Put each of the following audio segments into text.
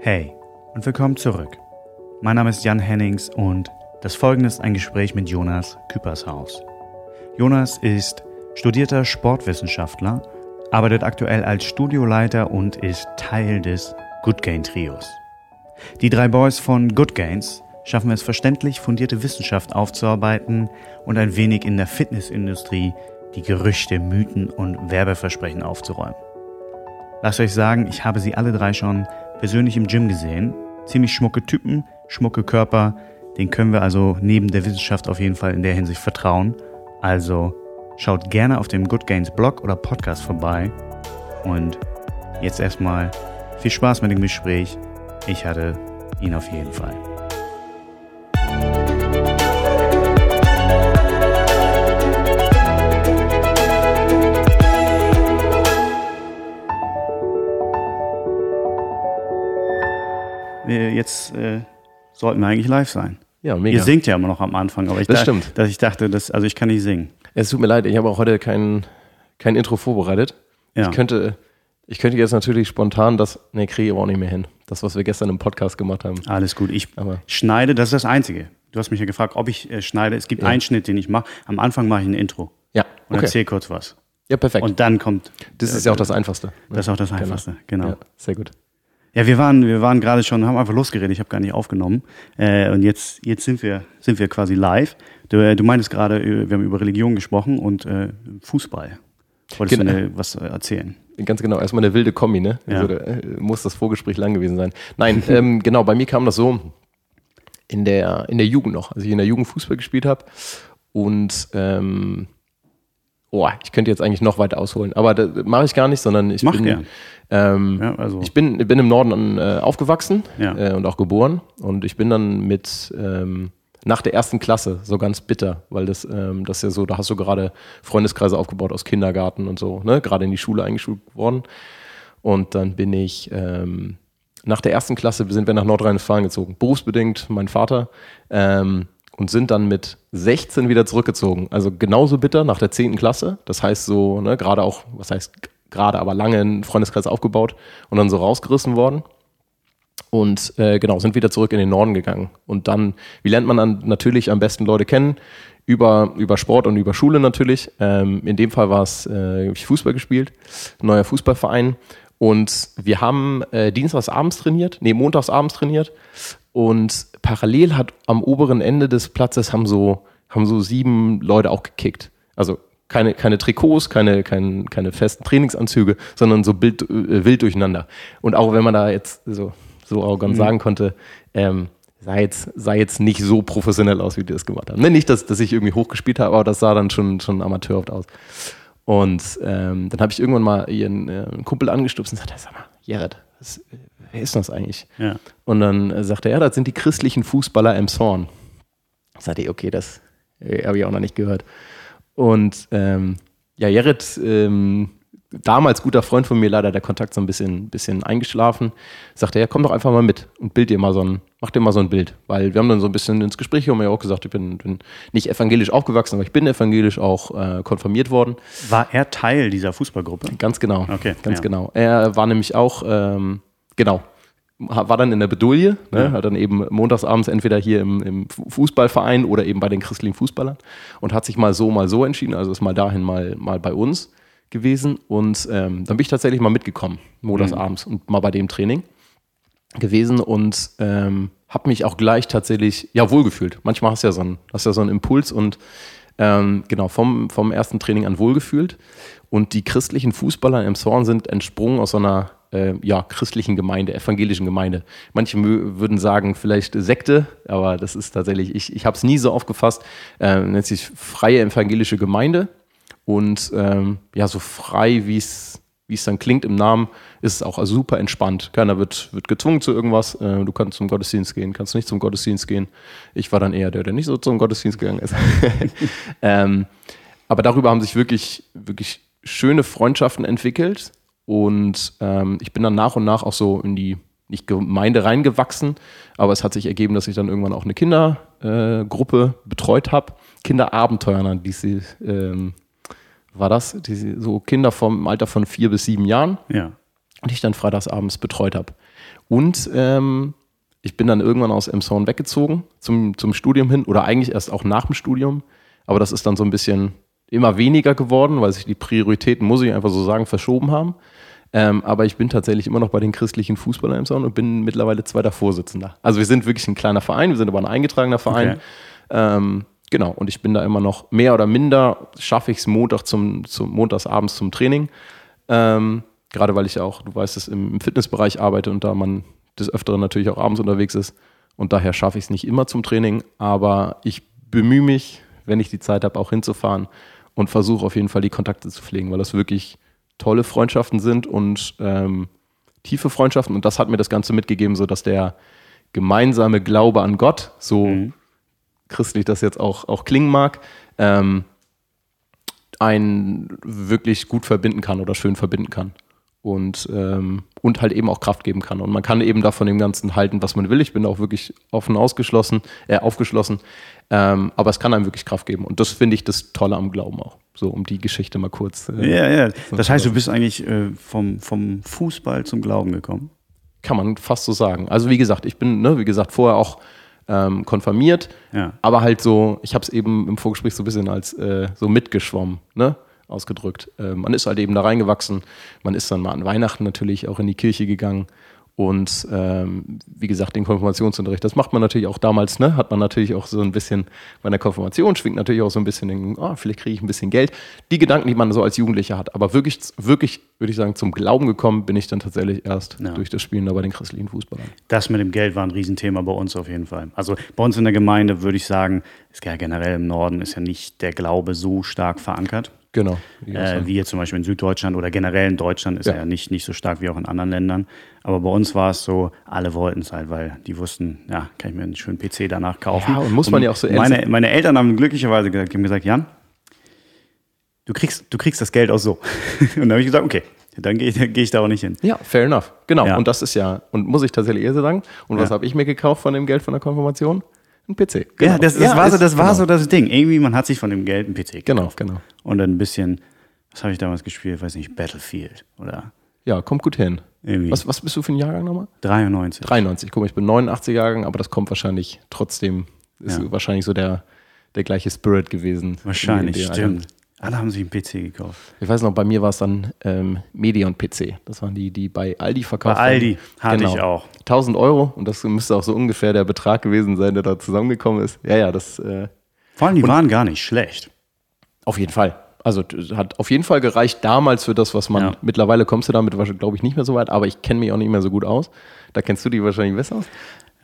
Hey und willkommen zurück. Mein Name ist Jan Hennings und das folgende ist ein Gespräch mit Jonas Küppershaus. Jonas ist studierter Sportwissenschaftler, arbeitet aktuell als Studioleiter und ist Teil des Good Gain Trios. Die drei Boys von Good Gains schaffen es verständlich, fundierte Wissenschaft aufzuarbeiten und ein wenig in der Fitnessindustrie die Gerüchte, Mythen und Werbeversprechen aufzuräumen. Lasst euch sagen, ich habe sie alle drei schon persönlich im Gym gesehen. Ziemlich schmucke Typen, schmucke Körper, den können wir also neben der Wissenschaft auf jeden Fall in der Hinsicht vertrauen. Also schaut gerne auf dem Good Gains Blog oder Podcast vorbei. Und jetzt erstmal viel Spaß mit dem Gespräch. Ich hatte ihn auf jeden Fall. Jetzt äh, sollten wir eigentlich live sein. Ja, mega. Ihr singt ja immer noch am Anfang, aber ich, Das da- stimmt. dass ich dachte, dass, also ich kann nicht singen. Es tut mir leid, ich habe auch heute kein, kein Intro vorbereitet. Ja. Ich könnte, ich könnte jetzt natürlich spontan das, ne, kriege ich aber auch nicht mehr hin. Das, was wir gestern im Podcast gemacht haben. Alles gut. Ich Aber- schneide, das ist das Einzige. Du hast mich ja gefragt, ob ich äh, schneide. Es gibt einen Schnitt, den ich mache. Am Anfang mache ich ein Intro Ja, und okay. erzähle kurz was. Ja, perfekt. Und dann kommt. das ist ja auch das Einfachste. Das ist auch das Einfachste, genau. Ja, sehr gut. Ja, wir waren, wir waren gerade schon, haben einfach losgeredet. Ich habe gar nicht aufgenommen. Äh, und jetzt, jetzt sind wir, sind wir quasi live. Du, äh, du meintest gerade, äh, wir haben über Religion gesprochen und äh, Fußball. Wolltest Genau. du mir was äh, erzählen? Ganz genau, erstmal eine wilde Kombi, ne? Ja. Also, da, muss das Vorgespräch lang gewesen sein. Nein, ähm, genau, bei mir kam das so in der, in der Jugend noch, als ich in der Jugend Fußball gespielt habe. Und ähm, oh, ich könnte jetzt eigentlich noch weiter ausholen, aber das mache ich gar nicht, sondern ich Mach bin, gern. ähm, Ja, also. ich bin, bin im Norden äh, aufgewachsen Ja. äh, und auch geboren. Und ich bin dann mit ähm, nach der ersten Klasse so ganz bitter, weil das, ähm, das ist ja so, da hast du gerade Freundeskreise aufgebaut aus Kindergarten und so, ne? Gerade in die Schule eingeschult worden. Und dann bin ich ähm, nach der ersten Klasse sind wir nach Nordrhein-Westfalen gezogen, berufsbedingt, mein Vater. Ähm, und sind dann mit 16 wieder zurückgezogen. Also genauso bitter nach der 10. Klasse. Das heißt so, ne, gerade auch, was heißt gerade, aber lange einen Freundeskreis aufgebaut und dann so rausgerissen worden. Und äh, genau, sind wieder zurück in den Norden gegangen. Und dann, wie lernt man dann natürlich am besten Leute kennen? Über, über Sport und über Schule natürlich. Ähm, in dem Fall war es, äh, ich Fußball gespielt, neuer Fußballverein. Und wir haben äh, dienstags abends trainiert, nee, montags abends trainiert. Und parallel hat am oberen Ende des Platzes haben so, haben so sieben Leute auch gekickt. Also keine, keine Trikots, keine, kein, keine festen Trainingsanzüge, sondern so bild, äh, wild durcheinander. Und auch wenn man da jetzt so, so arrogant sagen konnte, ähm, sah, jetzt, sah jetzt nicht so professionell aus, wie die das gemacht haben. Ne, nicht, dass, dass ich irgendwie hochgespielt habe, aber das sah dann schon, schon amateurhaft aus. Und ähm, dann habe ich irgendwann mal ihren äh, einen Kumpel angestupst und sagte, sag mal, Jared, was, wer ist das eigentlich? Ja. Und dann äh, sagte er, ja, das sind die christlichen Fußballer im Zorn. Sagte ich, okay, das äh, habe ich auch noch nicht gehört. Und ähm, ja, Jared, ähm, damals guter Freund von mir, leider der Kontakt so ein bisschen, bisschen eingeschlafen, sagte, ja, komm doch einfach mal mit und bild dir mal so ein, mach dir mal so ein Bild. Weil wir haben dann so ein bisschen ins Gespräch gekommen, ja auch gesagt, ich bin, bin nicht evangelisch aufgewachsen, aber ich bin evangelisch auch äh, konfirmiert worden. War er Teil dieser Fußballgruppe? Ganz genau. Okay, Ganz ja. genau. Er war nämlich auch, ähm, genau, war dann in der Bedulie, ne, Ja. hat dann eben montagsabends entweder hier im, im Fu- Fußballverein oder eben bei den christlichen Fußballern und hat sich mal so, mal so entschieden, also ist mal dahin, mal, mal bei uns gewesen. Und ähm, dann bin ich tatsächlich mal mitgekommen, montagsabends und mal bei dem Training gewesen und ähm, habe mich auch gleich tatsächlich ja wohlgefühlt. Manchmal hast du ja so einen, hast ja so einen Impuls und ähm, genau vom, vom ersten Training an wohlgefühlt. Und die christlichen Fußballer im Zorn sind entsprungen aus so einer äh, ja, christlichen Gemeinde, evangelischen Gemeinde. Manche würden sagen, vielleicht Sekte, aber das ist tatsächlich, ich, ich habe es nie so aufgefasst, äh, nennt sich freie evangelische Gemeinde. Und ähm, ja, so frei, wie es wie es dann klingt im Namen, ist es auch super entspannt. Keiner wird, wird gezwungen zu irgendwas. Äh, du kannst zum Gottesdienst gehen, kannst nicht zum Gottesdienst gehen. Ich war dann eher der, der nicht so zum Gottesdienst gegangen ist. ähm, aber darüber haben sich wirklich, wirklich schöne Freundschaften entwickelt. Und ähm, ich bin dann nach und nach auch so in die, nicht Gemeinde reingewachsen, aber es hat sich ergeben, dass ich dann irgendwann auch eine Kindergruppe äh, betreut habe. Kinderabenteuer die sie, ähm, war das, die, so Kinder vom Alter von vier bis sieben Jahren Ja. und ich dann freitagsabends betreut habe. Und ähm, ich bin dann irgendwann aus Emshorn weggezogen zum, zum Studium hin oder eigentlich erst auch nach dem Studium. Aber das ist dann so ein bisschen immer weniger geworden, weil sich die Prioritäten, muss ich einfach so sagen, verschoben haben. Ähm, aber ich bin tatsächlich immer noch bei den christlichen Fußballern im Sound und bin mittlerweile zweiter Vorsitzender. Also wir sind wirklich ein kleiner Verein, wir sind aber ein eingetragener Verein. Okay. Ähm, genau, und ich bin da immer noch mehr oder minder, schaffe ich es Montag zum, zum montagsabends zum Training. Ähm, gerade weil ich ja auch, du weißt es, im, im Fitnessbereich arbeite und da man des Öfteren natürlich auch abends unterwegs ist. Und daher schaffe ich es nicht immer zum Training, aber ich bemühe mich, wenn ich die Zeit habe, auch hinzufahren und versuche auf jeden Fall die Kontakte zu pflegen, weil das wirklich tolle Freundschaften sind und ähm, tiefe Freundschaften. Und das hat mir das Ganze mitgegeben, so dass der gemeinsame Glaube an Gott, so mhm. christlich das jetzt auch, auch klingen mag, ähm, einen wirklich gut verbinden kann oder schön verbinden kann. Und, ähm, und halt eben auch Kraft geben kann. Und man kann eben davon dem Ganzen halten, was man will. Ich bin auch wirklich offen ausgeschlossen, äh, aufgeschlossen. Ähm, aber es kann einem wirklich Kraft geben. Und das finde ich das Tolle am Glauben auch. So, um die Geschichte mal kurz. Äh, ja, ja. Das heißt, du bist eigentlich äh, vom, vom Fußball zum Glauben gekommen? Kann man fast so sagen. Also, wie gesagt, ich bin, ne, wie gesagt, vorher auch ähm, konfirmiert, ja. aber halt so, ich habe es eben im Vorgespräch so ein bisschen als äh, so mitgeschwommen, ne? Ausgedrückt. Äh, man ist halt eben da reingewachsen. Man ist dann mal an Weihnachten natürlich auch in die Kirche gegangen. Und ähm, wie gesagt, den Konfirmationsunterricht, das macht man natürlich auch damals, ne? Hat man natürlich auch so ein bisschen bei der Konfirmation, schwingt natürlich auch so ein bisschen, den, oh, vielleicht kriege ich ein bisschen Geld. Die Gedanken, die man so als Jugendlicher hat. Aber wirklich, wirklich, würde ich sagen, zum Glauben gekommen bin ich dann tatsächlich erst ja. durch das Spielen da bei den christlichen Fußballern. Das mit dem Geld war ein Riesenthema bei uns auf jeden Fall. Also bei uns in der Gemeinde würde ich sagen, ist ja generell im Norden ist ja nicht der Glaube so stark verankert. Genau. Äh, wie jetzt zum Beispiel in Süddeutschland oder generell in Deutschland ist ja. er ja nicht, nicht so stark wie auch in anderen Ländern. Aber bei uns war es so, alle wollten es halt, weil die wussten, ja, kann ich mir einen schönen PC danach kaufen. Ja, und muss man und ja auch so meine, meine Eltern haben glücklicherweise gesagt, haben gesagt, Jan, du kriegst, du kriegst das Geld auch so. und dann habe ich gesagt, okay, dann gehe geh ich da auch nicht hin. Ja, fair enough. Genau. Ja. Und das ist ja, und muss ich tatsächlich eher so sagen. Und was habe ich mir gekauft von dem Geld von der Konfirmation? Ein PC. Genau. Ja, das, das ja, war, so, das war genau. so das Ding. Irgendwie, man hat sich von dem Geld einen PC gekauft. Genau, genau. Und dann ein bisschen, was habe ich damals gespielt? Weiß nicht, Battlefield oder. Ja, kommt gut hin. Was, was bist du für ein Jahrgang nochmal? 93. 93. Guck mal, ich bin 89 Jahrgang, aber das kommt wahrscheinlich trotzdem, ist ja. wahrscheinlich so der, der gleiche Spirit gewesen. Wahrscheinlich, stimmt. Alle haben sich einen PC gekauft. Ich weiß noch, bei mir war es dann ähm, Medion-PC. Das waren die, die bei Aldi verkauft Bei Aldi hatte genau. ich auch. 1000 Euro und das müsste auch so ungefähr der Betrag gewesen sein, der da zusammengekommen ist. Ja, ja, das. Äh, Vor allem, die waren gar nicht schlecht. Auf jeden Fall. Also hat auf jeden Fall gereicht damals für das, was man. Ja. Mittlerweile kommst du damit, glaube ich, nicht mehr so weit, aber ich kenne mich auch nicht mehr so gut aus. Da kennst du die wahrscheinlich besser aus.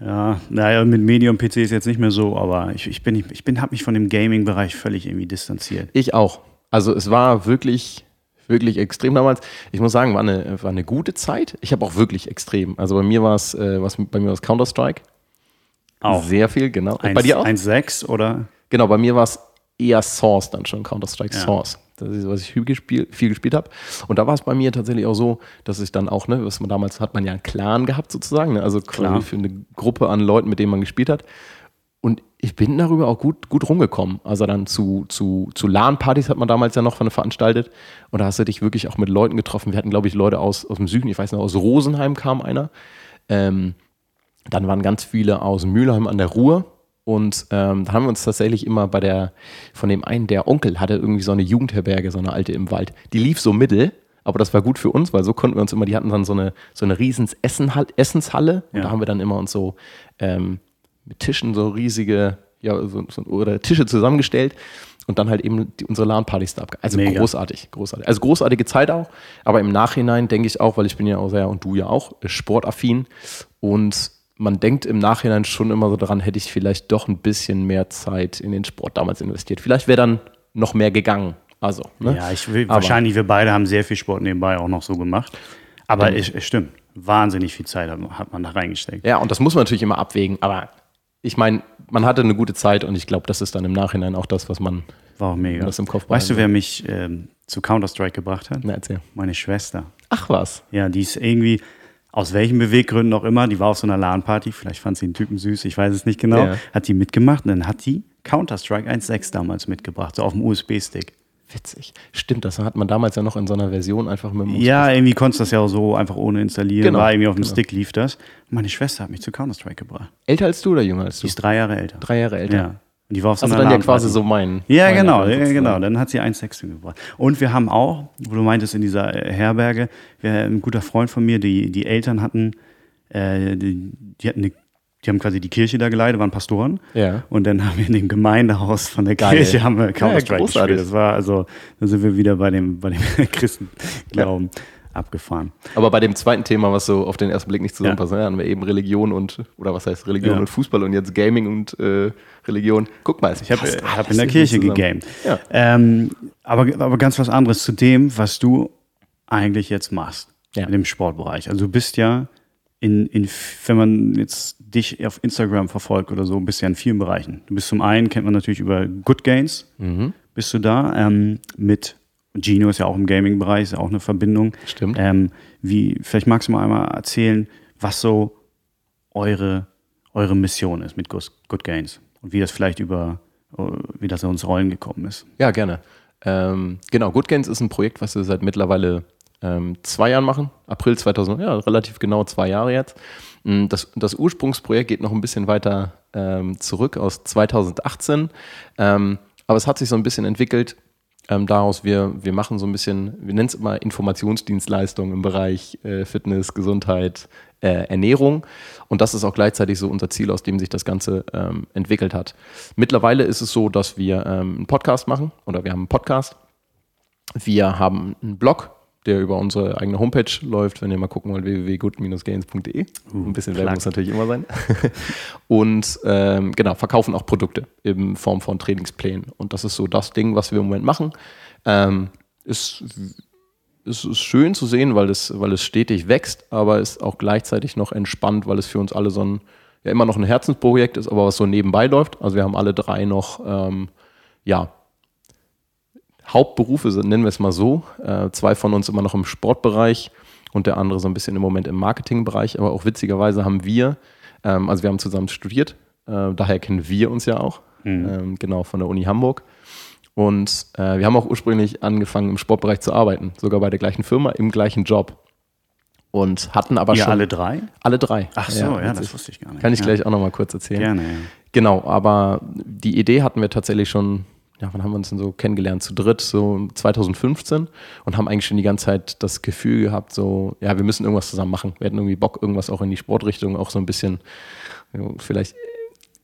Ja, naja, mit Medium-PC ist jetzt nicht mehr so, aber ich, ich bin, ich bin, habe mich von dem Gaming-Bereich völlig irgendwie distanziert. Ich auch. Also es war wirklich, wirklich extrem damals. Ich muss sagen, war eine, war eine gute Zeit. Ich habe auch wirklich extrem. Also bei mir war es, äh, was, bei mir war es Counter-Strike. Auch. Sehr viel, genau. 1, bei dir auch? 1.6 oder? Genau, bei mir war es eher Source dann schon, Counter-Strike ja. Source. Das ist, was ich viel gespielt, viel gespielt habe. Und da war es bei mir tatsächlich auch so, dass ich dann auch, ne, was man damals hat man ja einen Clan gehabt sozusagen, ne? also quasi für eine Gruppe an Leuten, mit denen man gespielt hat. Und ich bin darüber auch gut, gut rumgekommen. Also dann zu, zu, zu LAN-Partys hat man damals ja noch veranstaltet. Und da hast du dich wirklich auch mit Leuten getroffen. Wir hatten, glaube ich, Leute aus, aus dem Süden, ich weiß nicht, aus Rosenheim kam einer. Ähm, dann waren ganz viele aus Mülheim an der Ruhr. Und ähm, da haben wir uns tatsächlich immer bei der, von dem einen, der Onkel hatte irgendwie so eine Jugendherberge, so eine alte im Wald. Die lief so mittel, aber das war gut für uns, weil so konnten wir uns immer, die hatten dann so eine, so eine riesen Essenshalle. Und ja. da haben wir dann immer uns so ähm, mit Tischen so riesige, ja, so, so, oder Tische zusammengestellt und dann halt eben die, unsere LAN-Partys da abgehalten. Also Mega. großartig, großartig. Also großartige Zeit auch, aber im Nachhinein denke ich auch, weil ich bin ja auch sehr, und du ja auch, sportaffin und man denkt im Nachhinein schon immer so daran, hätte ich vielleicht doch ein bisschen mehr Zeit in den Sport damals investiert. Vielleicht wäre dann noch mehr gegangen. Also, ne? Ja, ich will, wahrscheinlich wir beide haben sehr viel Sport nebenbei auch noch so gemacht. Aber es stimmt, wahnsinnig viel Zeit hat man da reingesteckt. Ja, und das muss man natürlich immer abwägen. Aber ich meine, man hatte eine gute Zeit und ich glaube, das ist dann im Nachhinein auch das, was man War auch mega. Das im Kopf Weißt du, wer mich ähm, zu Counter-Strike gebracht hat? Na, erzähl. Meine Schwester. Ach was. Ja, die ist irgendwie, aus welchen Beweggründen auch immer, die war auf so einer LAN-Party, vielleicht fand sie den Typen süß, ich weiß es nicht genau, ja. hat die mitgemacht und dann hat die Counter-Strike 1.6 damals mitgebracht, so auf dem USB-Stick. Witzig. Stimmt, das hat man damals ja noch in so einer Version einfach mit dem Ja, irgendwie konntest du das ja auch so einfach ohne installieren. Genau, War irgendwie auf dem genau. Stick lief das. Meine Schwester hat mich zu Counter-Strike gebracht. Älter als du oder jünger als Die du? ist drei Jahre älter. Drei Jahre älter. Ja. Und die war auf so Also einer dann ja quasi so mein. Ja, mein genau, ja, genau. Dann hat sie 1,6 gebracht. Und wir haben auch, wo du meintest, in dieser äh, Herberge, wir, ein guter Freund von mir, die, die Eltern hatten, äh, die, die hatten eine, die haben quasi die Kirche da geleitet, waren Pastoren. Ja. Und dann haben wir in dem Gemeindehaus von der Geil. Kirche haben wir Counter-Strike großartig. gespielt. Das war also, da sind wir wieder bei dem, bei dem Christenglauben abgefahren. Aber bei dem zweiten Thema, was so auf den ersten Blick nicht zusammenpasst, Ja. ne, haben wir eben Religion und, oder was heißt Religion Ja. und Fußball und jetzt Gaming und äh, Religion. Guck mal, es Ich habe hab in der Kirche gegamed. Ja. Ähm, aber, aber ganz was anderes zu dem, was du eigentlich jetzt machst Ja. in dem Sportbereich. Also du bist ja in, in, wenn man jetzt dich auf Instagram verfolgt oder so, bist ja in vielen Bereichen. Du bist zum einen, kennt man natürlich über Good Gains, Mhm. bist du da, ähm, mit Gino ist ja auch im Gaming-Bereich, ist ja auch eine Verbindung. Stimmt. Ähm, wie, vielleicht magst du mal einmal erzählen, was so eure, eure Mission ist mit Good, Gains und wie das vielleicht über, äh, wie das ins Rollen gekommen ist. Ja, gerne. Ähm, genau, Good Gains ist ein Projekt, was wir seit mittlerweile ähm, zwei Jahren machen. April 2000, ja, relativ genau zwei Jahre jetzt. Mm, Das, das Ursprungsprojekt geht noch ein bisschen weiter ähm, zurück aus 2018. Ähm, aber es hat sich so ein bisschen entwickelt ähm, daraus, wir, wir machen so ein bisschen, wir nennen es immer Informationsdienstleistungen im Bereich äh, Fitness, Gesundheit, äh, Ernährung. Und das ist auch gleichzeitig so unser Ziel, aus dem sich das Ganze ähm, entwickelt hat. Mittlerweile ist es so, dass wir ähm, einen Podcast machen oder wir haben einen Podcast. Wir haben einen Blog, der über unsere eigene Homepage läuft, wenn ihr mal gucken wollt, www.good-gains.de. Ein bisschen Werbung muss natürlich immer sein. Und ähm, genau, verkaufen auch Produkte in Form von Trainingsplänen. Und das ist so das Ding, was wir im Moment machen. Ähm, ist, es ist schön zu sehen, weil es, weil es stetig wächst, aber ist auch gleichzeitig noch entspannt, weil es für uns alle so ein, ja immer noch ein Herzensprojekt ist, aber was so nebenbei läuft. Also wir haben alle drei noch, ähm, ja, Hauptberufe, nennen wir es mal so. Äh, zwei von uns immer noch im Sportbereich und der andere so ein bisschen im Moment im Marketingbereich. Aber auch witzigerweise haben wir, ähm, also wir haben zusammen studiert, äh, daher kennen wir uns ja auch, ähm, genau von der Uni Hamburg. Und äh, wir haben auch ursprünglich angefangen im Sportbereich zu arbeiten, sogar bei der gleichen Firma, im gleichen Job. Und hatten aber Ihr schon alle drei? alle drei. Ach so, ja, witzig. das wusste ich gar nicht. Kann ich ja. gleich auch nochmal kurz erzählen. Gerne, ja. Genau, aber die Idee hatten wir tatsächlich schon, ja, wann haben wir uns denn so kennengelernt? Zu dritt, so 2015 und haben eigentlich schon die ganze Zeit das Gefühl gehabt, so, ja, wir müssen irgendwas zusammen machen. Wir hatten irgendwie Bock, irgendwas auch in die Sportrichtung, auch so ein bisschen, vielleicht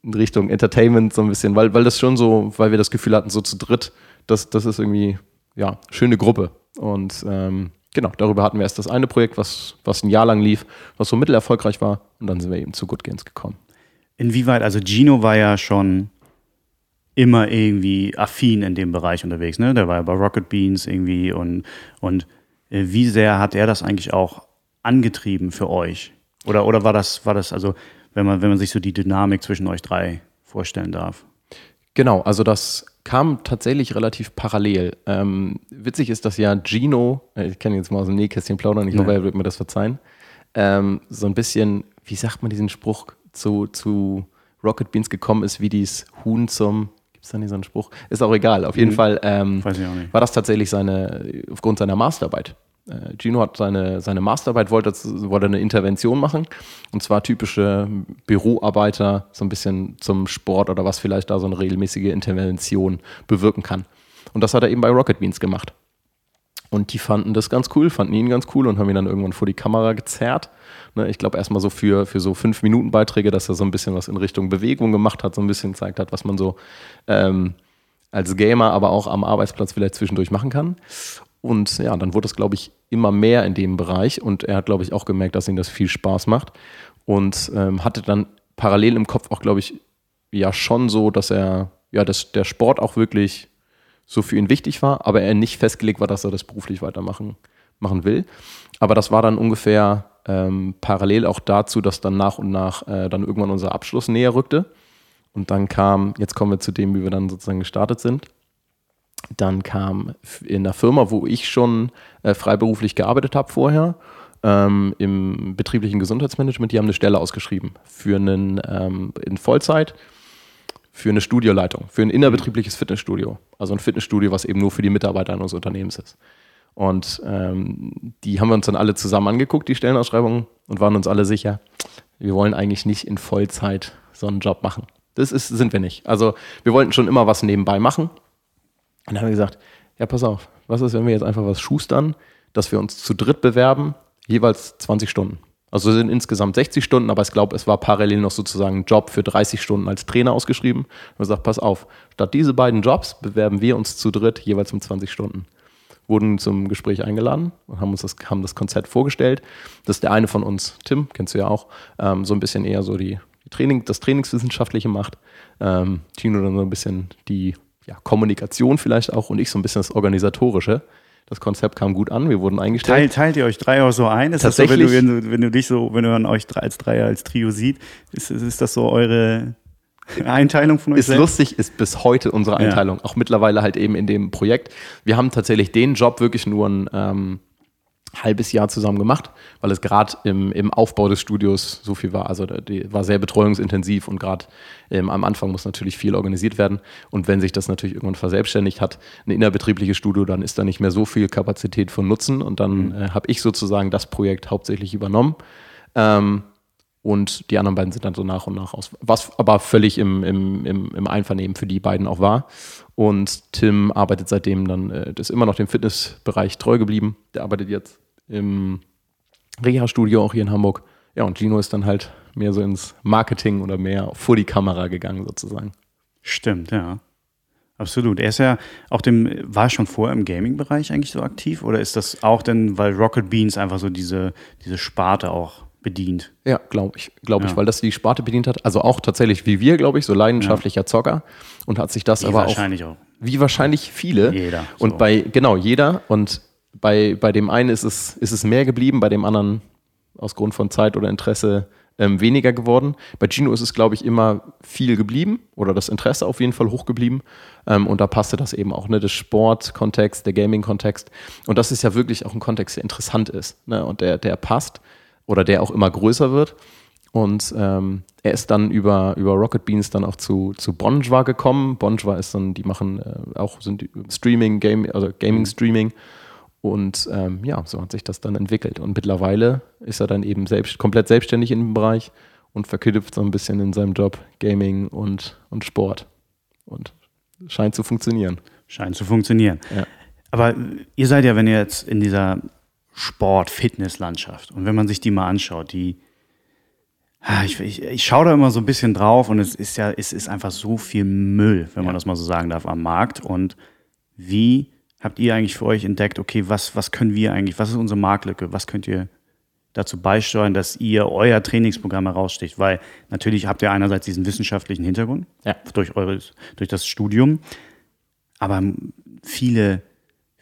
in Richtung Entertainment so ein bisschen, weil, weil das schon so, weil wir das Gefühl hatten, so zu dritt, das, das ist irgendwie, ja, schöne Gruppe. Und ähm, genau, darüber hatten wir erst das eine Projekt, was, was ein Jahr lang lief, was so mittelerfolgreich war und dann sind wir eben zu Good Gains gekommen. Inwieweit, also Gino war ja schon immer irgendwie affin in dem Bereich unterwegs, ne? Der war ja bei Rocket Beans irgendwie und, und äh, wie sehr hat er das eigentlich auch angetrieben für euch? Oder, oder war das, war das, also, wenn man, wenn man sich so die Dynamik zwischen euch drei vorstellen darf? Genau, also das kam tatsächlich relativ parallel. Ähm, witzig ist, dass ja Gino, äh, ich kann jetzt mal aus dem Nähkästchen plaudern, ich Ja. hoffe, er wird mir das verzeihen, ähm, so ein bisschen, wie sagt man diesen Spruch, zu, zu Rocket Beans gekommen ist, wie dies Huhn zum, gibt es da nicht so einen Spruch? Ist auch egal, auf jeden Mhm. Fall ähm, war das tatsächlich seine, aufgrund seiner Masterarbeit. Äh, Gino hat seine, seine Masterarbeit, wollte, wollte eine Intervention machen. Und zwar typische Büroarbeiter, so ein bisschen zum Sport oder was vielleicht da so eine regelmäßige Intervention bewirken kann. Und das hat er eben bei Rocket Beans gemacht. Und die fanden das ganz cool, fanden ihn ganz cool und haben ihn dann irgendwann vor die Kamera gezerrt. Ne, ich glaube erstmal so für, für so fünf Minuten Beiträge, dass er so ein bisschen was in Richtung Bewegung gemacht hat, so ein bisschen gezeigt hat, was man so ähm, als Gamer, aber auch am Arbeitsplatz vielleicht zwischendurch machen kann. Und ja, dann wurde es, glaube ich, immer mehr in dem Bereich und er hat, glaube ich, auch gemerkt, dass ihm das viel Spaß macht und ähm, hatte dann parallel im Kopf auch, glaube ich, ja schon so, dass er, ja, dass der Sport auch wirklich so für ihn wichtig war, aber er nicht festgelegt war, dass er das beruflich weitermachen machen will. Aber das war dann ungefähr ähm, parallel auch dazu, dass dann nach und nach äh, dann irgendwann unser Abschluss näher rückte. Und dann kam, jetzt kommen wir zu dem, wie wir dann sozusagen gestartet sind. Dann kam in der Firma, wo ich schon äh, freiberuflich gearbeitet habe vorher, ähm, im betrieblichen Gesundheitsmanagement, die haben eine Stelle ausgeschrieben für einen ähm, in Vollzeit für eine Studioleitung, für ein innerbetriebliches Fitnessstudio. Also ein Fitnessstudio, was eben nur für die Mitarbeiter eines Unternehmens ist. Und ähm, die haben wir uns dann alle zusammen angeguckt, die Stellenausschreibungen, und waren uns alle sicher, wir wollen eigentlich nicht in Vollzeit so einen Job machen. Das ist, sind wir nicht. Also wir wollten schon immer was nebenbei machen. Und dann haben wir gesagt, ja, pass auf, was ist, wenn wir jetzt einfach was schustern, dass wir uns zu dritt bewerben, jeweils 20 Stunden. Also sind insgesamt 60 Stunden, aber ich glaube, es war parallel noch sozusagen ein Job für 30 Stunden als Trainer ausgeschrieben. Und sagt, pass auf, statt diese beiden Jobs bewerben wir uns zu dritt jeweils um 20 Stunden. Wurden zum Gespräch eingeladen und haben uns das, haben das Konzept vorgestellt. Das ist der eine von uns, Tim, kennst du ja auch, ähm, so ein bisschen eher so die, die Training, das Trainingswissenschaftliche macht. Ähm, Tino dann so ein bisschen die ja, Kommunikation vielleicht auch und ich so ein bisschen das Organisatorische. Das Konzept kam gut an, wir wurden eingestellt. Teilt, teilt ihr euch drei auch so ein? Ist Tatsächlich, das so, wenn du, wenn, du, wenn du dich so, wenn du an euch als Dreier, als Trio siehst, ist, ist das so eure Einteilung von euch? Ist selbst? lustig, ist bis heute unsere Einteilung. Ja. Auch mittlerweile halt eben in dem Projekt. Wir haben tatsächlich den Job wirklich nur ein ähm, halbes Jahr zusammen gemacht, weil es gerade im, im Aufbau des Studios so viel war. Also die war sehr betreuungsintensiv und gerade ähm, am Anfang muss natürlich viel organisiert werden. Und wenn sich das natürlich irgendwann verselbstständigt hat, ein innerbetriebliches Studio, dann ist da nicht mehr so viel Kapazität von Nutzen. Und dann mhm. äh, habe ich sozusagen das Projekt hauptsächlich übernommen. Ähm, und die anderen beiden sind dann so nach und nach aus. Was aber völlig im, im, im, im Einvernehmen für die beiden auch war. Und Tim arbeitet seitdem dann, äh, ist immer noch dem Fitnessbereich treu geblieben. Der arbeitet jetzt im Reha-Studio auch hier in Hamburg. Ja, und Gino ist dann halt mehr so ins Marketing oder mehr vor die Kamera gegangen sozusagen. Stimmt, ja. Absolut. Er ist ja auch dem, war schon vorher im Gaming-Bereich eigentlich so aktiv? Oder ist das auch denn, weil Rocket Beans einfach so diese, diese Sparte auch bedient? Ja, glaube ich, glaube ja. ich, weil das die Sparte bedient hat. Also auch tatsächlich wie wir, glaube ich, so leidenschaftlicher ja. Zocker und hat sich das wie aber wahrscheinlich auch, auch. Wie wahrscheinlich viele. Jeder. So. Und bei, genau, jeder. Und bei, bei dem einen ist es, ist es mehr geblieben, bei dem anderen aus Grund von Zeit oder Interesse ähm, weniger geworden. Bei Gino ist es, glaube ich, immer viel geblieben oder das Interesse auf jeden Fall hoch geblieben. Ähm, und da passte das eben auch, ne, der Sportkontext, der Gaming-Kontext. Und das ist ja wirklich auch ein Kontext, der interessant ist ne, und der, der passt oder der auch immer größer wird. Und ähm, er ist dann über, über Rocket Beans dann auch zu, zu Bonjwa gekommen. Bonjwa ist dann, die machen äh, auch sind Streaming, Game, also Gaming-Streaming. Und ähm, ja, so hat sich das dann entwickelt. Und mittlerweile ist er dann eben selbst, komplett selbstständig in dem Bereich und verknüpft so ein bisschen in seinem Job Gaming und, und Sport. Und scheint zu funktionieren. Scheint zu funktionieren. Ja. Aber ihr seid ja, wenn ihr jetzt in dieser Sport-Fitness-Landschaft und wenn man sich die mal anschaut, die ah, ich, ich, ich schaue da immer so ein bisschen drauf und es ist ja, es ist einfach so viel Müll, wenn ja. man das mal so sagen darf, am Markt. Und wie habt ihr eigentlich für euch entdeckt, okay, was, was können wir eigentlich, was ist unsere Marktlücke, was könnt ihr dazu beisteuern, dass ihr euer Trainingsprogramm heraussticht? Weil natürlich habt ihr einerseits diesen wissenschaftlichen Hintergrund ja. durch, eures, durch das Studium, aber viele,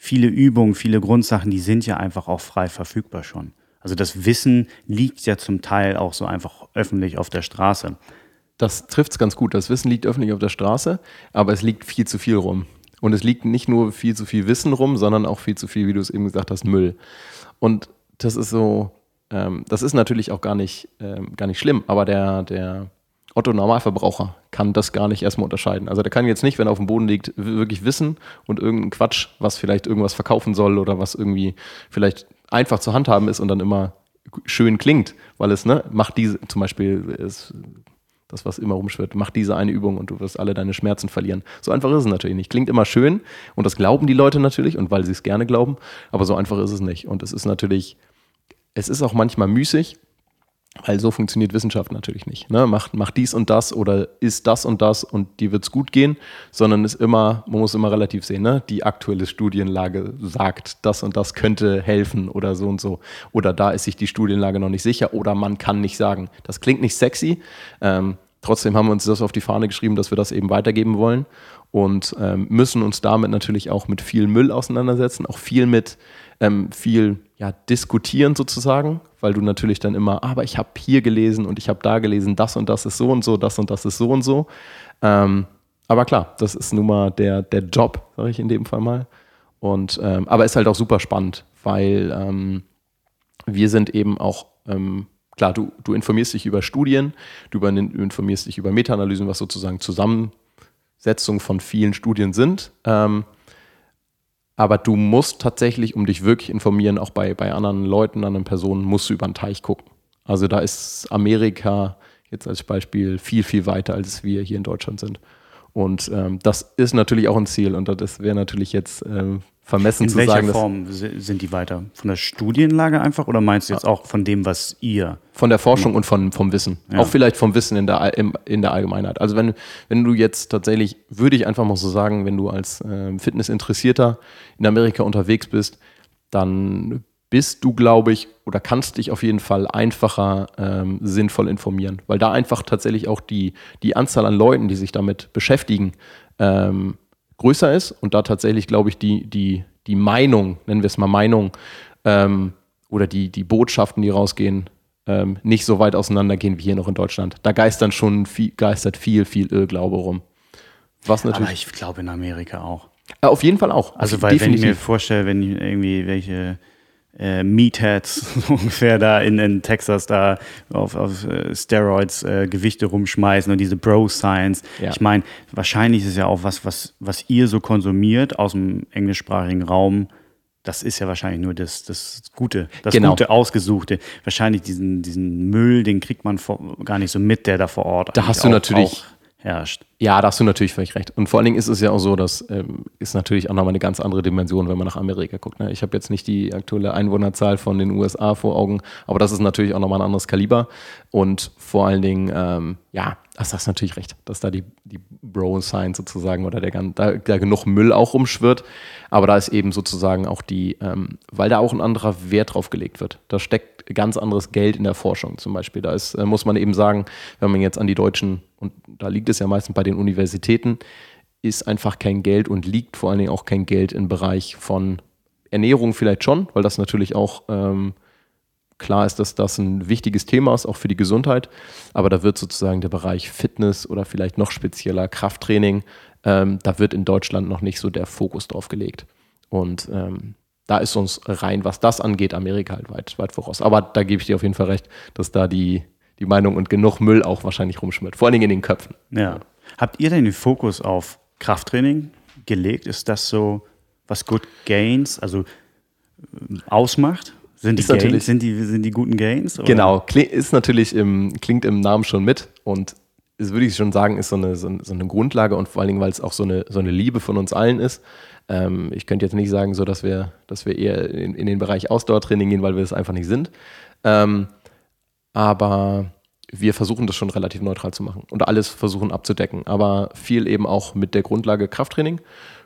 viele Übungen, viele Grundsachen, die sind ja einfach auch frei verfügbar schon. Also das Wissen liegt ja zum Teil auch so einfach öffentlich auf der Straße. Das trifft es ganz gut. Das Wissen liegt öffentlich auf der Straße, aber es liegt viel zu viel rum. Und es liegt nicht nur viel zu viel Wissen rum, sondern auch viel zu viel, wie du es eben gesagt hast, Müll. Und das ist so, ähm, das ist natürlich auch gar nicht, ähm, gar nicht schlimm, aber der, der Otto Normalverbraucher kann das gar nicht erstmal unterscheiden. Also der kann jetzt nicht, wenn er auf dem Boden liegt, wirklich wissen und irgendeinen Quatsch, was vielleicht irgendwas verkaufen soll oder was irgendwie vielleicht einfach zu handhaben ist und dann immer schön klingt, weil es, ne, macht diese, zum Beispiel, es das, was immer rumschwirrt, mach diese eine Übung und du wirst alle deine Schmerzen verlieren. So einfach ist es natürlich nicht. Klingt immer schön und das glauben die Leute natürlich und weil sie es gerne glauben, aber so einfach ist es nicht. Und es ist natürlich, es ist auch manchmal müßig, weil so funktioniert Wissenschaft natürlich nicht. Ne? Mach, mach dies und das oder ist das und das und dir wird es gut gehen, sondern ist immer, man muss immer relativ sehen, ne? die aktuelle Studienlage sagt, das und das könnte helfen oder so und so. Oder da ist sich die Studienlage noch nicht sicher oder man kann nicht sagen. Das klingt nicht sexy. Ähm, trotzdem haben wir uns das auf die Fahne geschrieben, dass wir das eben weitergeben wollen und ähm, müssen uns damit natürlich auch mit viel Müll auseinandersetzen, auch viel mit ähm, viel ja, diskutieren sozusagen, weil du natürlich dann immer, aber ich habe hier gelesen und ich habe da gelesen, das und das ist so und so, das und das ist so und so. Ähm, aber klar, das ist nun mal der, der Job, sage ich in dem Fall mal. Und, ähm, aber ist halt auch super spannend, weil ähm, wir sind eben auch, ähm, klar, du, du informierst dich über Studien, du informierst dich über Meta-Analysen, was sozusagen zusammen Setzung von vielen Studien sind. Aber du musst tatsächlich, um dich wirklich informieren, auch bei, bei anderen Leuten, anderen Personen, musst du über den Teich gucken. Also da ist Amerika jetzt als Beispiel viel, viel weiter, als wir hier in Deutschland sind. Und ähm, das ist natürlich auch ein Ziel und das wäre natürlich jetzt ähm, vermessen In zu welcher sagen, dass Form si- sind die weiter? Von der Studienlage einfach oder meinst du jetzt auch von dem, was ihr? von der Forschung und von, vom Wissen. Ja. Auch vielleicht vom Wissen in der, in der Allgemeinheit. Also wenn, wenn du jetzt tatsächlich, würde ich einfach mal so sagen, wenn du als ähm, Fitnessinteressierter in Amerika unterwegs bist, dann bist du, glaube ich, oder kannst dich auf jeden Fall einfacher ähm, sinnvoll informieren, weil da einfach tatsächlich auch die, die Anzahl an Leuten, die sich damit beschäftigen, ähm, größer ist und da tatsächlich, glaube ich, die, die, die Meinung, nennen wir es mal Meinung, ähm, oder die, die Botschaften, die rausgehen, ähm, nicht so weit auseinandergehen wie hier noch in Deutschland. Da geistern schon viel, geistert viel, viel Irrglaube rum. Was Aber natürlich. ich glaube in Amerika auch. Äh, auf jeden Fall auch. Also weil wenn ich mir vorstelle, wenn ich irgendwie welche äh, Meatheads so ungefähr da in, in Texas da auf, auf äh, Steroids äh, Gewichte rumschmeißen und diese Bro-Science. Ja. Ich meine, wahrscheinlich ist es ja auch was, was, was ihr so konsumiert aus dem englischsprachigen Raum. Das ist ja wahrscheinlich nur das, das Gute, das Genau. Gute Ausgesuchte. Wahrscheinlich diesen, diesen Müll, den kriegt man vor, gar nicht so mit, der da vor Ort Da hast du natürlich- auch herrscht. Ja, da hast du natürlich völlig recht. Und vor allen Dingen ist es ja auch so, dass ähm, ist natürlich auch nochmal eine ganz andere Dimension, wenn man nach Amerika guckt. Ne? Ich habe jetzt nicht die aktuelle Einwohnerzahl von den USA vor Augen, aber das ist natürlich auch nochmal ein anderes Kaliber. Und vor allen Dingen, ähm, ja, das hast du natürlich recht, dass da die, die Bro-Science sozusagen oder der, da, da genug Müll auch rumschwirrt. Aber da ist eben sozusagen auch die, ähm, weil da auch ein anderer Wert drauf gelegt wird. Da steckt ganz anderes Geld in der Forschung zum Beispiel. Da ist, äh, muss man eben sagen, wenn man jetzt an die deutschen, und da liegt es ja meistens bei den Universitäten, ist einfach kein Geld und liegt vor allen Dingen auch kein Geld im Bereich von Ernährung vielleicht schon, weil das natürlich auch ähm, klar ist, dass das ein wichtiges Thema ist, auch für die Gesundheit. Aber da wird sozusagen der Bereich Fitness oder vielleicht noch spezieller Krafttraining, ähm, da wird in Deutschland noch nicht so der Fokus drauf gelegt. Und ähm, da ist uns rein, was das angeht, Amerika halt weit, weit voraus. Aber da gebe ich dir auf jeden Fall recht, dass da die, die Meinung und genug Müll auch wahrscheinlich rumschmiert. Vor allen Dingen in den Köpfen. Ja. Habt ihr denn den Fokus auf Krafttraining gelegt? Ist das so, was Good Gains, also ähm, ausmacht? Sind die, Ist Gains, sind die, sind die guten Gains? oder? Genau, ist natürlich im, klingt im Namen schon mit und ist, würde ich schon sagen, ist so eine, so eine- so eine Grundlage und vor allen Dingen, weil es auch so eine, so eine Liebe von uns allen ist. Ähm, ich könnte jetzt nicht sagen, so dass wir, dass wir eher in, in den Bereich Ausdauertraining gehen, weil wir es einfach nicht sind. Ähm, aber wir versuchen das schon relativ neutral zu machen und alles versuchen abzudecken. Aber viel eben auch mit der Grundlage Krafttraining,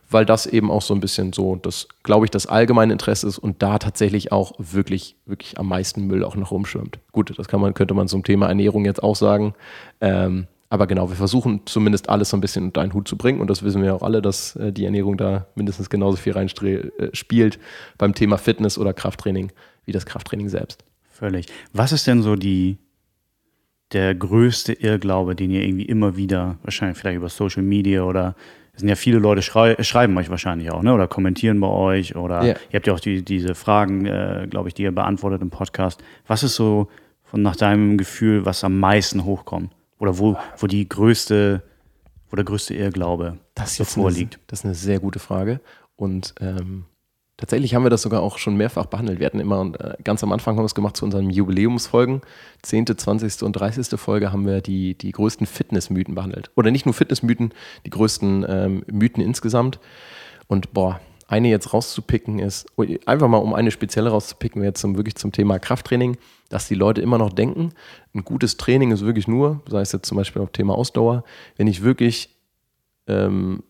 weil das eben auch so ein bisschen so, das, glaube ich, das allgemeine Interesse ist und da tatsächlich auch wirklich, wirklich am meisten Müll auch noch rumschwimmt. Gut, das kann man, könnte man zum Thema Ernährung jetzt auch sagen. Ähm, aber genau, wir versuchen zumindest alles so ein bisschen unter einen Hut zu bringen. Und das wissen wir auch alle, dass äh, die Ernährung da mindestens genauso viel reinspielt beim Thema Fitness oder Krafttraining wie das Krafttraining selbst. Völlig. Was ist denn so die, der größte Irrglaube, den ihr irgendwie immer wieder, wahrscheinlich vielleicht über Social Media oder es sind ja viele Leute schrei schreiben euch wahrscheinlich auch, ne? Oder kommentieren bei euch oder Ja. ihr habt ja auch die, diese Fragen, äh, glaube ich, die ihr beantwortet im Podcast. Was ist so von nach deinem Gefühl, was am meisten hochkommt? Oder wo, wo die größte, wo der größte Irrglaube Das so jetzt eine, vorliegt? das ist eine sehr gute Frage. Und ähm, tatsächlich haben wir das sogar auch schon mehrfach behandelt. Wir hatten immer, äh, ganz am Anfang haben wir es gemacht zu unseren Jubiläumsfolgen. 10., 20. und 30. Folge haben wir die, die größten Fitnessmythen behandelt. Oder nicht nur Fitnessmythen, die größten ähm, Mythen insgesamt. Und boah, eine jetzt rauszupicken ist, einfach mal um eine spezielle rauszupicken, jetzt zum, wirklich zum Thema Krafttraining, dass die Leute immer noch denken, ein gutes Training ist wirklich nur, sei es jetzt zum Beispiel auf Thema Ausdauer, wenn ich wirklich ähm,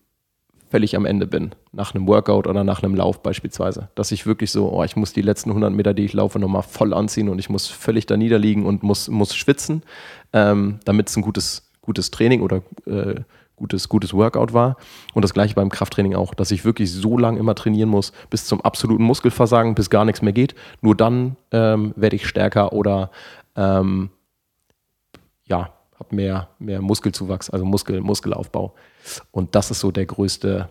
völlig am Ende bin, nach einem Workout oder nach einem Lauf beispielsweise. Dass ich wirklich so, oh, ich muss die letzten 100 Meter, die ich laufe, nochmal voll anziehen und ich muss völlig da niederliegen und muss, muss schwitzen, ähm, damit es ein gutes, gutes Training oder äh, gutes, gutes Workout war. Und das gleiche beim Krafttraining auch, dass ich wirklich so lange immer trainieren muss, bis zum absoluten Muskelversagen, bis gar nichts mehr geht. Nur dann ähm, werde ich stärker oder ähm, ja, habe mehr, mehr Muskelzuwachs, also Muskel, Muskelaufbau. Und das ist so der größte,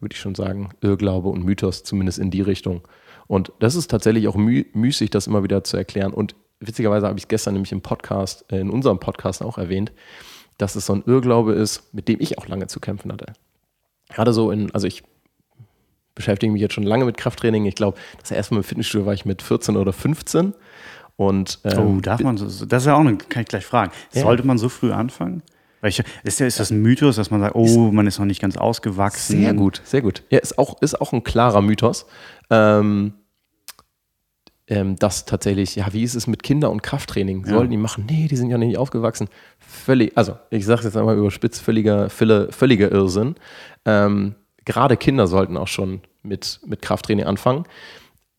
würde ich schon sagen, Irrglaube und Mythos, zumindest in die Richtung. Und das ist tatsächlich auch müh müßig, das immer wieder zu erklären. Und witzigerweise habe ich es gestern nämlich im Podcast, äh, in unserem Podcast auch erwähnt, dass es so ein Irrglaube ist, mit dem ich auch lange zu kämpfen hatte. Gerade so in, also ich beschäftige mich jetzt schon lange mit Krafttraining. Ich glaube, das erste Mal im Fitnessstudio war ich mit 14 oder 15. Und, ähm, oh, darf man so, das ist ja auch eine, kann ich gleich fragen. Ja. Sollte man so früh anfangen? Ich, ist, ist das ein Mythos, dass man sagt, oh, man ist noch nicht ganz ausgewachsen? Sehr gut, sehr gut. Ja, ist auch, ist auch ein klarer Mythos. Ähm, ähm, dass tatsächlich, ja, wie ist es mit Kinder- und Krafttraining? Sollen ja. die machen? Nee, die sind ja nicht aufgewachsen. Völlig, also ich sage jetzt einmal überspitzt, völliger, völliger Irrsinn. Ähm, gerade Kinder sollten auch schon mit, mit Krafttraining anfangen.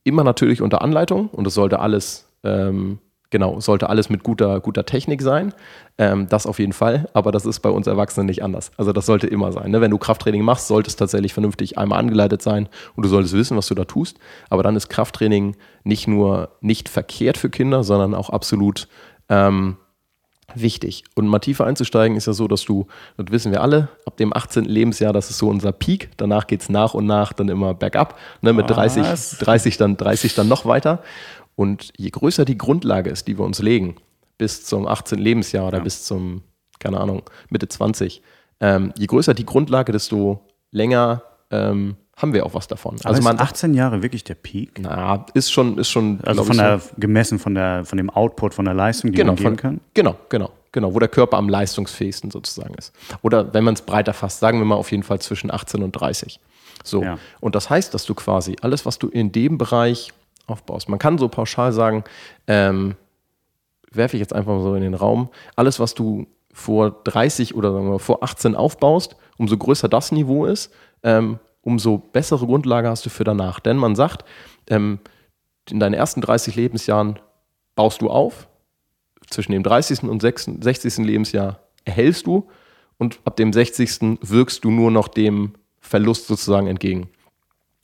Immer natürlich unter Anleitung und es sollte alles ähm, genau, sollte alles mit guter, guter Technik sein. Ähm, das auf jeden Fall, aber das ist bei uns Erwachsenen nicht anders. Also das sollte immer sein. Ne? Wenn du Krafttraining machst, sollte es tatsächlich vernünftig einmal angeleitet sein und du solltest wissen, was du da tust. Aber dann ist Krafttraining nicht nur nicht verkehrt für Kinder, sondern auch absolut ähm, wichtig. Und mal tiefer einzusteigen ist ja so, dass du, das wissen wir alle, ab dem 18. Lebensjahr, das ist so unser Peak. Danach geht es nach und nach dann immer bergab. Ne, mit 30, 30, dann, 30 dann noch weiter. Und je größer die Grundlage ist, die wir uns legen, bis zum 18. Lebensjahr oder ja. bis zum, keine Ahnung, Mitte 20, ähm, je größer die Grundlage, desto länger ähm, haben wir auch was davon. Aber also man 18 Jahre wirklich der Peak? Na, ist schon, ist schon. Also von der, so, gemessen von der, von dem Output, von der Leistung, die genau, man geben von, kann? Genau, genau, genau, wo der Körper am leistungsfähigsten sozusagen ist. Oder wenn man es breiter fasst, sagen wir mal auf jeden Fall zwischen 18 und 30. So. Ja. Und das heißt, dass du quasi alles, was du in dem Bereich aufbaust. Man kann so pauschal sagen, ähm, werfe ich jetzt einfach mal so in den Raum, alles, was du vor 30 oder sagen wir vor 18 aufbaust, umso größer das Niveau ist, ähm, umso bessere Grundlage hast du für danach. Denn man sagt, ähm, in deinen ersten 30 Lebensjahren baust du auf, zwischen dem 30. und 60. Lebensjahr erhältst du und ab dem 60. wirkst du nur noch dem Verlust sozusagen entgegen.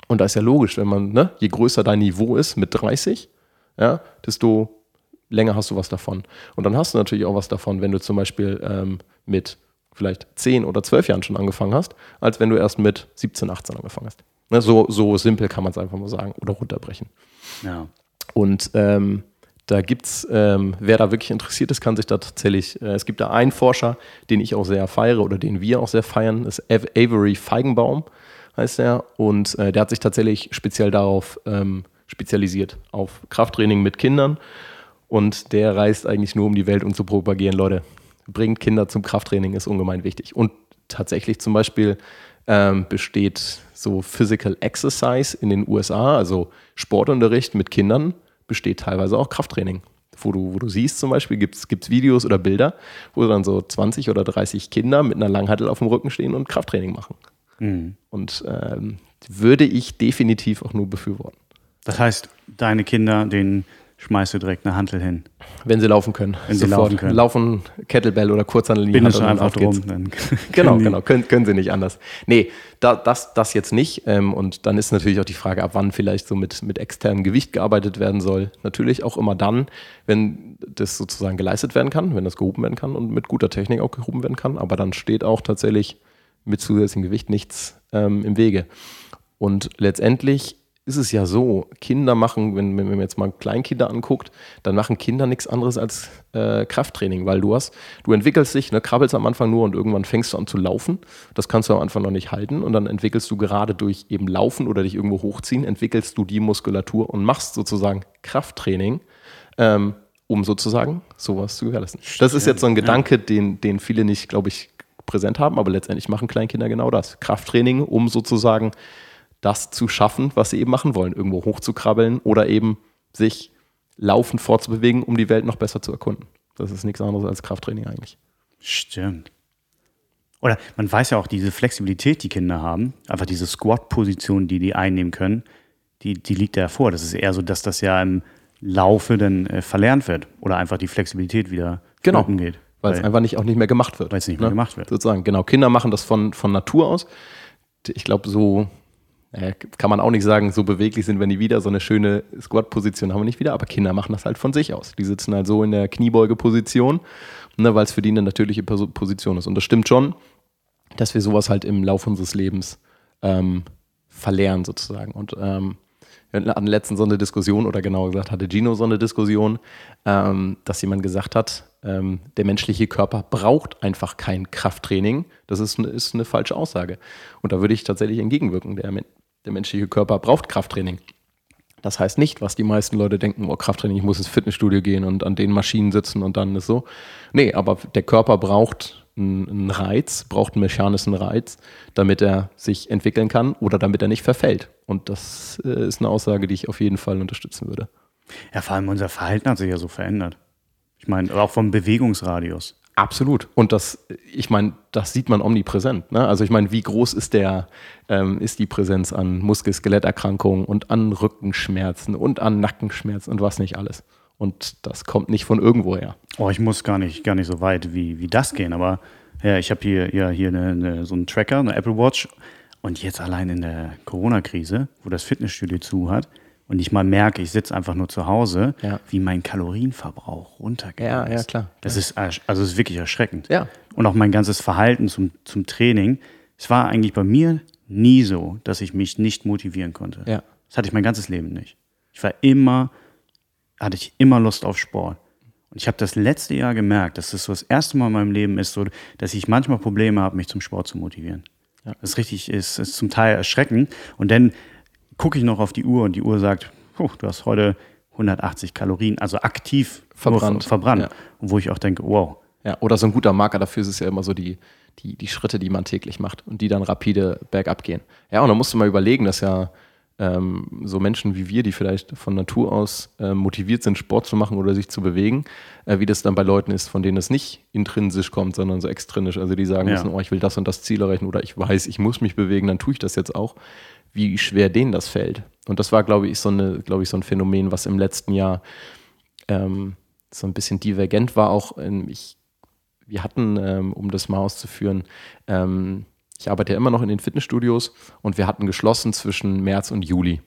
Und da ist ja logisch, wenn man, ne, je größer dein Niveau ist mit 30, ja, desto länger hast du was davon. Und dann hast du natürlich auch was davon, wenn du zum Beispiel ähm, mit vielleicht 10 oder 12 Jahren schon angefangen hast, als wenn du erst mit 17, 18 angefangen hast. Ne, so, so simpel kann man es einfach mal sagen oder runterbrechen. Ja. Und ähm, da gibt es, ähm, wer da wirklich interessiert ist, kann sich da tatsächlich, äh, es gibt da einen Forscher, den ich auch sehr feiere oder den wir auch sehr feiern, ist Avery Feigenbaum heißt er. Und äh, der hat sich tatsächlich speziell darauf ähm, spezialisiert, auf Krafttraining mit Kindern. Und der reist eigentlich nur um die Welt, um zu propagieren, Leute, bringt Kinder zum Krafttraining, ist ungemein wichtig. Und tatsächlich zum Beispiel ähm, besteht so Physical Exercise in den USA, also Sportunterricht mit Kindern, besteht teilweise auch Krafttraining. Wo du, wo du siehst zum Beispiel, gibt es Videos oder Bilder, wo dann so 20 oder 30 Kinder mit einer Langhantel auf dem Rücken stehen und Krafttraining machen. Mhm. Und ähm, würde ich definitiv auch nur befürworten. Das heißt, deine Kinder, denen schmeißt du direkt eine Hantel hin. Wenn sie laufen können. Wenn sie laufen können. Laufen Kettlebell oder Kurzhandel. Bindest du einfach drum. Dann genau, genau. Können, können sie nicht anders. Nee, da, das, das jetzt nicht. Ähm, und dann ist natürlich auch die Frage, ab wann vielleicht so mit, mit externem Gewicht gearbeitet werden soll. Natürlich auch immer dann, wenn das sozusagen geleistet werden kann, wenn das gehoben werden kann und mit guter Technik auch gehoben werden kann. Aber dann steht auch tatsächlich mit zusätzlichem Gewicht nichts ähm, im Wege. Und letztendlich ist es ja so, Kinder machen, wenn, wenn man jetzt mal Kleinkinder anguckt, dann machen Kinder nichts anderes als äh, Krafttraining, weil du hast, du entwickelst dich, ne, krabbelst am Anfang nur und irgendwann fängst du an zu laufen. Das kannst du am Anfang noch nicht halten und dann entwickelst du gerade durch eben Laufen oder dich irgendwo hochziehen, entwickelst du die Muskulatur und machst sozusagen Krafttraining, ähm, um sozusagen sowas zu gewährleisten. Das ist jetzt so ein Gedanke, den, den viele nicht, glaube ich, präsent haben, aber letztendlich machen Kleinkinder genau das. Krafttraining, um sozusagen das zu schaffen, was sie eben machen wollen, irgendwo hochzukrabbeln oder eben sich laufend fortzubewegen, um die Welt noch besser zu erkunden. Das ist nichts anderes als Krafttraining eigentlich. Stimmt. Oder man weiß ja auch, diese Flexibilität, die Kinder haben, einfach diese Squat-Position, die die einnehmen können, die, die liegt ja vor. Das ist eher so, dass das ja im Laufe dann äh, verlernt wird oder einfach die Flexibilität wieder genau. geht. Weil, es einfach nicht, auch nicht mehr gemacht wird. Weil es nicht mehr ne? gemacht wird. Sozusagen, genau. Kinder machen das von, von Natur aus. Ich glaube, so äh, kann man auch nicht sagen, so beweglich sind wir nie wieder. So eine schöne Squat-Position haben wir nicht wieder, aber Kinder machen das halt von sich aus. Die sitzen halt so in der Kniebeugeposition, ne, weil es für die eine natürliche Position ist. Und das stimmt schon, dass wir sowas halt im Laufe unseres Lebens ähm, verlernen sozusagen. Und ähm, wir hatten letzten so eine Diskussion, oder genauer gesagt hatte Gino so eine Diskussion, ähm, dass jemand gesagt hat, ähm, der menschliche Körper braucht einfach kein Krafttraining. Das ist, eine, ist eine falsche Aussage. Und da würde ich tatsächlich entgegenwirken. Der, der menschliche Körper braucht Krafttraining. Das heißt nicht, was die meisten Leute denken, oh Krafttraining, ich muss ins Fitnessstudio gehen und an den Maschinen sitzen und dann ist so. Nee, aber der Körper braucht einen Reiz, braucht einen mechanischen Reiz, damit er sich entwickeln kann oder damit er nicht verfällt. Und das äh, ist eine Aussage, die ich auf jeden Fall unterstützen würde. Ja, vor allem unser Verhalten hat sich ja so verändert. Ich meine, auch vom Bewegungsradius. Absolut. Und das, ich meine, das sieht man omnipräsent. Ne? Also ich meine, wie groß ist der, ähm, ist die Präsenz an Muskel-Skeletterkrankungen und an Rückenschmerzen und an Nackenschmerzen und was nicht alles. Und das kommt nicht von irgendwoher. Oh, ich muss gar nicht, gar nicht so weit wie, wie das gehen, aber ja, ich habe hier, ja, hier eine, eine, so einen Tracker, eine Apple Watch. Und jetzt allein in der Corona-Krise, wo das Fitnessstudio zu hat, und ich mal merke, ich sitze einfach nur zu Hause, ja. wie mein Kalorienverbrauch runtergeht. Ja, ja, klar. Das ist, also das ist wirklich erschreckend. Ja. Und auch mein ganzes Verhalten zum, zum Training. Es war eigentlich bei mir nie so, dass ich mich nicht motivieren konnte. Ja. Das hatte ich mein ganzes Leben nicht. Ich war immer, hatte ich immer Lust auf Sport. Und ich habe das letzte Jahr gemerkt, dass das so das erste Mal in meinem Leben ist, so, dass ich manchmal Probleme habe, mich zum Sport zu motivieren. Ja. Das ist richtig, ist, ist zum Teil erschreckend. Und dann gucke ich noch auf die Uhr und die Uhr sagt, du hast heute 180 Kalorien, also aktiv verbrannt. verbrannt. Ja. Und wo ich auch denke, wow. Ja, oder so ein guter Marker dafür ist es ja immer so die, die, die Schritte, die man täglich macht und die dann rapide bergab gehen. Ja, und dann musst du mal überlegen, dass ja ähm, so Menschen wie wir, die vielleicht von Natur aus äh, motiviert sind, Sport zu machen oder sich zu bewegen, äh, wie das dann bei Leuten ist, von denen es nicht intrinsisch kommt, sondern so extrinsisch. Also die sagen ja. müssen, oh, ich will das und das Ziel erreichen oder ich weiß, ich muss mich bewegen, dann tue ich das jetzt auch wie schwer denen das fällt. Und das war, glaube ich, so eine, glaube ich, so ein Phänomen, was im letzten Jahr ähm, so ein bisschen divergent war. Auch in, ich, wir hatten, ähm, um das mal auszuführen, ähm, ich arbeite ja immer noch in den Fitnessstudios und wir hatten geschlossen zwischen März und Juli.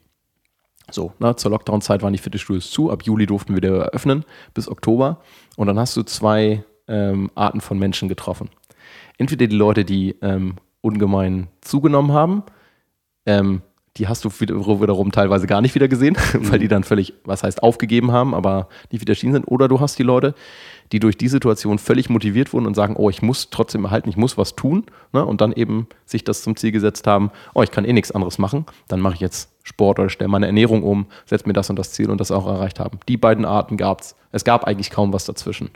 So, ne, zur Lockdown-Zeit waren die Fitnessstudios zu, ab Juli durften wir wieder eröffnen bis Oktober. Und dann hast du zwei ähm, Arten von Menschen getroffen. Entweder die Leute, die ähm, ungemein zugenommen haben, ähm, die hast du wiederum teilweise gar nicht wieder gesehen, weil die dann völlig, was heißt, aufgegeben haben, aber nicht wieder erschienen sind. Oder du hast die Leute, die durch die Situation völlig motiviert wurden und sagen, oh, ich muss trotzdem erhalten, ich muss was tun. Ne? Und dann eben sich das zum Ziel gesetzt haben, oh, ich kann eh nichts anderes machen, dann mache ich jetzt Sport oder stelle meine Ernährung um, setze mir das und das Ziel und das auch erreicht haben. Die beiden Arten gab es. Es gab eigentlich kaum was dazwischen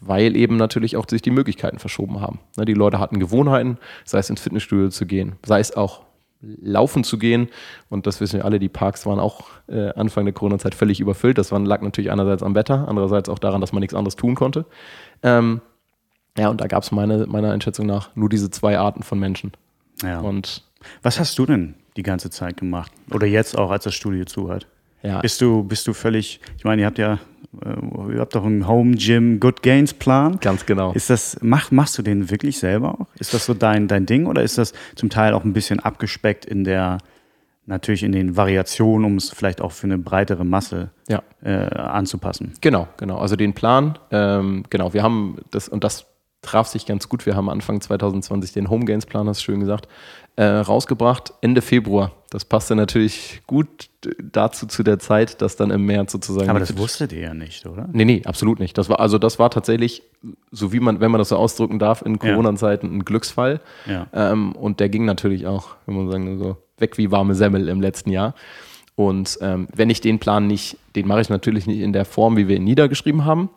weil eben natürlich auch sich die Möglichkeiten verschoben haben. Ne, die Leute hatten Gewohnheiten, sei es ins Fitnessstudio zu gehen, sei es auch laufen zu gehen. Und das wissen wir alle, die Parks waren auch äh, Anfang der Corona-Zeit völlig überfüllt. Das war, lag natürlich einerseits am Wetter, andererseits auch daran, dass man nichts anderes tun konnte. Ähm, ja, und da gab es meine, meiner Einschätzung nach nur diese zwei Arten von Menschen. Ja. Und Was hast du denn die ganze Zeit gemacht? Oder jetzt auch, als das Studio zu hat? Ja. Bist du, bist du völlig, ich meine, ihr habt ja äh, ihr habt doch einen Home Gym Good Gains Plan. Ganz genau. Ist das, mach, machst du den wirklich selber auch? Ist das so dein, dein Ding oder ist das zum Teil auch ein bisschen abgespeckt in der, natürlich in den Variationen, um es vielleicht auch für eine breitere Masse ja. äh, anzupassen? Genau, genau. Also den Plan, ähm, genau, wir haben das, und das traf sich ganz gut. Wir haben Anfang 2020 den Home Gains Plan, hast du schön gesagt, äh, rausgebracht, Ende Februar. Das passte natürlich gut dazu zu der Zeit, dass dann im März sozusagen. Aber das wusstet ihr ja nicht, oder? Nee, nee, absolut nicht. Das war, also das war tatsächlich, so wie man, wenn man das so ausdrücken darf, in Corona-Zeiten ein Glücksfall. Ja. Ähm, und der ging natürlich auch, wenn man sagen, so weg wie warme Semmel im letzten Jahr. Und ähm, wenn ich den Plan nicht, den mache ich natürlich nicht in der Form, wie wir ihn niedergeschrieben haben,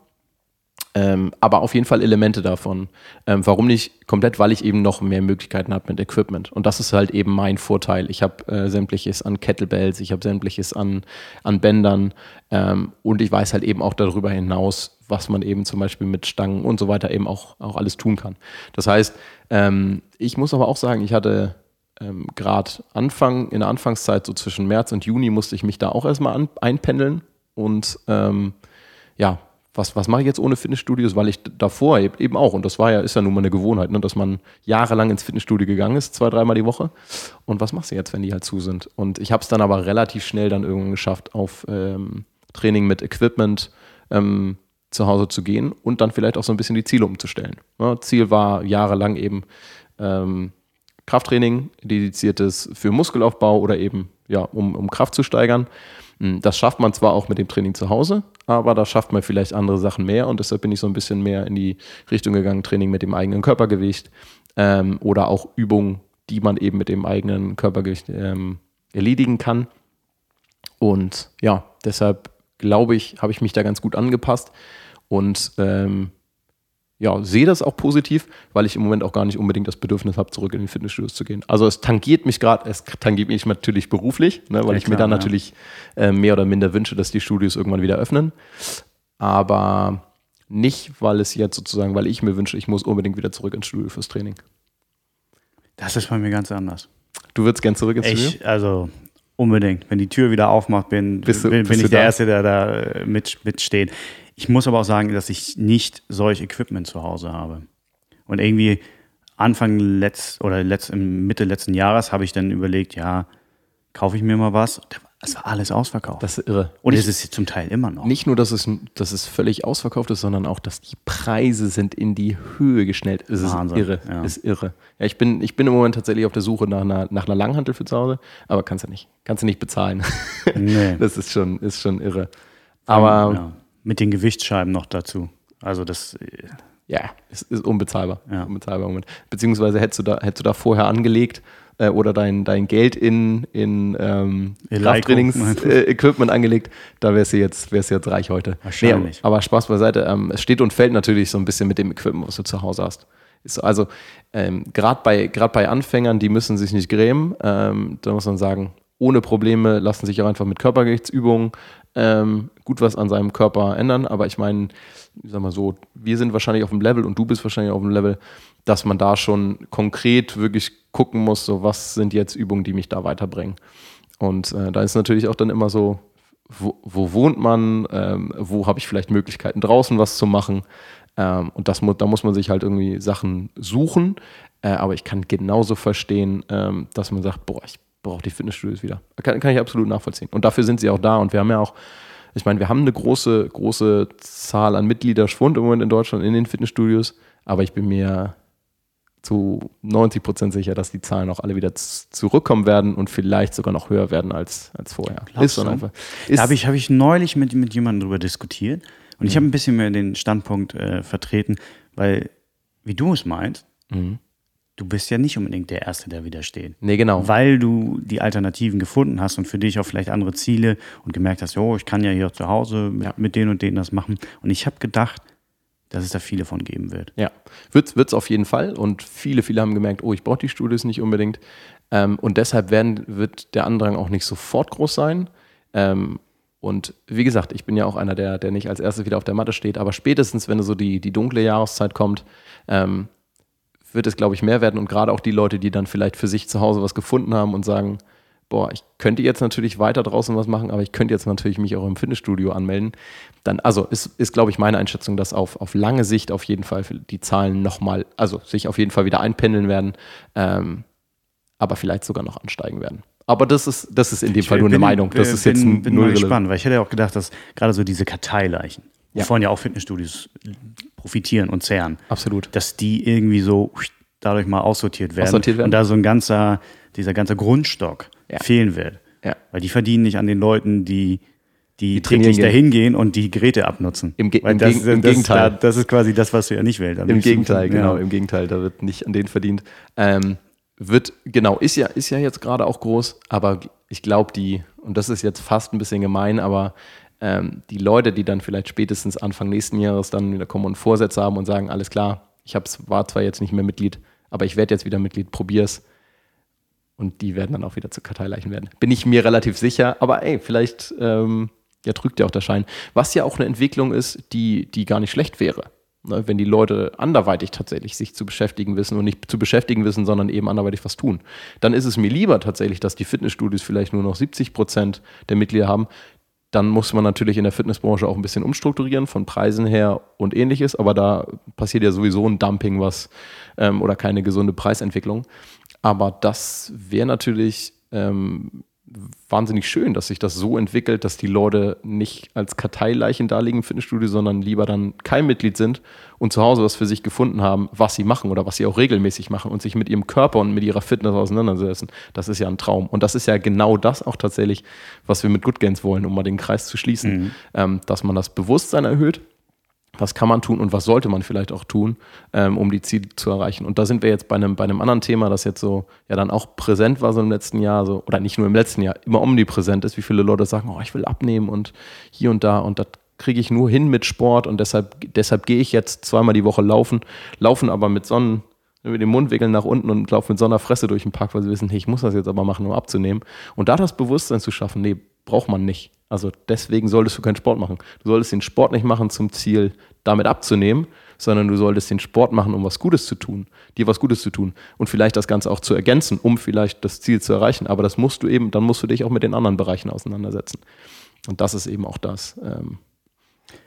ähm, aber auf jeden Fall Elemente davon. Ähm, warum nicht komplett? Weil ich eben noch mehr Möglichkeiten habe mit Equipment. Und das ist halt eben mein Vorteil. Ich habe äh, sämtliches an Kettlebells, ich habe sämtliches an, an Bändern ähm, und ich weiß halt eben auch darüber hinaus, was man eben zum Beispiel mit Stangen und so weiter eben auch, auch alles tun kann. Das heißt, ähm, ich muss aber auch sagen, ich hatte ähm, gerade Anfang, in der Anfangszeit, so zwischen März und Juni, musste ich mich da auch erstmal an, einpendeln und ähm, ja, was, was mache ich jetzt ohne Fitnessstudios? Weil ich davor eben auch, und das war ja, ist ja nun mal eine Gewohnheit, ne, dass man jahrelang ins Fitnessstudio gegangen ist, zwei, dreimal die Woche. Und was machst du jetzt, wenn die halt zu sind? Und ich habe es dann aber relativ schnell dann irgendwann geschafft, auf ähm, Training mit Equipment ähm, zu Hause zu gehen und dann vielleicht auch so ein bisschen die Ziele umzustellen. Ja, ne, Ziel war jahrelang eben ähm, Krafttraining, dediziertes für Muskelaufbau oder eben ja, um, um Kraft zu steigern. Hm, das schafft man zwar auch mit dem Training zu Hause, aber da schafft man vielleicht andere Sachen mehr und deshalb bin ich so ein bisschen mehr in die Richtung gegangen, Training mit dem eigenen Körpergewicht ähm, oder auch Übungen, die man eben mit dem eigenen Körpergewicht ähm, erledigen kann. Und ja, deshalb glaube ich, habe ich mich da ganz gut angepasst und ähm, ja, sehe das auch positiv, weil ich im Moment auch gar nicht unbedingt das Bedürfnis habe, zurück in die Fitnessstudios zu gehen. Also es tangiert mich gerade, es tangiert mich natürlich beruflich, ne, weil ja, ich klar, mir dann ja. natürlich äh, mehr oder minder wünsche, dass die Studios irgendwann wieder öffnen. Aber nicht, weil es jetzt sozusagen, weil ich mir wünsche, ich muss unbedingt wieder zurück ins Studio fürs Training. Das ist bei mir ganz anders. Du würdest gern zurück ins ich, Studio? Also unbedingt. Wenn die Tür wieder aufmacht, bin, bin, bin ich der da? Erste, der da äh, mit, mitsteht. Ich muss aber auch sagen, dass ich nicht solch Equipment zu Hause habe. Und irgendwie Anfang letzt oder letzt, Mitte letzten Jahres habe ich dann überlegt, ja, kaufe ich mir mal was. Es war alles ausverkauft. Das ist irre. Und es ist zum Teil immer noch. Nicht nur, dass es, dass es völlig ausverkauft ist, sondern auch, dass die Preise sind in die Höhe geschnellt. Es Wahnsinn, ist irre. Ja. ist irre. Ja, ich, bin, ich bin im Moment tatsächlich auf der Suche nach einer, nach einer Langhantel für zu Hause, aber kannst du nicht. Kannst du nicht bezahlen. Nee. Das ist schon, ist schon irre. Aber ja. Mit den Gewichtsscheiben noch dazu. Also das. Äh, ja, es ist unbezahlbar. Ja. unbezahlbar Moment. Beziehungsweise hättest du da, hättest du da vorher angelegt äh, oder dein, dein Geld in, in ähm, Krafttrainings-Equipment äh, angelegt, da wärst du jetzt, wärst du jetzt reich heute. Wahrscheinlich. Nee, aber Spaß beiseite. Ähm, es steht und fällt natürlich so ein bisschen mit dem Equipment, was du zu Hause hast. Ist also ähm, gerade bei, bei Anfängern, die müssen sich nicht grämen. Ähm, da muss man sagen, ohne Probleme lassen sich auch einfach mit Körpergewichtsübungen ähm, gut was an seinem Körper ändern. Aber ich meine, ich sag mal so, wir sind wahrscheinlich auf dem Level und du bist wahrscheinlich auf dem Level, dass man da schon konkret wirklich gucken muss, so was sind jetzt Übungen, die mich da weiterbringen. Und äh, da ist natürlich auch dann immer so, wo, wo wohnt man, ähm, wo habe ich vielleicht Möglichkeiten draußen was zu machen. Ähm, und das, da muss man sich halt irgendwie Sachen suchen. Äh, aber ich kann genauso verstehen, ähm, dass man sagt, boah, ich brauche die Fitnessstudios wieder. Kann, kann ich absolut nachvollziehen. Und dafür sind sie auch da. Und wir haben ja auch, ich meine, wir haben eine große, große Zahl an Mitgliederschwund im Moment in Deutschland in den Fitnessstudios, aber ich bin mir zu 90 Prozent sicher, dass die Zahlen auch alle wieder zurückkommen werden und vielleicht sogar noch höher werden als, als vorher. Glaubst ist einfach. Ist da habe ich, hab ich neulich mit, mit jemandem darüber diskutiert und mhm. ich habe ein bisschen mehr den Standpunkt äh, vertreten, weil, wie du es meinst, mhm du bist ja nicht unbedingt der Erste, der widersteht. Nee, genau. Weil du die Alternativen gefunden hast und für dich auch vielleicht andere Ziele und gemerkt hast, oh, ich kann ja hier zu Hause mit, ja. mit denen und denen das machen. Und ich habe gedacht, dass es da viele von geben wird. Ja, wird es auf jeden Fall. Und viele, viele haben gemerkt, oh, ich brauche die Studios nicht unbedingt. Ähm, und deshalb werden, wird der Andrang auch nicht sofort groß sein. Ähm, und wie gesagt, ich bin ja auch einer, der, der nicht als erstes wieder auf der Matte steht, aber spätestens, wenn so die, die dunkle Jahreszeit kommt, ähm, wird es, glaube ich, mehr werden. Und gerade auch die Leute, die dann vielleicht für sich zu Hause was gefunden haben und sagen, boah, ich könnte jetzt natürlich weiter draußen was machen, aber ich könnte jetzt natürlich mich auch im Fitnessstudio anmelden. Dann, also ist, ist glaube ich, meine Einschätzung, dass auf, auf lange Sicht auf jeden Fall die Zahlen nochmal, also sich auf jeden Fall wieder einpendeln werden, ähm, aber vielleicht sogar noch ansteigen werden. Aber das ist, das ist in dem ich Fall nur eine Meinung. Das ist bin, jetzt ein, bin null gespannt, weil ich hätte ja auch gedacht, dass gerade so diese Karteileichen, ja. wovon ja auch Fitnessstudios profitieren und zehren. Absolut. Dass die irgendwie so dadurch mal aussortiert werden, aussortiert werden. und da so ein ganzer, dieser ganze Grundstock ja. fehlen wird. Ja. Weil die verdienen nicht an den Leuten, die die, die täglich dahin gehen und die Geräte abnutzen. Im, Ge Weil das, im, im das, Gegenteil. Das, das, ist quasi das, was du ja nicht willst. Im Gegenteil, genau, ja. im Gegenteil. Da wird nicht an denen verdient. Ähm, wird, genau, ist ja, ist ja jetzt gerade auch groß, aber ich glaube, die, und das ist jetzt fast ein bisschen gemein, aber ähm, die Leute, die dann vielleicht spätestens Anfang nächsten Jahres dann wieder kommen und Vorsätze haben und sagen, alles klar, ich hab's, war zwar jetzt nicht mehr Mitglied, aber ich werde jetzt wieder Mitglied, probier's. Und die werden dann auch wieder zu Karteileichen werden. Bin ich mir relativ sicher, aber ey, vielleicht ähm, ja, trügt ja auch der Schein. Was ja auch eine Entwicklung ist, die, die gar nicht schlecht wäre. Ne, wenn die Leute anderweitig tatsächlich sich zu beschäftigen wissen und nicht zu beschäftigen wissen, sondern eben anderweitig was tun. Dann ist es mir lieber tatsächlich, dass die Fitnessstudios vielleicht nur noch 70 Prozent der Mitglieder haben, dann muss man natürlich in der Fitnessbranche auch ein bisschen umstrukturieren von Preisen her und ähnliches, aber da passiert ja sowieso ein Dumping, was ähm, oder keine gesunde Preisentwicklung. Aber das wäre natürlich ähm, wahnsinnig schön, dass sich das so entwickelt, dass die Leute nicht als Karteileichen da liegen im Fitnessstudio, sondern lieber dann kein Mitglied sind und zu Hause was für sich gefunden haben, was sie machen oder was sie auch regelmäßig machen und sich mit ihrem Körper und mit ihrer Fitness auseinandersetzen. Das ist ja ein Traum. Und das ist ja genau das auch tatsächlich, was wir mit Good Gains wollen, um mal den Kreis zu schließen, mhm. ähm, dass man das Bewusstsein erhöht, was kann man tun und was sollte man vielleicht auch tun, ähm, um die Ziele zu erreichen. Und da sind wir jetzt bei einem, bei einem anderen Thema, das jetzt so ja dann auch präsent war so im letzten Jahr, so, oder nicht nur im letzten Jahr, immer omnipräsent ist, wie viele Leute sagen, oh, ich will abnehmen und hier und da und das kriege ich nur hin mit Sport und deshalb, deshalb gehe ich jetzt zweimal die Woche laufen, laufen aber mit Sonnen, mit dem Mundwinkeln nach unten und laufen mit so durch den Park, weil sie wissen, hey, ich muss das jetzt aber machen, um abzunehmen. Und da das Bewusstsein zu schaffen, nee, braucht man nicht. Also deswegen solltest du keinen Sport machen. Du solltest den Sport nicht machen zum Ziel, damit abzunehmen, sondern du solltest den Sport machen, um was Gutes zu tun, dir was Gutes zu tun und vielleicht das Ganze auch zu ergänzen, um vielleicht das Ziel zu erreichen. Aber das musst du eben, dann musst du dich auch mit den anderen Bereichen auseinandersetzen. Und das ist eben auch das. Ähm,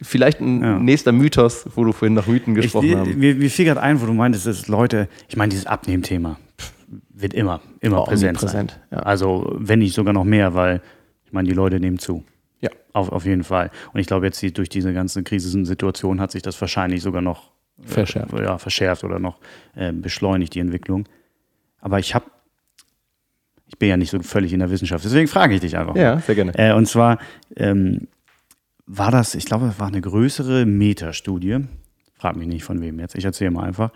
vielleicht ein ja. nächster Mythos, wo du vorhin nach Mythen gesprochen ich, hast. Mir, mir fiel gerade ein, wo du meintest, dass Leute, ich meine, dieses Abnehmthema wird immer, immer oh, präsent, präsent sein. Ja. Also wenn nicht sogar noch mehr, weil ich meine, die Leute nehmen zu. Ja. Auf, auf jeden Fall. Und ich glaube, jetzt die, durch diese ganze Krisensituation hat sich das wahrscheinlich sogar noch äh, verschärft, äh, ja, verschärft oder noch äh, beschleunigt, die Entwicklung. Aber ich habe, ich bin ja nicht so völlig in der Wissenschaft, deswegen frage ich dich einfach. Ja, sehr gerne. Äh, und zwar ähm, war das, ich glaube, es war eine größere Metastudie. Frag mich nicht von wem jetzt, ich erzähle mal einfach.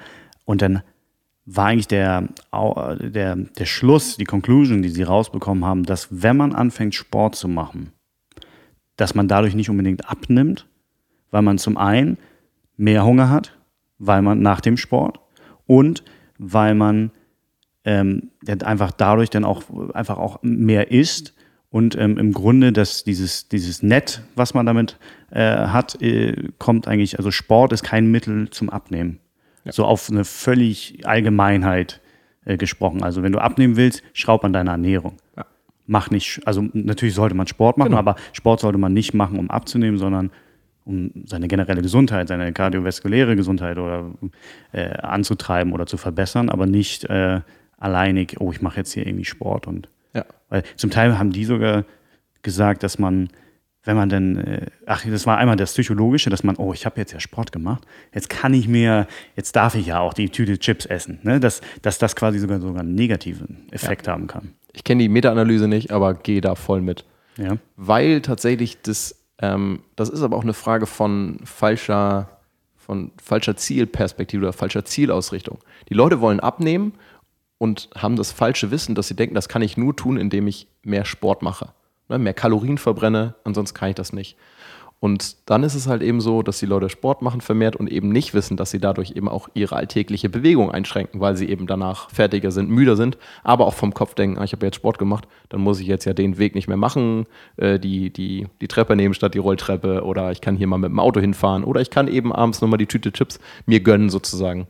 Und dann war eigentlich der, der, der Schluss, die Conclusion, die sie rausbekommen haben, dass wenn man anfängt, Sport zu machen, dass man dadurch nicht unbedingt abnimmt, weil man zum einen mehr Hunger hat, weil man nach dem Sport und weil man ähm, einfach dadurch dann auch einfach auch mehr isst und ähm, im Grunde dass dieses dieses Net, was man damit äh, hat, äh, kommt eigentlich also Sport ist kein Mittel zum Abnehmen, ja. so auf eine völlig Allgemeinheit äh, gesprochen. Also wenn du abnehmen willst, schraub an deiner Ernährung. Ja mach nicht, also natürlich sollte man Sport machen, genau. aber Sport sollte man nicht machen, um abzunehmen, sondern um seine generelle Gesundheit, seine kardiovaskuläre Gesundheit oder äh, anzutreiben oder zu verbessern, aber nicht äh, alleinig, oh, ich mache jetzt hier irgendwie Sport und ja. weil zum Teil haben die sogar gesagt, dass man, wenn man dann, äh, ach, das war einmal das Psychologische, dass man, oh, ich habe jetzt ja Sport gemacht, jetzt kann ich mir, jetzt darf ich ja auch die Tüte Chips essen, ne? dass, dass das quasi sogar sogar einen negativen Effekt ja. haben kann ich kenne die Meta-Analyse nicht, aber gehe da voll mit. Ja. Weil tatsächlich das, ähm, das ist aber auch eine Frage von falscher, von falscher Zielperspektive oder falscher Zielausrichtung. Die Leute wollen abnehmen und haben das falsche Wissen, dass sie denken, das kann ich nur tun, indem ich mehr Sport mache. Ne, mehr Kalorien verbrenne, ansonsten kann ich das nicht. Und dann ist es halt eben so, dass die Leute Sport machen vermehrt und eben nicht wissen, dass sie dadurch eben auch ihre alltägliche Bewegung einschränken, weil sie eben danach fertiger sind, müder sind, aber auch vom Kopf denken, ah, ich habe jetzt Sport gemacht, dann muss ich jetzt ja den Weg nicht mehr machen, äh, die, die, die Treppe nehmen statt die Rolltreppe oder ich kann hier mal mit dem Auto hinfahren oder ich kann eben abends nochmal die Tüte Chips mir gönnen sozusagen.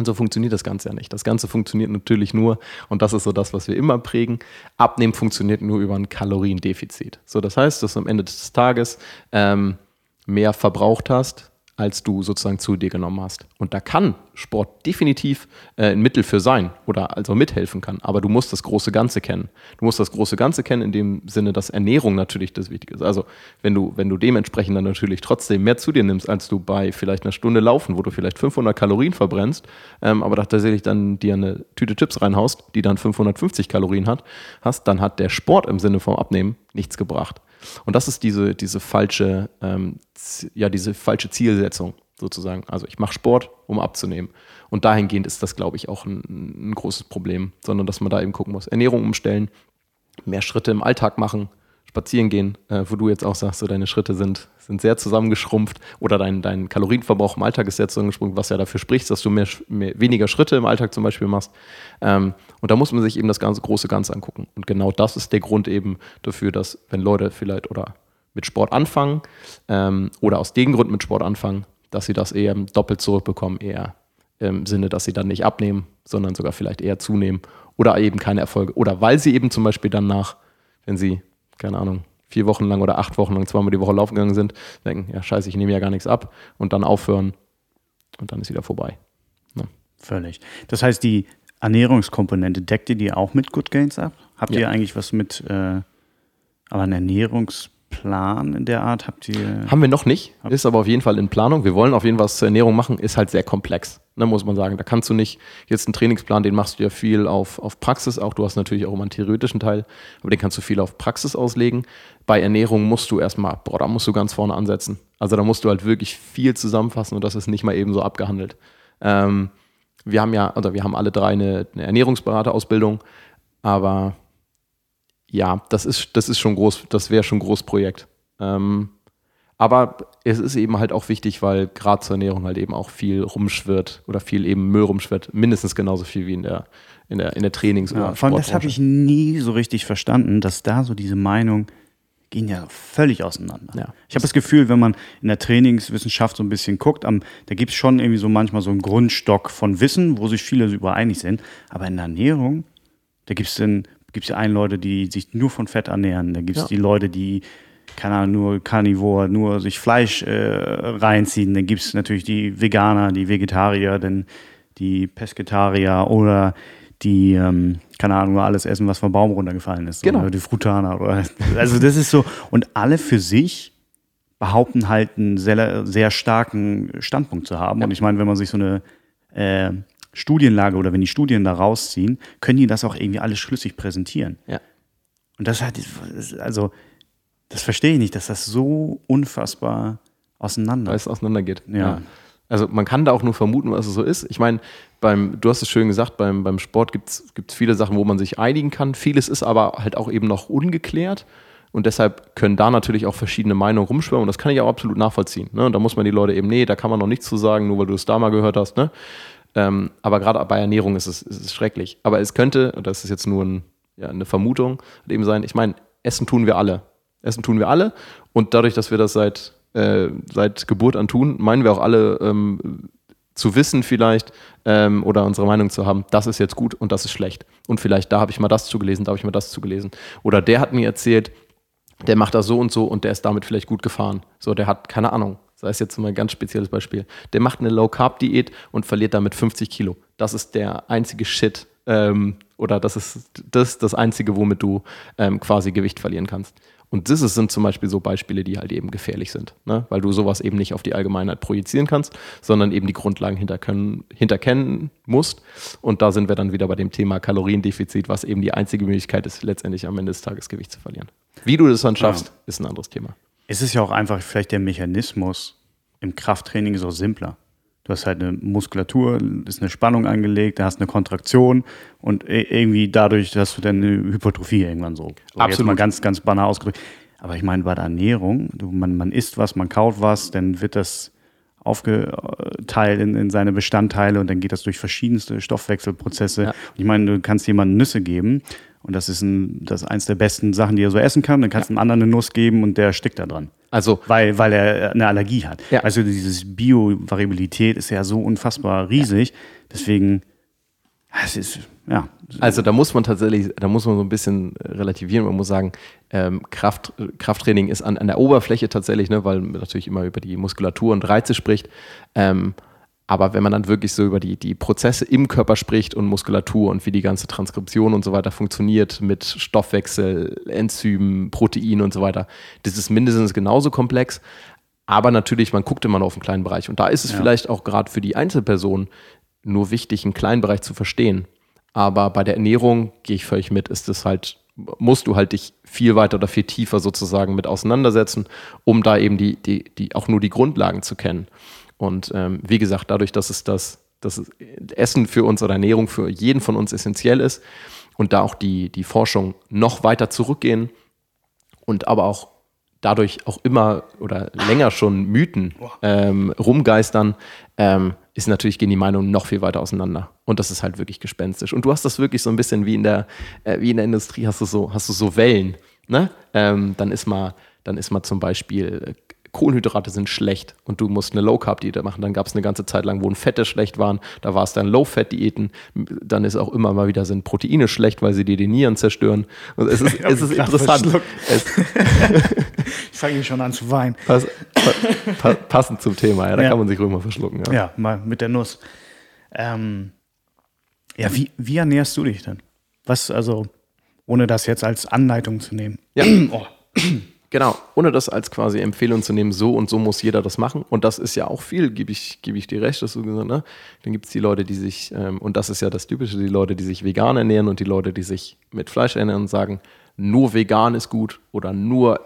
Und so funktioniert das Ganze ja nicht. Das Ganze funktioniert natürlich nur, und das ist so das, was wir immer prägen, Abnehmen funktioniert nur über ein Kaloriendefizit. So, das heißt, dass du am Ende des Tages ähm, mehr verbraucht hast, als du sozusagen zu dir genommen hast. Und da kann Sport definitiv äh, ein Mittel für sein oder also mithelfen kann. Aber du musst das große Ganze kennen. Du musst das große Ganze kennen in dem Sinne, dass Ernährung natürlich das Wichtige ist. Also wenn du, wenn du dementsprechend dann natürlich trotzdem mehr zu dir nimmst, als du bei vielleicht einer Stunde Laufen, wo du vielleicht 500 Kalorien verbrennst, ähm, aber tatsächlich dann dir eine Tüte Chips reinhaust, die dann 550 Kalorien hat, hast, dann hat der Sport im Sinne vom Abnehmen nichts gebracht. Und das ist diese, diese falsche, ähm, ja, diese falsche Zielsetzung sozusagen. Also ich mache Sport, um abzunehmen. Und dahingehend ist das, glaube ich, auch ein, ein großes Problem, sondern dass man da eben gucken muss. Ernährung umstellen, mehr Schritte im Alltag machen, spazieren gehen, äh, wo du jetzt auch sagst, so deine Schritte sind, sind sehr zusammengeschrumpft oder dein, dein Kalorienverbrauch im Alltag ist sehr zusammengeschrumpft, was ja dafür spricht, dass du mehr, mehr, weniger Schritte im Alltag zum Beispiel machst. Ähm, und da muss man sich eben das ganze große Ganze angucken. Und genau das ist der Grund eben dafür, dass wenn Leute vielleicht oder mit Sport anfangen ähm, oder aus dem Grund mit Sport anfangen, dass sie das eher doppelt zurückbekommen, eher im Sinne, dass sie dann nicht abnehmen, sondern sogar vielleicht eher zunehmen oder eben keine Erfolge. Oder weil sie eben zum Beispiel danach, wenn sie keine Ahnung, vier Wochen lang oder acht Wochen lang zweimal die Woche laufen gegangen sind, denken, ja scheiße, ich nehme ja gar nichts ab und dann aufhören und dann ist wieder vorbei. Ja. Völlig. Das heißt, die Ernährungskomponente, deckt ihr die auch mit Good Gains ab? Habt Ja. ihr eigentlich was mit, äh, aber einen Ernährungsplan in der Art? Habt ihr? Haben wir noch nicht, ist aber auf jeden Fall in Planung. Wir wollen auf jeden Fall was zur Ernährung machen, ist halt sehr komplex, ne, muss man sagen. Da kannst du nicht jetzt einen Trainingsplan, den machst du ja viel auf, auf Praxis auch. Du hast natürlich auch immer einen theoretischen Teil, aber den kannst du viel auf Praxis auslegen. Bei Ernährung musst du erstmal, boah, da musst du ganz vorne ansetzen. Also da musst du halt wirklich viel zusammenfassen und das ist nicht mal eben so abgehandelt. Ähm, wir haben ja, oder wir haben alle drei eine, eine Ernährungsberaterausbildung, aber ja, das ist, das ist schon groß, das wäre schon ein Großprojekt. Ähm, aber es ist eben halt auch wichtig, weil gerade zur Ernährung halt eben auch viel rumschwirrt oder viel eben Müll rumschwirrt. Mindestens genauso viel wie in der, in der, in der Trainings- Ja, oder vor allem das habe ich nie so richtig verstanden, dass da so diese Meinungen gehen ja völlig auseinander. Ja. Ich habe das Gefühl, wenn man in der Trainingswissenschaft so ein bisschen guckt, am, da gibt es schon irgendwie so manchmal so einen Grundstock von Wissen, wo sich viele so übereinig sind. Aber in der Ernährung, da gibt es dann gibt's ja einen Leute, die sich nur von Fett ernähren. Da gibt es Ja. die Leute, die keine Ahnung, nur Carnivore, nur sich Fleisch äh, reinziehen. Dann gibt es natürlich die Veganer, die Vegetarier, dann die Pesketarier oder die, ähm, keine Ahnung, nur alles essen, was vom Baum runtergefallen ist. Genau. Oder die Frutaner. Oder, also das ist so. Und alle für sich behaupten halt einen sehr, sehr starken Standpunkt zu haben. Und ich meine, wenn man sich so eine äh, Studienlage oder wenn die Studien da rausziehen, können die das auch irgendwie alles schlüssig präsentieren. Ja. Und das hat, also, das verstehe ich nicht, dass das so unfassbar auseinander weil es auseinandergeht. Ja. Also man kann da auch nur vermuten, was es so ist. Ich meine, beim, du hast es schön gesagt, beim, beim Sport gibt es viele Sachen, wo man sich einigen kann. Vieles ist aber halt auch eben noch ungeklärt. Und deshalb können da natürlich auch verschiedene Meinungen rumschwimmen. Und das kann ich auch absolut nachvollziehen. Ne? Und da muss man die Leute eben, nee, da kann man noch nichts zu sagen, nur weil du es da mal gehört hast. Ne? Ähm, aber gerade bei Ernährung ist es, ist es schrecklich. Aber es könnte, und das ist jetzt nur ein, ja, eine Vermutung, eben sein, ich meine, Essen tun wir alle. Essen tun wir alle. Und dadurch, dass wir das seit, äh, seit Geburt an tun, meinen wir auch alle ähm, zu wissen vielleicht ähm, oder unsere Meinung zu haben, das ist jetzt gut und das ist schlecht. Und vielleicht da habe ich mal das zugelesen, da habe ich mal das zugelesen. Oder der hat mir erzählt, der macht das so und so und der ist damit vielleicht gut gefahren. So, der hat keine Ahnung. Sei es jetzt mal ein ganz spezielles Beispiel. Der macht eine Low-Carb-Diät und verliert damit 50 Kilo. Das ist der einzige Shit ähm, oder das ist das, das Einzige, womit du ähm, quasi Gewicht verlieren kannst. Und das ist- sind zum Beispiel so Beispiele, die halt eben gefährlich sind, ne? weil du sowas eben nicht auf die Allgemeinheit projizieren kannst, sondern eben die Grundlagen hinterkennen, hinterkennen musst. Und da sind wir dann wieder bei dem Thema Kaloriendefizit, was eben die einzige Möglichkeit ist, letztendlich am Ende des Tages Gewicht zu verlieren. Wie du das dann schaffst, Ja. ist ein anderes Thema. Es ist ja auch einfach vielleicht der Mechanismus im Krafttraining auch simpler. Du hast halt eine Muskulatur, ist eine Spannung angelegt, da hast eine Kontraktion und i- irgendwie dadurch hast du dann eine Hypertrophie irgendwann so. so Jetzt Absolut. mal ganz, ganz banal ausgedrückt. Aber ich meine, bei der Ernährung, du, man, man isst was, man kaut was, dann wird das aufgeteilt in, in seine Bestandteile und dann geht das durch verschiedenste Stoffwechselprozesse. Ja. Ich meine, du kannst jemandem Nüsse geben und das ist, ein, das ist eins der besten Sachen, die er so essen kann. Dann kannst du einem anderen eine Nuss geben und der stickt da dran. Also Weil, weil er eine Allergie hat. Ja. Also dieses Bio-Variabilität ist ja so unfassbar riesig. Deswegen, es ist, ja. Also da muss man tatsächlich, da muss man so ein bisschen relativieren. Man muss sagen, ähm, Kraft, Krafttraining ist an, an der Oberfläche tatsächlich, ne, weil man natürlich immer über die Muskulatur und Reize spricht. Ähm, aber wenn man dann wirklich so über die, die Prozesse im Körper spricht und Muskulatur und wie die ganze Transkription und so weiter funktioniert mit Stoffwechsel, Enzymen, Proteinen und so weiter, das ist mindestens genauso komplex. Aber natürlich, man guckt immer nur auf einen kleinen Bereich. Und da ist es Ja. vielleicht auch gerade für die Einzelperson nur wichtig, einen kleinen Bereich zu verstehen. Aber bei der Ernährung gehe ich völlig mit, ist es halt, musst du halt dich viel weiter oder viel tiefer sozusagen mit auseinandersetzen, um da eben die, die, die auch nur die Grundlagen zu kennen. Und ähm, wie gesagt, dadurch, dass es das, dass es Essen für uns oder Ernährung für jeden von uns essentiell ist und da auch die, die Forschung noch weiter zurückgehen und aber auch dadurch auch immer oder länger schon Mythen ähm, rumgeistern, ähm, ist natürlich gehen die Meinungen noch viel weiter auseinander. Und das ist halt wirklich gespenstisch. Und du hast das wirklich so ein bisschen wie in der, äh, wie in der Industrie, hast du so, hast du so Wellen. Ne? Ähm, dann ist mal, dann ist mal zum Beispiel Kohlenhydrate sind schlecht und du musst eine Low-Carb-Diät machen. Dann gab es eine ganze Zeit lang, wo Fette schlecht waren. Da war es dann Low-Fat-Diäten. Dann ist auch immer mal wieder sind Proteine schlecht, weil sie dir die Nieren zerstören. Und es ist, es ist interessant. Es, Ich fange schon an zu weinen. pass, pa, pa, passend zum Thema, ja, da Ja. kann man sich ruhig mal verschlucken. Ja. Ja, mal mit der Nuss. Ähm, Ja, wie, wie ernährst du dich denn? Was, also, ohne das jetzt als Anleitung zu nehmen. Ja. oh. Genau, ohne das als quasi Empfehlung zu nehmen, so und so muss jeder das machen. Und das ist ja auch viel, gebe ich, gebe ich dir recht, dass du gesagt ne? Dann gibt es die Leute, die sich, ähm, und das ist ja das Typische, die Leute, die sich vegan ernähren und die Leute, die sich mit Fleisch ernähren und sagen, nur vegan ist gut oder nur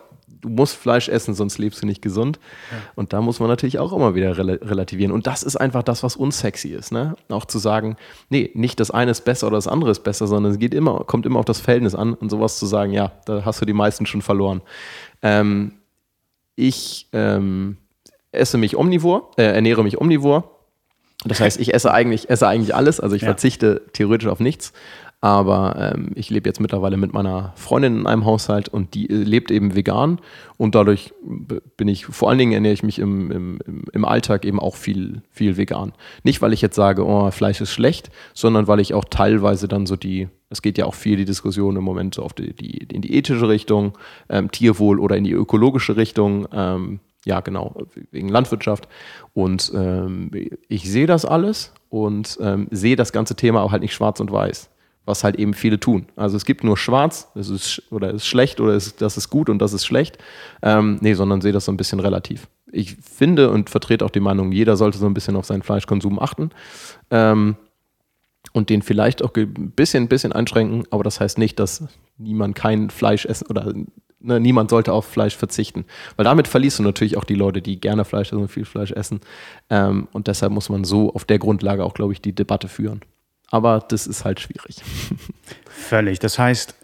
du musst Fleisch essen, sonst lebst du nicht gesund. Ja. Und da muss man natürlich auch immer wieder rel relativieren. Und das ist einfach das, was unsexy ist. Ne? Auch zu sagen, nee, nicht das eine ist besser oder das andere ist besser, sondern es geht immer, kommt immer auf das Verhältnis an und sowas zu sagen, ja, da hast du die meisten schon verloren. Ähm, ich ähm, esse mich omnivor, äh, ernähre mich omnivor. Das heißt, ich esse eigentlich, esse eigentlich alles, also ich ja. verzichte theoretisch auf nichts. Aber ähm, ich lebe jetzt mittlerweile mit meiner Freundin in einem Haushalt und die äh, lebt eben vegan. Und dadurch bin ich, vor allen Dingen ernähre ich mich im, im, im Alltag eben auch viel, viel vegan. Nicht, weil ich jetzt sage, oh, Fleisch ist schlecht, sondern weil ich auch teilweise dann so die, es geht ja auch viel die Diskussion im Moment so auf die, die, in die ethische Richtung, ähm, Tierwohl oder in die ökologische Richtung. Ähm, ja, genau, wegen Landwirtschaft. Und ähm, ich sehe das alles und ähm, sehe das ganze Thema auch halt nicht schwarz und weiß was halt eben viele tun. Also es gibt nur schwarz, das ist oder ist schlecht oder ist, das ist gut und das ist schlecht. Ähm, nee, sondern sehe das so ein bisschen relativ. Ich finde und vertrete auch die Meinung, jeder sollte so ein bisschen auf seinen Fleischkonsum achten. Ähm, und den vielleicht auch ein bisschen, bisschen einschränken, aber das heißt nicht, dass niemand kein Fleisch essen oder ne, niemand sollte auf Fleisch verzichten. Weil damit verlierst du natürlich auch die Leute, die gerne Fleisch essen und viel Fleisch essen. Ähm, und deshalb muss man so auf der Grundlage auch, glaube ich, die Debatte führen aber das ist halt schwierig. Völlig. Das heißt,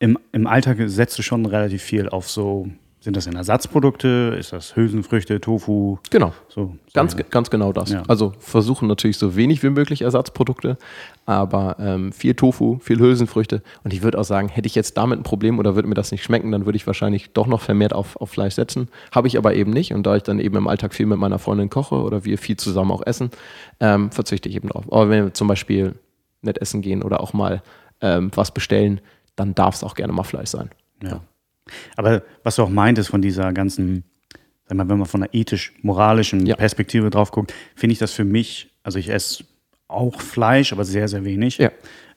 im, im Alltag setzt du schon relativ viel auf so, sind das denn Ersatzprodukte? Ist das Hülsenfrüchte, Tofu? Genau. So, ganz, so. ganz genau das. Ja. Also versuchen natürlich so wenig wie möglich Ersatzprodukte, aber ähm, viel Tofu, viel Hülsenfrüchte. Und ich würde auch sagen, hätte ich jetzt damit ein Problem oder würde mir das nicht schmecken, dann würde ich wahrscheinlich doch noch vermehrt auf, auf Fleisch setzen. Habe ich aber eben nicht. Und da ich dann eben im Alltag viel mit meiner Freundin koche oder wir viel zusammen auch essen, ähm, verzichte ich eben drauf. Aber wenn wir zum Beispiel nicht essen gehen oder auch mal ähm, was bestellen, dann darf es auch gerne mal Fleisch sein. Ja. Aber was du auch meintest von dieser ganzen, sag mal, wenn man von einer ethisch-moralischen ja. Perspektive drauf guckt, finde ich das für mich, also ich esse auch Fleisch, aber sehr, sehr wenig, ja.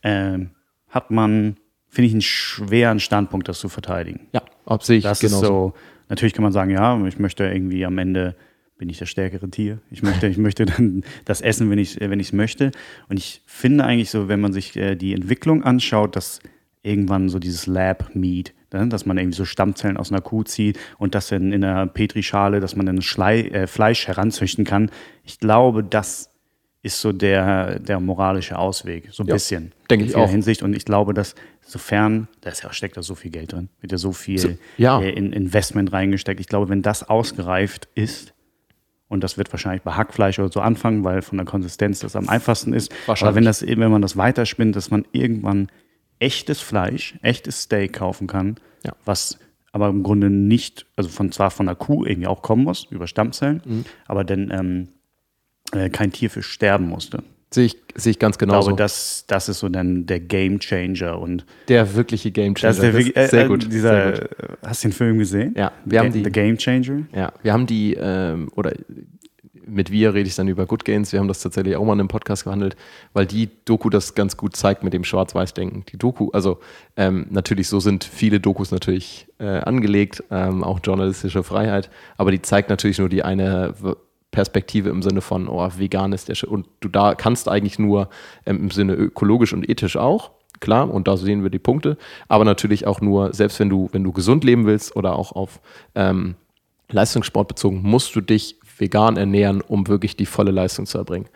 ähm, hat man, finde ich, einen schweren Standpunkt, das zu verteidigen. Ja, ob sich das genauso. ist so. Natürlich kann man sagen, ja, ich möchte irgendwie am Ende bin ich das stärkere Tier. Ich möchte, ich möchte dann das essen, wenn ich wenn es möchte. Und ich finde eigentlich so, wenn man sich äh, die Entwicklung anschaut, dass irgendwann so dieses Lab Meat, dass man irgendwie so Stammzellen aus einer Kuh zieht und das dann in einer Petrischale, dass man dann Schlei, äh, Fleisch heranzüchten kann. Ich glaube, das ist so der, der moralische Ausweg, so ein ja, bisschen. Denke ich auch. Hinsicht. Und ich glaube, dass sofern, da ist ja, steckt da so viel Geld drin, wird ja so viel so, ja. Äh, in Investment reingesteckt. Ich glaube, wenn das ausgereift ist, und das wird wahrscheinlich bei Hackfleisch oder so anfangen, weil von der Konsistenz das am einfachsten ist. Aber wenn das wenn man das weiterspinnt, dass man irgendwann echtes Fleisch, echtes Steak kaufen kann, ja. was aber im Grunde nicht, also von zwar von der Kuh irgendwie auch kommen muss, über Stammzellen, mhm. aber dann ähm, äh, kein Tier für sterben musste. Sehe ich, sehe ich ganz genau. Ich glaube, das, das ist so dann der Game Changer und der wirkliche Game Changer. Das ist der, äh, sehr gut. Dieser, sehr gut. Hast du den Film gesehen? Ja, wir haben die. The Game Changer. Ja, wir haben die ähm, oder mit wir rede ich dann über Good Gains. Wir haben das tatsächlich auch mal in einem Podcast gehandelt, weil die Doku das ganz gut zeigt mit dem Schwarz-Weiß-Denken. Die Doku, also ähm, natürlich, so sind viele Dokus natürlich äh, angelegt, ähm, auch journalistische Freiheit, aber die zeigt natürlich nur die eine Perspektive im Sinne von, oh, vegan ist der Sch und du da kannst eigentlich nur ähm, im Sinne ökologisch und ethisch auch, klar, und da sehen wir die Punkte, aber natürlich auch nur, selbst wenn du, wenn du gesund leben willst oder auch auf ähm, Leistungssport bezogen, musst du dich vegan ernähren, um wirklich die volle Leistung zu erbringen.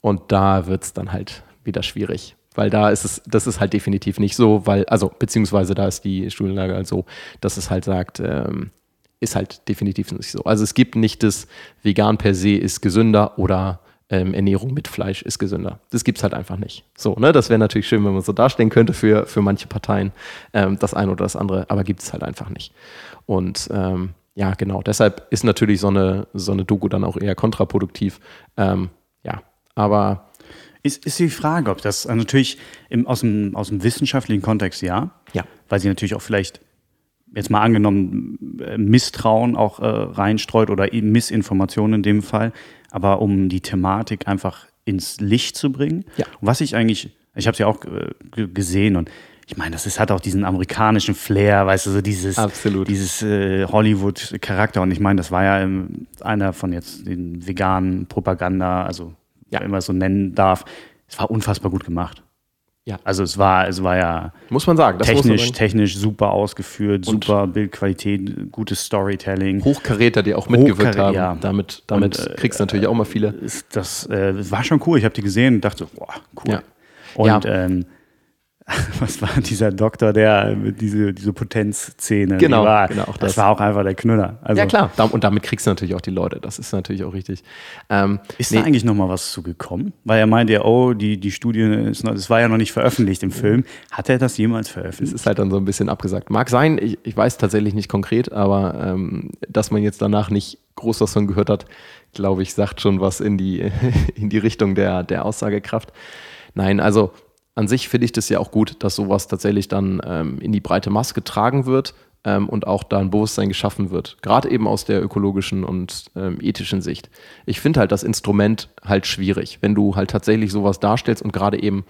Und da wird es dann halt wieder schwierig. Weil da ist es, das ist halt definitiv nicht so, weil, also, beziehungsweise da ist die Studienlage halt so, dass es halt sagt, ähm, ist halt definitiv nicht so. Also es gibt nicht das vegan per se ist gesünder oder ähm, Ernährung mit Fleisch ist gesünder. Das gibt es halt einfach nicht. So, ne? Das wäre natürlich schön, wenn man so darstellen könnte für, für manche Parteien, ähm, das eine oder das andere, aber gibt es halt einfach nicht. Und ähm, ja, genau. Deshalb ist natürlich so eine, so eine Doku dann auch eher kontraproduktiv. Ähm, ja, aber. Ist, ist die Frage, ob das also natürlich im, aus, dem, aus dem wissenschaftlichen Kontext ja. Ja. Weil sie natürlich auch vielleicht, jetzt mal angenommen, äh, Misstrauen auch äh, reinstreut oder Missinformationen in dem Fall. Aber um die Thematik einfach ins Licht zu bringen. Ja. Und was ich eigentlich, ich habe es ja auch äh, gesehen und ich meine, das ist, hat auch diesen amerikanischen Flair, weißt du, so dieses, Absolut. dieses äh, Hollywood-Charakter. Und ich meine, das war ja ähm, einer von jetzt den veganen Propaganda, also Ja. wenn man es so nennen darf. Es war unfassbar gut gemacht. Ja. Also es war, es war ja Muss man sagen. Das technisch, sagen. technisch super ausgeführt, Und- super Bildqualität, gutes Storytelling. Hochkaräter, die auch mitgewirkt Hochkarä- haben. ja. Damit, damit Und, äh, kriegst du natürlich auch mal viele. Ist das äh, war schon cool. Ich habe die gesehen und dachte, boah, cool. Ja. Und Ja. ähm, was war dieser Doktor, der mit diese, diese Potenzszene? die Genau, war, genau, das. das. war auch einfach der Knüller. Also, ja, klar. Und damit kriegst du natürlich auch die Leute. Das ist natürlich auch richtig. Ähm, Ist nee, da eigentlich noch mal was zu gekommen? Weil er meinte ja, oh, die, die Studie ist noch, das war ja noch nicht veröffentlicht im Film. Hat er das jemals Es veröffentlicht? ist halt dann so ein bisschen abgesagt. Mag sein, ich, ich weiß tatsächlich nicht konkret, aber ähm, dass man jetzt danach nicht groß was von gehört hat, glaube ich, sagt schon was in die, in die Richtung der, der Aussagekraft. Nein, also an sich finde ich das ja auch gut, dass sowas tatsächlich dann ähm, in die breite Masse getragen wird ähm, und auch da ein Bewusstsein geschaffen wird. Gerade eben aus der ökologischen und ähm, ethischen Sicht. Ich finde halt das Instrument halt schwierig, wenn du halt tatsächlich sowas darstellst und gerade eben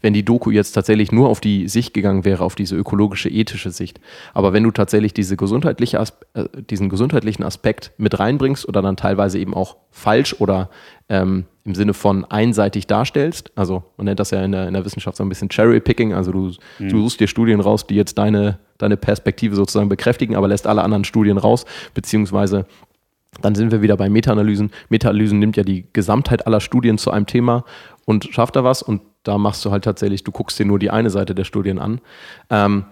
wenn die Doku jetzt tatsächlich nur auf die Sicht gegangen wäre, auf diese ökologische, ethische Sicht. Aber wenn du tatsächlich diese gesundheitliche äh, diesen gesundheitlichen Aspekt mit reinbringst oder dann teilweise eben auch falsch oder ähm, im Sinne von einseitig darstellst, also man nennt das ja in der, in der Wissenschaft so ein bisschen Cherry-Picking, also du, du suchst dir Studien raus, die jetzt deine, deine Perspektive sozusagen bekräftigen, aber lässt alle anderen Studien raus, beziehungsweise dann sind wir wieder bei Meta-Analysen. Meta-Analysen nimmt ja die Gesamtheit aller Studien zu einem Thema und schafft da was. Und da machst du halt tatsächlich, du guckst dir nur die eine Seite der Studien an. Ähm,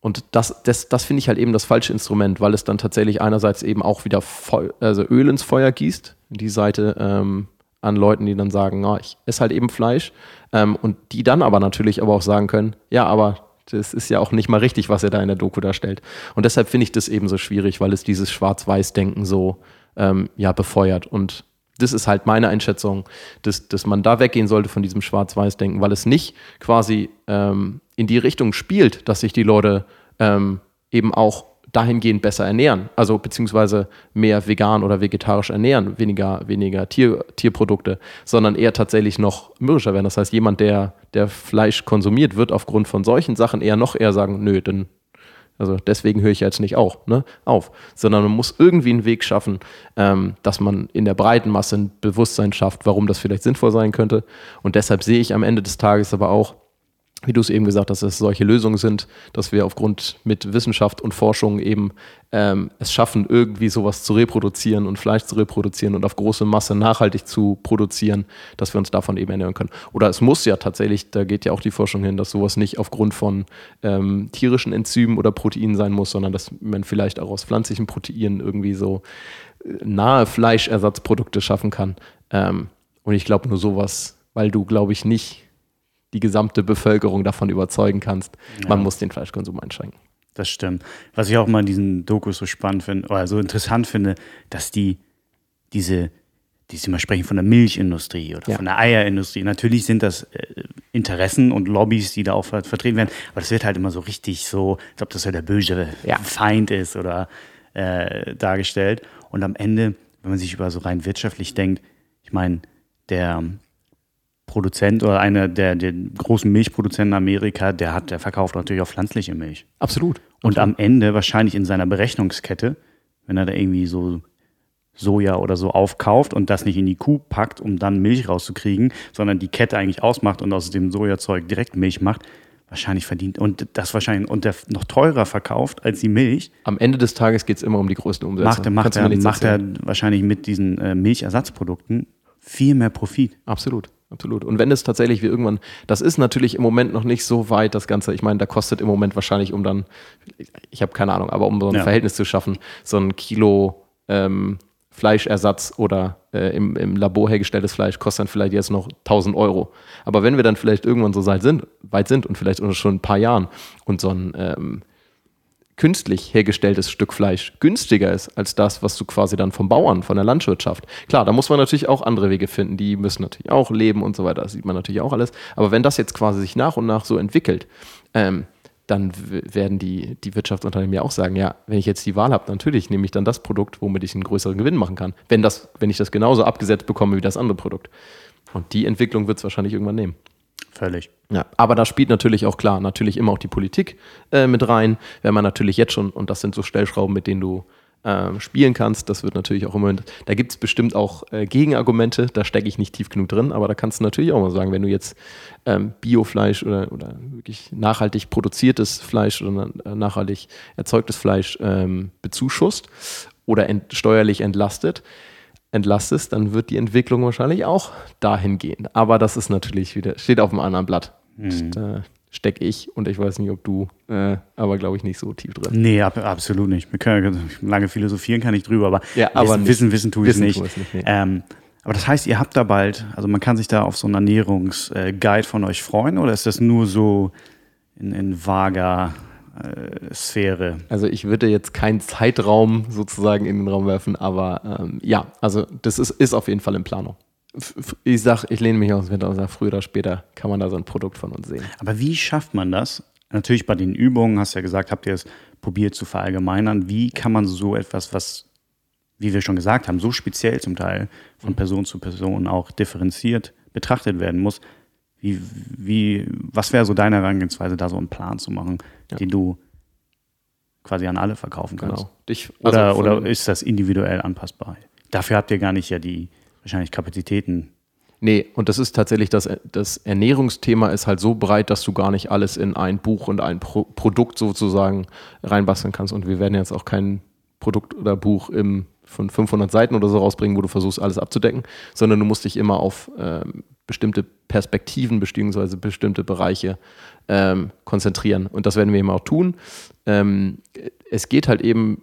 und das, das, das finde ich halt eben das falsche Instrument, weil es dann tatsächlich einerseits eben auch wieder Feu also Öl ins Feuer gießt, die Seite ähm, an Leuten, die dann sagen, na, ich esse halt eben Fleisch. Ähm, und die dann aber natürlich aber auch sagen können, ja, aber das ist ja auch nicht mal richtig, was er da in der Doku darstellt. Und deshalb finde ich das eben so schwierig, weil es dieses Schwarz-Weiß-Denken so ähm, ja, befeuert. Und das ist halt meine Einschätzung, dass, dass man da weggehen sollte von diesem Schwarz-Weiß-Denken, weil es nicht quasi ähm, in die Richtung spielt, dass sich die Leute ähm, eben auch dahingehend besser ernähren, also beziehungsweise mehr vegan oder vegetarisch ernähren, weniger, weniger Tier, Tierprodukte, sondern eher tatsächlich noch mürrischer werden. Das heißt, jemand, der, der Fleisch konsumiert, wird aufgrund von solchen Sachen eher noch eher sagen, nö, dann also deswegen höre ich jetzt nicht auch, ne, auf, sondern man muss irgendwie einen Weg schaffen, ähm, dass man in der breiten Masse ein Bewusstsein schafft, warum das vielleicht sinnvoll sein könnte. Und deshalb sehe ich am Ende des Tages aber auch, wie du es eben gesagt hast, dass es solche Lösungen sind, dass wir aufgrund mit Wissenschaft und Forschung eben ähm, es schaffen, irgendwie sowas zu reproduzieren und Fleisch zu reproduzieren und auf große Masse nachhaltig zu produzieren, dass wir uns davon eben ernähren können. Oder es muss ja tatsächlich, da geht ja auch die Forschung hin, dass sowas nicht aufgrund von ähm, tierischen Enzymen oder Proteinen sein muss, sondern dass man vielleicht auch aus pflanzlichen Proteinen irgendwie so äh, nahe Fleischersatzprodukte schaffen kann. Ähm, und ich glaube nur sowas, weil du, glaube ich, nicht die gesamte Bevölkerung davon überzeugen kannst, man muss den Fleischkonsum einschränken. Das stimmt. Was ich auch mal in diesen Dokus so spannend finde, oder so interessant finde, dass die diese, die sie mal sprechen von der Milchindustrie oder Ja. von der Eierindustrie. Natürlich sind das äh, Interessen und Lobbys, die da auch ver vertreten werden, aber das wird halt immer so richtig so, als ob das ja der böse Ja. Feind ist oder äh, dargestellt. Und am Ende, wenn man sich über so rein wirtschaftlich denkt, ich meine, der Produzent oder einer der, der großen Milchproduzenten in Amerika, der hat, der verkauft natürlich auch pflanzliche Milch. Absolut. Und am Ende wahrscheinlich in seiner Berechnungskette, wenn er da irgendwie so Soja oder so aufkauft und das nicht in die Kuh packt, um dann Milch rauszukriegen, sondern die Kette eigentlich ausmacht und aus dem Sojazeug direkt Milch macht, wahrscheinlich verdient und das wahrscheinlich und der noch teurer verkauft als die Milch, Am Ende des Tages geht es immer um die größten Umsätze. macht, er- macht, er, macht er wahrscheinlich mit diesen äh, Milchersatzprodukten viel mehr Profit. Absolut, absolut. Und wenn es tatsächlich wie irgendwann, das ist natürlich im Moment noch nicht so weit, das Ganze, ich meine, da kostet im Moment wahrscheinlich, um dann, ich habe keine Ahnung, aber um so ein Ja. Verhältnis zu schaffen, so ein Kilo ähm, Fleischersatz oder äh, im, im Labor hergestelltes Fleisch kostet dann vielleicht jetzt noch 1000 Euro. Aber wenn wir dann vielleicht irgendwann so weit sind, weit sind und vielleicht schon ein paar Jahren und so ein ähm, künstlich hergestelltes Stück Fleisch günstiger ist als das, was du quasi dann vom Bauern, von der Landwirtschaft. Klar, da muss man natürlich auch andere Wege finden, die müssen natürlich auch leben und so weiter, das sieht man natürlich auch alles. Aber wenn das jetzt quasi sich nach und nach so entwickelt, ähm, dann werden die, die Wirtschaftsunternehmen ja auch sagen, ja, wenn ich jetzt die Wahl habe, natürlich nehme ich dann das Produkt, womit ich einen größeren Gewinn machen kann, wenn, das, wenn ich das genauso abgesetzt bekomme wie das andere Produkt. Und die Entwicklung wird es wahrscheinlich irgendwann nehmen. Völlig. Ja, aber da spielt natürlich auch klar, natürlich immer auch die Politik äh, mit rein, wenn man natürlich jetzt schon, und das sind so Stellschrauben, mit denen du äh, spielen kannst, das wird natürlich auch immer, da gibt es bestimmt auch äh, Gegenargumente, da stecke ich nicht tief genug drin, aber da kannst du natürlich auch mal sagen, wenn du jetzt ähm, Biofleisch oder, oder wirklich nachhaltig produziertes Fleisch oder äh, nachhaltig erzeugtes Fleisch ähm, bezuschusst oder ent steuerlich entlastet, entlastest, dann wird die Entwicklung wahrscheinlich auch dahin gehen. Aber das ist natürlich wieder, steht auf einem anderen Blatt. Mhm. Da stecke ich und ich weiß nicht, ob du, äh, aber glaube ich nicht so tief drin. Nee, ab, absolut nicht. Wir können, lange philosophieren kann ich drüber, aber, ja, aber wissen, wissen, wissen tue ich es nicht. nicht nee. ähm, aber das heißt, ihr habt da bald, also man kann sich da auf so einen Ernährungsguide von euch freuen oder ist das nur so in, in vager äh, Sphäre. Also ich würde jetzt keinen Zeitraum sozusagen in den Raum werfen, aber ähm, ja, also das ist, ist auf jeden Fall in Planung. Ich sag, ich lehne mich aus dem Winter und sage, früher oder später kann man da so ein Produkt von uns sehen. Aber wie schafft man das? Natürlich bei den Übungen, hast du ja gesagt, habt ihr es probiert zu verallgemeinern. Wie kann man so etwas, was, wie wir schon gesagt haben, so speziell zum Teil von Person zu Person auch differenziert betrachtet werden muss, wie, wie, was wäre so deine Herangehensweise, da so einen Plan zu machen, ja. den du quasi an alle verkaufen kannst? Genau. Dich, also oder, oder ist das individuell anpassbar? Dafür habt ihr gar nicht ja die wahrscheinlich Kapazitäten. Nee, und das ist tatsächlich das, das Ernährungsthema ist halt so breit, dass du gar nicht alles in ein Buch und ein Pro Produkt sozusagen reinbasteln kannst. Und wir werden jetzt auch kein Produkt oder Buch im, von 500 Seiten oder so rausbringen, wo du versuchst, alles abzudecken, sondern du musst dich immer auf ähm, bestimmte Perspektiven bzw. bestimmte Bereiche ähm, konzentrieren. Und das werden wir eben auch tun. Ähm, es geht halt eben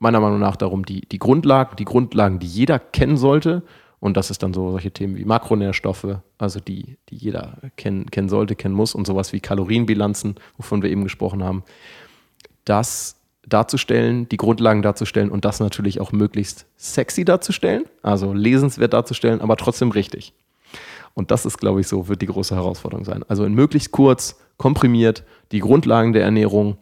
meiner Meinung nach darum, die, die Grundlagen, die Grundlagen, die jeder kennen sollte. Und das ist dann so solche Themen wie Makronährstoffe, also die, die jeder kennen, kennen sollte, kennen muss und sowas wie Kalorienbilanzen, wovon wir eben gesprochen haben. Das darzustellen, die Grundlagen darzustellen und das natürlich auch möglichst sexy darzustellen, also lesenswert darzustellen, aber trotzdem richtig. Und das ist, glaube ich, so, wird die große Herausforderung sein. Also in möglichst kurz, komprimiert, die Grundlagen der Ernährung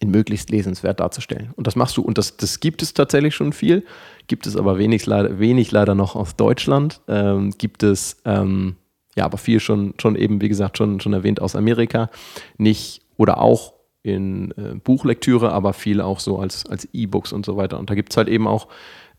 in möglichst lesenswert darzustellen. Und das machst du, und das, das gibt es tatsächlich schon viel, gibt es aber wenig, leider, wenig leider noch aus Deutschland, ähm, gibt es, ähm, ja, aber viel schon, schon eben, wie gesagt, schon, schon erwähnt aus Amerika, nicht oder auch in äh, Buchlektüre, aber viel auch so als, als E-Books und so weiter. Und da gibt es halt eben auch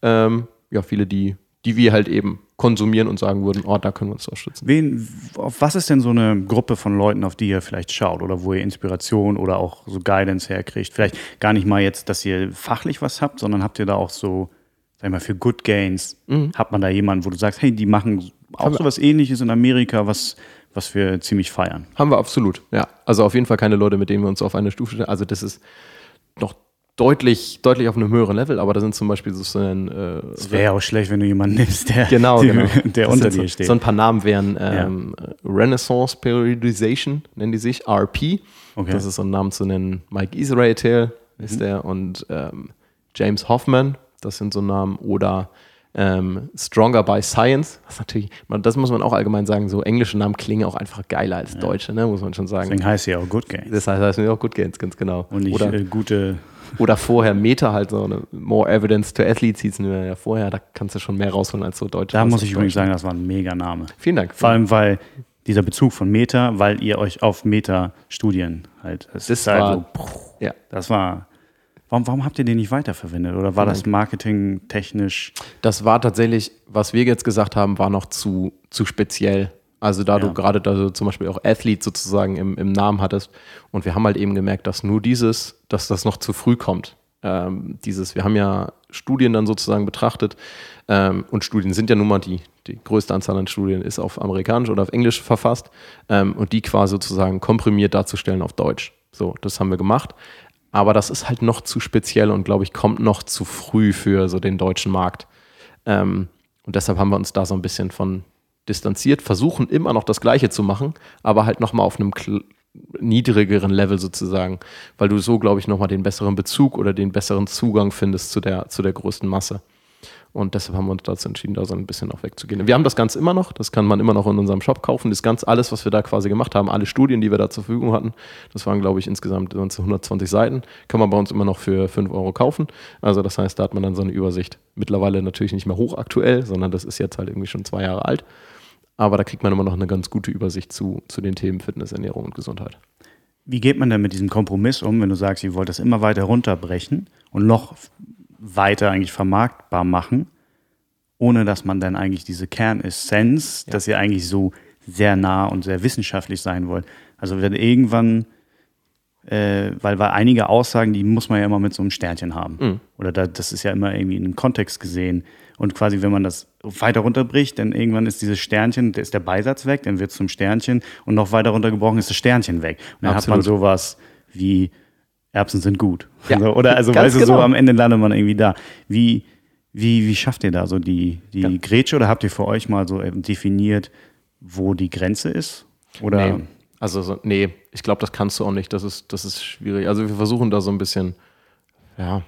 ähm, ja, viele, die die wir halt eben konsumieren und sagen würden, oh, da können wir uns unterstützen. Wen, auf was ist denn so eine Gruppe von Leuten, auf die ihr vielleicht schaut oder wo ihr Inspiration oder auch so Guidance herkriegt? Vielleicht gar nicht mal jetzt, dass ihr fachlich was habt, sondern habt ihr da auch so, sag ich mal, für Good Gains, mhm. hat man da jemanden, wo du sagst, hey, die machen auch so was ähnliches in Amerika, was, was wir ziemlich feiern? Haben wir absolut, ja. Also auf jeden Fall keine Leute, mit denen wir uns auf eine Stufe stellen. Also das ist noch deutlich, deutlich auf einem höheren Level, aber da sind zum Beispiel so ein. Äh, es wäre ja auch schlecht, wenn du jemanden nimmst, der, genau, genau. der unter dir steht. So ein paar Namen wären ähm, ja. Renaissance Periodization, nennen die sich, RP. Okay. Das ist so ein Name zu nennen. Mike Israel ist mhm. der und ähm, James Hoffman, das sind so Namen. Oder ähm, Stronger by Science, was natürlich, das muss man auch allgemein sagen, so englische Namen klingen auch einfach geiler als deutsche, ne, muss man schon sagen. Deswegen heißt sie auch Good Gains. Das heißt, heißt sie auch Good Gains, ganz genau. Und nicht Oder, äh, gute oder vorher Meta halt so eine More Evidence to Athletes hießen wir ja vorher, da kannst du schon mehr rausholen als so Deutsch. Da muss ich übrigens sagen, das war ein mega Name. Vielen Dank. Vor allem, weil dieser Bezug von Meta, weil ihr euch auf Meta-Studien halt. Das, das war, halt so, ja. das war. Warum, warum habt ihr den nicht weiterverwendet? Oder war das marketingtechnisch? Das war tatsächlich, was wir jetzt gesagt haben, war noch zu, zu speziell. Also da ja. du gerade da du zum Beispiel auch Athlete sozusagen im, im Namen hattest. Und wir haben halt eben gemerkt, dass nur dieses, dass das noch zu früh kommt. Ähm, dieses, wir haben ja Studien dann sozusagen betrachtet. Ähm, und Studien sind ja nun mal die, die größte Anzahl an Studien ist auf Amerikanisch oder auf Englisch verfasst. Ähm, und die quasi sozusagen komprimiert darzustellen auf Deutsch. So, das haben wir gemacht. Aber das ist halt noch zu speziell und glaube ich, kommt noch zu früh für so den deutschen Markt. Ähm, und deshalb haben wir uns da so ein bisschen von distanziert, versuchen immer noch das Gleiche zu machen, aber halt nochmal auf einem niedrigeren Level sozusagen, weil du so, glaube ich, nochmal den besseren Bezug oder den besseren Zugang findest zu der, zu der größten Masse. Und deshalb haben wir uns dazu entschieden, da so ein bisschen auch wegzugehen. Wir haben das Ganze immer noch, das kann man immer noch in unserem Shop kaufen. Das ganz alles, was wir da quasi gemacht haben, alle Studien, die wir da zur Verfügung hatten, das waren, glaube ich, insgesamt 120 Seiten, kann man bei uns immer noch für 5 Euro kaufen. Also das heißt, da hat man dann so eine Übersicht. Mittlerweile natürlich nicht mehr hochaktuell, sondern das ist jetzt halt irgendwie schon zwei Jahre alt. Aber da kriegt man immer noch eine ganz gute Übersicht zu, zu den Themen Fitness, Ernährung und Gesundheit. Wie geht man denn mit diesem Kompromiss um, wenn du sagst, ihr wollt das immer weiter runterbrechen und noch weiter eigentlich vermarktbar machen, ohne dass man dann eigentlich diese Kernessenz, ja. dass ihr eigentlich so sehr nah und sehr wissenschaftlich sein wollt. Also wenn irgendwann, äh, weil, weil einige Aussagen, die muss man ja immer mit so einem Sternchen haben. Mhm. Oder da, das ist ja immer irgendwie in einem Kontext gesehen. Und quasi, wenn man das weiter runterbricht, dann irgendwann ist dieses Sternchen, ist der Beisatz weg, dann wird es zum Sternchen und noch weiter runtergebrochen ist das Sternchen weg. Und dann Absolut. hat man sowas wie Erbsen sind gut. Ja, also, oder also weißt du, genau. so am Ende landet man irgendwie da. Wie, wie, wie schafft ihr da so die, die ja. Grätsche oder habt ihr für euch mal so definiert, wo die Grenze ist? Oder? Nee. Also so, nee, ich glaube, das kannst du auch nicht. Das ist, das ist schwierig. Also wir versuchen da so ein bisschen, ja,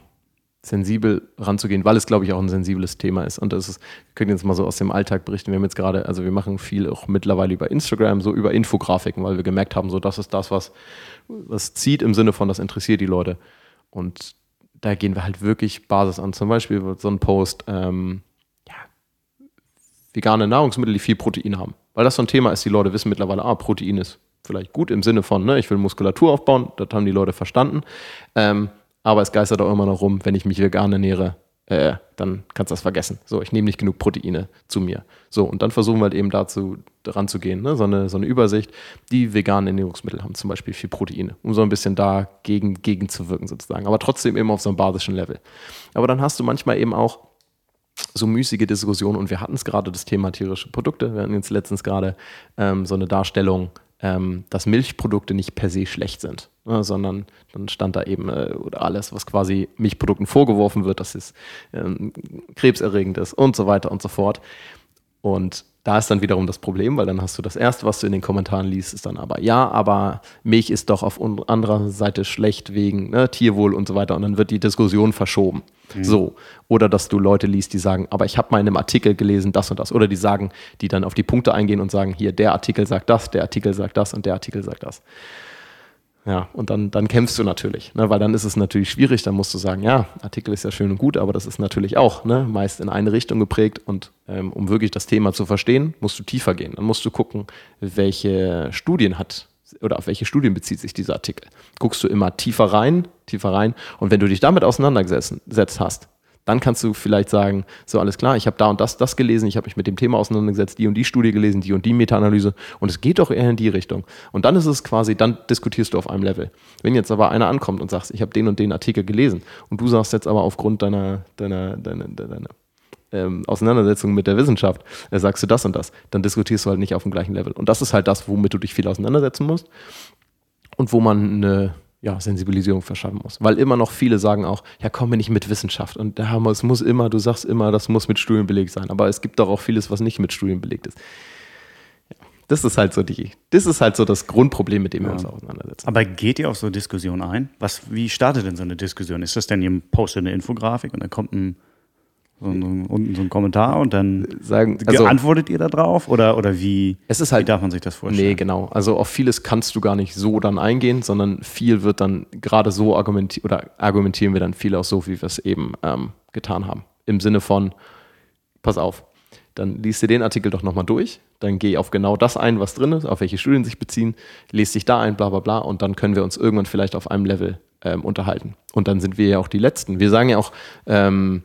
sensibel ranzugehen, weil es, glaube ich, auch ein sensibles Thema ist. Und das ist, wir können jetzt mal so aus dem Alltag berichten. Wir haben jetzt gerade, also wir machen viel auch mittlerweile über Instagram, so über Infografiken, weil wir gemerkt haben, so das ist das, was, was zieht im Sinne von, das interessiert die Leute. Und da gehen wir halt wirklich Basis an. Zum Beispiel so ein Post, ähm, ja, vegane Nahrungsmittel, die viel Protein haben. Weil das so ein Thema ist, die Leute wissen mittlerweile, ah, Protein ist vielleicht gut im Sinne von, ne, ich will Muskulatur aufbauen, das haben die Leute verstanden. Ähm, aber es geistert auch immer noch rum, wenn ich mich vegan ernähre, äh, dann kannst du das vergessen. So, ich nehme nicht genug Proteine zu mir. So, und dann versuchen wir halt eben dazu ranzugehen, ne? so, eine, so eine Übersicht. Die veganen Ernährungsmittel haben zum Beispiel viel Proteine, um so ein bisschen dagegen gegen zu wirken sozusagen. Aber trotzdem eben auf so einem basischen Level. Aber dann hast du manchmal eben auch so müßige Diskussionen und wir hatten es gerade das Thema tierische Produkte. Wir hatten jetzt letztens gerade ähm, so eine Darstellung ähm, dass Milchprodukte nicht per se schlecht sind, ne, sondern dann stand da eben äh, alles, was quasi Milchprodukten vorgeworfen wird, dass es ähm, krebserregend ist und so weiter und so fort. Und da ist dann wiederum das Problem, weil dann hast du das erste, was du in den Kommentaren liest, ist dann aber, ja, aber Milch ist doch auf anderer Seite schlecht wegen ne, Tierwohl und so weiter. Und dann wird die Diskussion verschoben. Mhm. So. Oder dass du Leute liest, die sagen, aber ich habe mal in einem Artikel gelesen, das und das. Oder die sagen, die dann auf die Punkte eingehen und sagen, hier, der Artikel sagt das, der Artikel sagt das und der Artikel sagt das. Ja, und dann, dann kämpfst du natürlich, ne, weil dann ist es natürlich schwierig, dann musst du sagen, ja, Artikel ist ja schön und gut, aber das ist natürlich auch ne, meist in eine Richtung geprägt und ähm, um wirklich das Thema zu verstehen, musst du tiefer gehen. Dann musst du gucken, welche Studien hat oder auf welche Studien bezieht sich dieser Artikel. Guckst du immer tiefer rein, tiefer rein und wenn du dich damit auseinandergesetzt hast, dann kannst du vielleicht sagen, so alles klar, ich habe da und das, das gelesen, ich habe mich mit dem Thema auseinandergesetzt, die und die Studie gelesen, die und die Meta-Analyse und es geht doch eher in die Richtung. Und dann ist es quasi, dann diskutierst du auf einem Level. Wenn jetzt aber einer ankommt und sagt, ich habe den und den Artikel gelesen und du sagst jetzt aber aufgrund deiner, deiner, deiner, deiner ähm, Auseinandersetzung mit der Wissenschaft, äh, sagst du das und das, dann diskutierst du halt nicht auf dem gleichen Level. Und das ist halt das, womit du dich viel auseinandersetzen musst und wo man eine ja, Sensibilisierung verschaffen muss. Weil immer noch viele sagen auch, ja, komm mir nicht mit Wissenschaft. Und da haben wir, es muss immer, du sagst immer, das muss mit Studien belegt sein. Aber es gibt doch auch vieles, was nicht mit Studien belegt ist. Ja, das ist halt so die, das ist halt so das Grundproblem, mit dem ja. wir uns auseinandersetzen. Aber geht ihr auf so Diskussionen ein? Was, wie startet denn so eine Diskussion? Ist das denn, ihr postet eine Infografik und dann kommt ein so ein, unten so ein Kommentar und dann sagen, also, antwortet ihr da drauf oder, oder wie, es ist halt, wie darf man sich das vorstellen? Nee, genau. Also auf vieles kannst du gar nicht so dann eingehen, sondern viel wird dann gerade so argumentiert oder argumentieren wir dann viel auch so, wie wir es eben ähm, getan haben. Im Sinne von, pass auf, dann liest dir den Artikel doch nochmal durch, dann geh auf genau das ein, was drin ist, auf welche Studien sich beziehen, lest dich da ein, bla bla bla und dann können wir uns irgendwann vielleicht auf einem Level ähm, unterhalten. Und dann sind wir ja auch die Letzten. Wir sagen ja auch, ähm,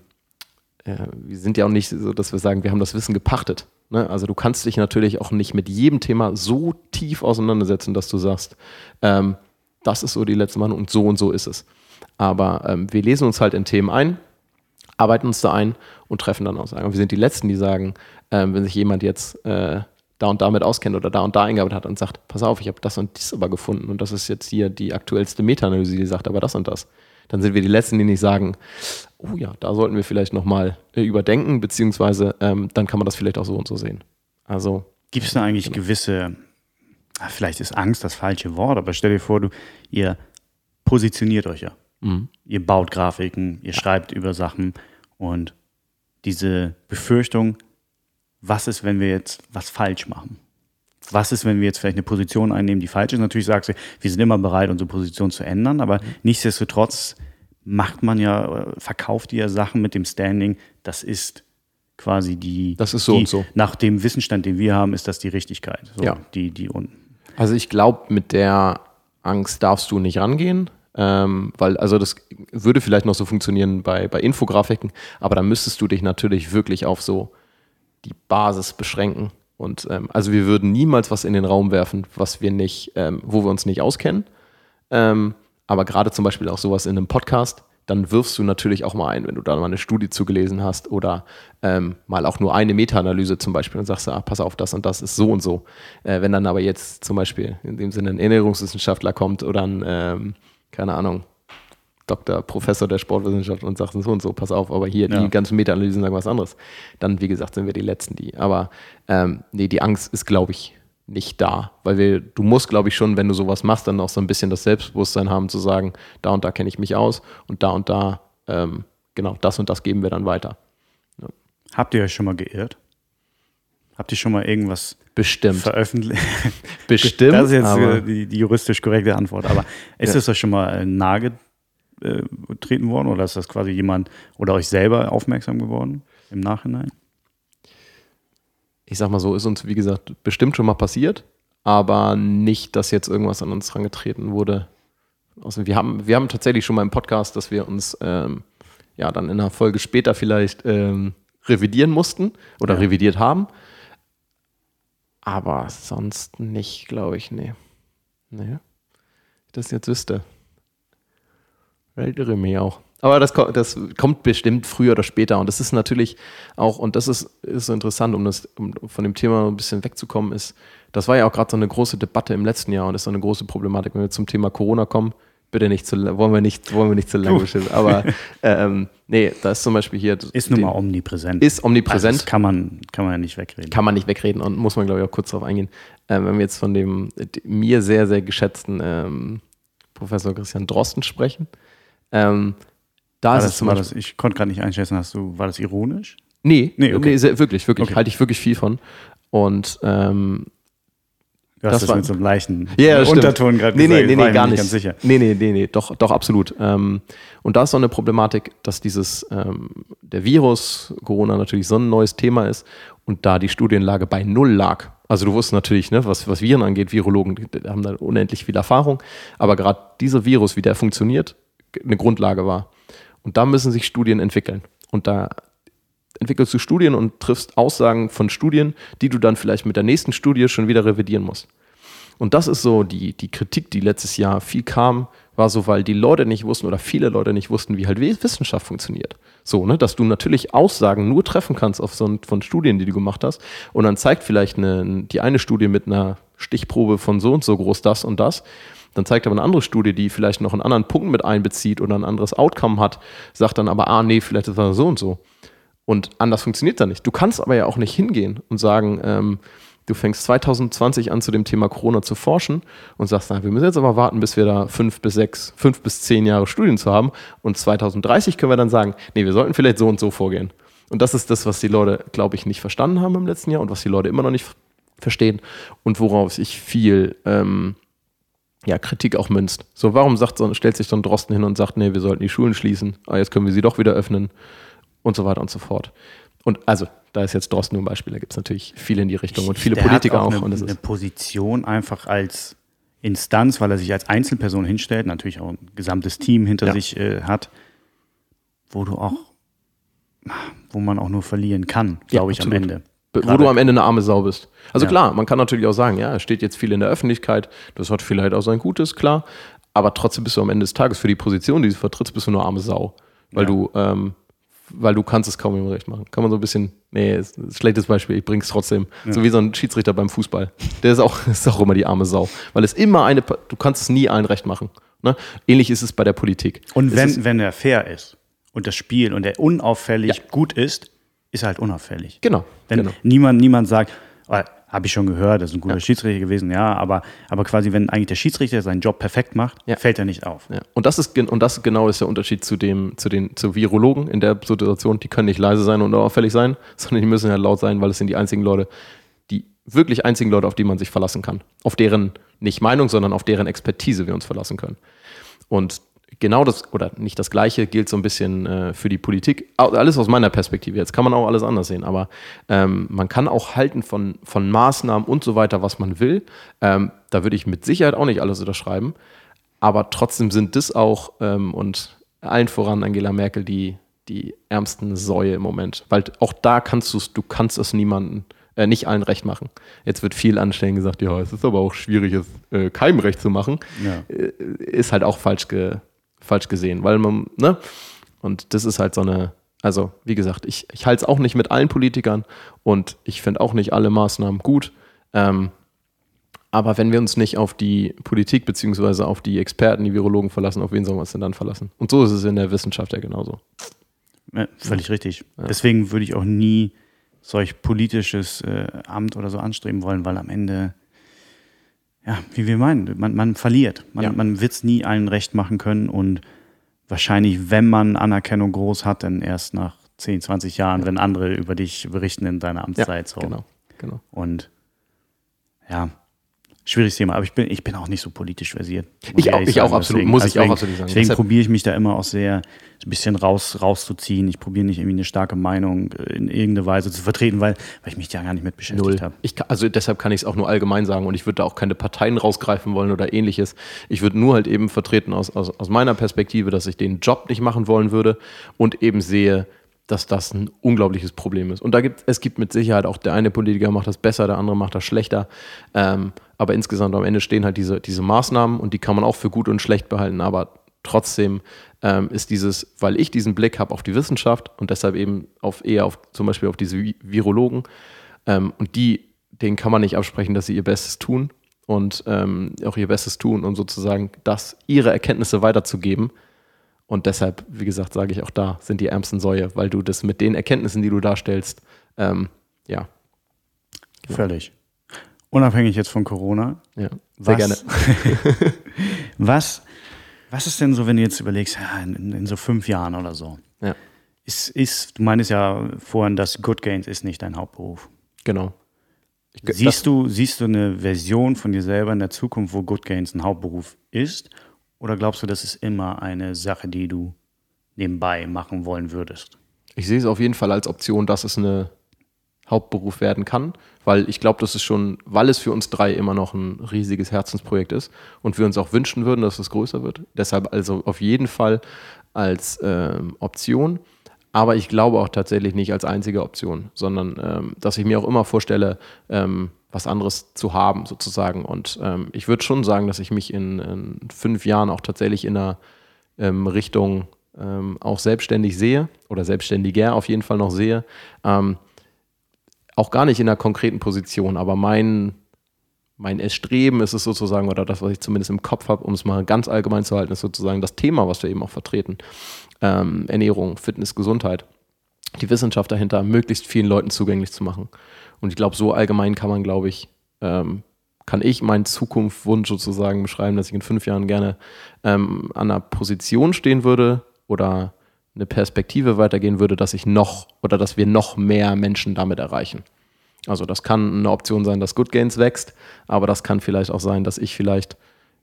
äh, wir sind ja auch nicht so, dass wir sagen, wir haben das Wissen gepachtet. Ne? Also du kannst dich natürlich auch nicht mit jedem Thema so tief auseinandersetzen, dass du sagst, ähm, das ist so die letzte Meinung und so und so ist es. Aber ähm, wir lesen uns halt in Themen ein, arbeiten uns da ein und treffen dann Aussagen. Wir sind die Letzten, die sagen, ähm, wenn sich jemand jetzt äh, da und damit auskennt oder da und da eingearbeitet hat und sagt, pass auf, ich habe das und dies aber gefunden und das ist jetzt hier die aktuellste Meta-Analyse, die sagt aber das und das dann sind wir die Letzten, die nicht sagen, oh ja, da sollten wir vielleicht nochmal äh, überdenken, beziehungsweise ähm, dann kann man das vielleicht auch so und so sehen. Also. Gibt es da eigentlich genau. gewisse, ah, vielleicht ist Angst das falsche Wort, aber stell dir vor, du, ihr positioniert euch ja. Mhm. Ihr baut Grafiken, ihr schreibt über Sachen und diese Befürchtung, was ist, wenn wir jetzt was falsch machen? Was ist, wenn wir jetzt vielleicht eine Position einnehmen, die falsch ist? Natürlich sagst du, wir sind immer bereit, unsere Position zu ändern, aber mhm. nichtsdestotrotz macht man ja, verkauft ihr Sachen mit dem Standing, das ist quasi die. Das ist so die, und so. Nach dem Wissensstand, den wir haben, ist das die Richtigkeit. So, Ja. Die, die un Also ich glaube, mit der Angst darfst du nicht rangehen, ähm, weil also das würde vielleicht noch so funktionieren bei, bei Infografiken, aber dann müsstest du dich natürlich wirklich auf so die Basis beschränken. Und ähm, also wir würden niemals was in den Raum werfen, was wir nicht, ähm, wo wir uns nicht auskennen. Ähm, aber gerade zum Beispiel auch sowas in einem Podcast, dann wirfst du natürlich auch mal ein, wenn du da mal eine Studie zugelesen hast oder ähm, mal auch nur eine Meta-Analyse zum Beispiel und sagst, ah, pass auf, das und das ist so und so. Äh, wenn dann aber jetzt zum Beispiel in dem Sinne ein Ernährungswissenschaftler kommt oder ein, ähm, keine Ahnung, Doktor, Professor der Sportwissenschaft und sagt so und so, pass auf, aber hier Ja. die ganzen Meta-Analysen sagen was anderes. Dann, wie gesagt, sind wir die Letzten, die. Aber ähm, nee, die Angst ist, glaube ich, nicht da. Weil wir, du musst, glaube ich, schon, wenn du sowas machst, dann auch so ein bisschen das Selbstbewusstsein haben, zu sagen, da und da kenne ich mich aus und da und da, ähm, genau, das und das geben wir dann weiter. Habt ihr euch schon mal geirrt? Habt ihr schon mal irgendwas Bestimmt. veröffentlicht? Bestimmt. Das ist jetzt die, die juristisch korrekte Antwort. Aber ist Ja. es euch schon mal äh, nahe äh, getreten worden oder ist das quasi jemand oder euch selber aufmerksam geworden im Nachhinein? ich sag mal so, ist uns, wie gesagt, bestimmt schon mal passiert, aber nicht, dass jetzt irgendwas an uns herangetreten wurde. Also wir haben, wir haben tatsächlich schon mal im Podcast, dass wir uns ähm, ja dann in einer Folge später vielleicht ähm, revidieren mussten oder Ja. revidiert haben. Aber sonst nicht, glaube ich, nee. Nee. Ich das jetzt wüsste. Vielleicht irre mich auch. Aber das, das kommt bestimmt früher oder später. Und das ist natürlich auch, und das ist, ist so interessant, um, das, um von dem Thema ein bisschen wegzukommen, ist, das war ja auch gerade so eine große Debatte im letzten Jahr und das ist so eine große Problematik, wenn wir zum Thema Corona kommen. Bitte nicht zu, wollen wir nicht, wollen wir nicht zu lange bestimmen. Aber ähm, nee, da ist zum Beispiel hier. Ist nun mal omnipräsent. Ist omnipräsent. Also das kann man, kann man ja nicht wegreden. Kann man nicht wegreden und muss man, glaube ich, auch kurz darauf eingehen. Ähm, wenn wir jetzt von dem mir sehr, sehr geschätzten ähm, Professor Christian Drosten sprechen, ähm, da war ist es das, zum Beispiel. das, ich konnte gerade nicht einschätzen, hast du, war das ironisch? Nee, Nee, nee, okay. sehr, wirklich, wirklich. Okay. Halte ich wirklich viel von. Und ähm, Du hast Das das, war- mit so einem leichten stimmt. Unterton gerade nee, gesagt. nee, nee, nee, gar nicht. ganz sicher. Nee, nee, nee, nee, doch, doch, absolut. Ähm, und da ist so eine Problematik, dass dieses, ähm, der Virus, Corona natürlich so ein neues Thema ist und da die Studienlage bei Null lag. Also du wusstest natürlich, ne, was, was Viren angeht, Virologen haben da unendlich viel Erfahrung, aber gerade dieser Virus, wie der funktioniert, eine Grundlage war. Und da müssen sich Studien entwickeln. Und da entwickelst du Studien und triffst Aussagen von Studien, die du dann vielleicht mit der nächsten Studie schon wieder revidieren musst. Und das ist so die, die Kritik, die letztes Jahr viel kam, war so, weil die Leute nicht wussten oder viele Leute nicht wussten, wie halt Wissenschaft funktioniert. So, ne, dass du natürlich Aussagen nur treffen kannst auf so ein, von Studien, die du gemacht hast. Und dann zeigt vielleicht eine, die eine Studie mit einer Stichprobe von so und so groß das und das. Dann zeigt aber eine andere Studie, die vielleicht noch einen anderen Punkt mit einbezieht oder ein anderes Outcome hat, sagt dann aber, ah, nee, vielleicht ist das so und so. Und anders funktioniert da nicht. Du kannst aber ja auch nicht hingehen und sagen, ähm, du fängst 2020 an, zu dem Thema Corona zu forschen und sagst, na, wir müssen jetzt aber warten, bis wir da fünf bis sechs, fünf bis zehn Jahre Studien zu haben. Und 2030 können wir dann sagen, nee, wir sollten vielleicht so und so vorgehen. Und das ist das, was die Leute, glaube ich, nicht verstanden haben im letzten Jahr und was die Leute immer noch nicht verstehen und worauf sich viel ähm, ja, Kritik auch münzt. So, warum sagt so, stellt sich so ein Drosten hin und sagt, nee, wir sollten die Schulen schließen, ah, jetzt können wir sie doch wieder öffnen und so weiter und so fort. Und also, da ist jetzt Drosten nur ein Beispiel, da gibt es natürlich viele in die Richtung und viele Der Politiker hat auch. Eine, und das eine Position einfach als Instanz, weil er sich als Einzelperson hinstellt, natürlich auch ein gesamtes Team hinter Ja. sich äh, hat, wo du auch, wo man auch nur verlieren kann, Ja, glaube ich, absolut. am Ende. Wo gerade- du am Ende eine arme Sau bist. Also Ja. klar, man kann natürlich auch sagen, ja, es steht jetzt viel in der Öffentlichkeit, das hat vielleicht auch sein Gutes, klar, aber trotzdem bist du am Ende des Tages für die Position, die du vertrittst, bist du nur arme Sau. Weil Ja. du, ähm, weil du kannst es kaum im Recht machen. Kann man so ein bisschen, nee, ist ein schlechtes Beispiel, ich bring's trotzdem. So wie so ein Schiedsrichter beim Fußball. Der ist auch, ist auch immer die arme Sau. Weil es immer eine, du kannst es nie allen recht machen. Ne? Ähnlich ist es bei der Politik. Und Es wenn, ist, wenn er fair ist und das Spiel und er unauffällig Ja. gut ist, ist halt unauffällig. genau, Wenn genau. niemand, niemand sagt, oh, habe ich schon gehört, das ist ein guter Schiedsrichter gewesen, ja, aber, aber quasi, wenn eigentlich der Schiedsrichter seinen Job perfekt macht, Ja. fällt er nicht auf. Ja. Und das ist und das genau ist der Unterschied zu dem zu den zu Virologen in der Situation. Die können nicht leise sein und auffällig sein, sondern die müssen ja laut sein, weil es sind die einzigen Leute, die wirklich einzigen Leute, auf die man sich verlassen kann, auf deren nicht Meinung, sondern auf deren Expertise wir uns verlassen können. Und genau das, oder nicht das Gleiche, gilt so ein bisschen äh, für die Politik. Alles aus meiner Perspektive. Jetzt kann man auch alles anders sehen, aber ähm, man kann auch halten von, von Maßnahmen und so weiter, was man will. Ähm, da würde ich mit Sicherheit auch nicht alles unterschreiben. Aber trotzdem sind das auch ähm, und allen voran Angela Merkel die, die ärmsten Säue im Moment. Weil auch da kannst du es, du kannst es niemanden, äh, nicht allen recht machen. Jetzt wird viel anstellen gesagt, ja, es ist aber auch schwierig, es äh, keinem recht zu machen. Ja. Äh, ist halt auch falsch, ge, falsch gesehen, weil man, ne? Und das ist halt so eine, also wie gesagt, ich, ich halte es auch nicht mit allen Politikern und ich finde auch nicht alle Maßnahmen gut. Ähm, aber wenn wir uns nicht auf die Politik beziehungsweise auf die Experten, die Virologen verlassen, auf wen sollen wir uns denn dann verlassen? Und so ist es in der Wissenschaft ja genauso. Ja, völlig ja. richtig. Ja. Deswegen würde ich auch nie solch politisches äh, Amt oder so anstreben wollen, weil am Ende, ja, wie wir meinen, man, man verliert. Man, ja. man wird es nie allen recht machen können und wahrscheinlich, wenn man Anerkennung groß hat, dann erst nach 10, 20 Jahren, wenn andere über dich berichten in deiner Amtszeit. so. Genau, genau. Und ja, schwieriges Thema, aber ich bin, ich bin auch nicht so politisch versiert. Ich auch, ich auch absolut, deswegen, muss ich deswegen, auch absolut sagen. Deswegen probiere ich mich da immer auch sehr ein bisschen raus, rauszuziehen. Ich probiere nicht irgendwie eine starke Meinung in irgendeine Weise zu vertreten, weil, weil ich mich da gar nicht mit beschäftigt habe. also deshalb kann ich es auch nur allgemein sagen und ich würde da auch keine Parteien rausgreifen wollen oder ähnliches. Ich würde nur halt eben vertreten aus, aus, aus meiner Perspektive, dass ich den Job nicht machen wollen würde und eben sehe, dass das ein unglaubliches Problem ist. Und da gibt es gibt mit Sicherheit auch der eine Politiker macht das besser, der andere macht das schlechter. Ähm, aber insgesamt am Ende stehen halt diese, diese Maßnahmen und die kann man auch für gut und schlecht behalten. Aber trotzdem ähm, ist dieses, weil ich diesen Blick habe auf die Wissenschaft und deshalb eben auf eher auf zum Beispiel auf diese Virologen ähm, und die, denen kann man nicht absprechen, dass sie ihr Bestes tun und ähm, auch ihr Bestes tun, um sozusagen das, ihre Erkenntnisse weiterzugeben und deshalb, wie gesagt, sage ich auch da, sind die ärmsten Säue, weil du das mit den Erkenntnissen, die du darstellst, ähm, ja. Genau. Völlig. Unabhängig jetzt von Corona. Ja, sehr was, gerne. was, was ist denn so, wenn du jetzt überlegst, in, in, so fünf Jahren oder so? Ja. Ist, ist, du meinst ja vorhin, dass Good Gains ist nicht dein Hauptberuf. Genau. Ich, siehst, du, siehst du eine Version von dir selber in der Zukunft, wo Good Gains ein Hauptberuf ist? Oder glaubst du, das ist immer eine Sache, die du nebenbei machen wollen würdest? Ich sehe es auf jeden Fall als Option, dass es eine Hauptberuf werden kann, weil ich glaube, das ist schon, weil es für uns drei immer noch ein riesiges Herzensprojekt ist und wir uns auch wünschen würden, dass es größer wird. Deshalb also auf jeden Fall als ähm, Option. Aber ich glaube auch tatsächlich nicht als einzige Option, sondern ähm, dass ich mir auch immer vorstelle, ähm, was anderes zu haben, sozusagen. Und ähm, ich würde schon sagen, dass ich mich in, in, fünf Jahren auch tatsächlich in einer ähm, Richtung ähm, auch selbstständig sehe oder selbstständiger auf jeden Fall noch sehe. Ähm, auch gar nicht in einer konkreten Position, aber mein, mein Erstreben ist es sozusagen, oder das, was ich zumindest im Kopf habe, um es mal ganz allgemein zu halten, ist sozusagen das Thema, was wir eben auch vertreten. Ähm, Ernährung, Fitness, Gesundheit. Die Wissenschaft dahinter möglichst vielen Leuten zugänglich zu machen. Und ich glaube, so allgemein kann man, glaube ich, ähm, kann ich meinen Zukunftswunsch sozusagen beschreiben, dass ich in fünf Jahren gerne ähm, an einer Position stehen würde oder eine Perspektive weitergehen würde, dass ich noch oder dass wir noch mehr Menschen damit erreichen. Also das kann eine Option sein, dass Good Gains wächst, aber das kann vielleicht auch sein, dass ich vielleicht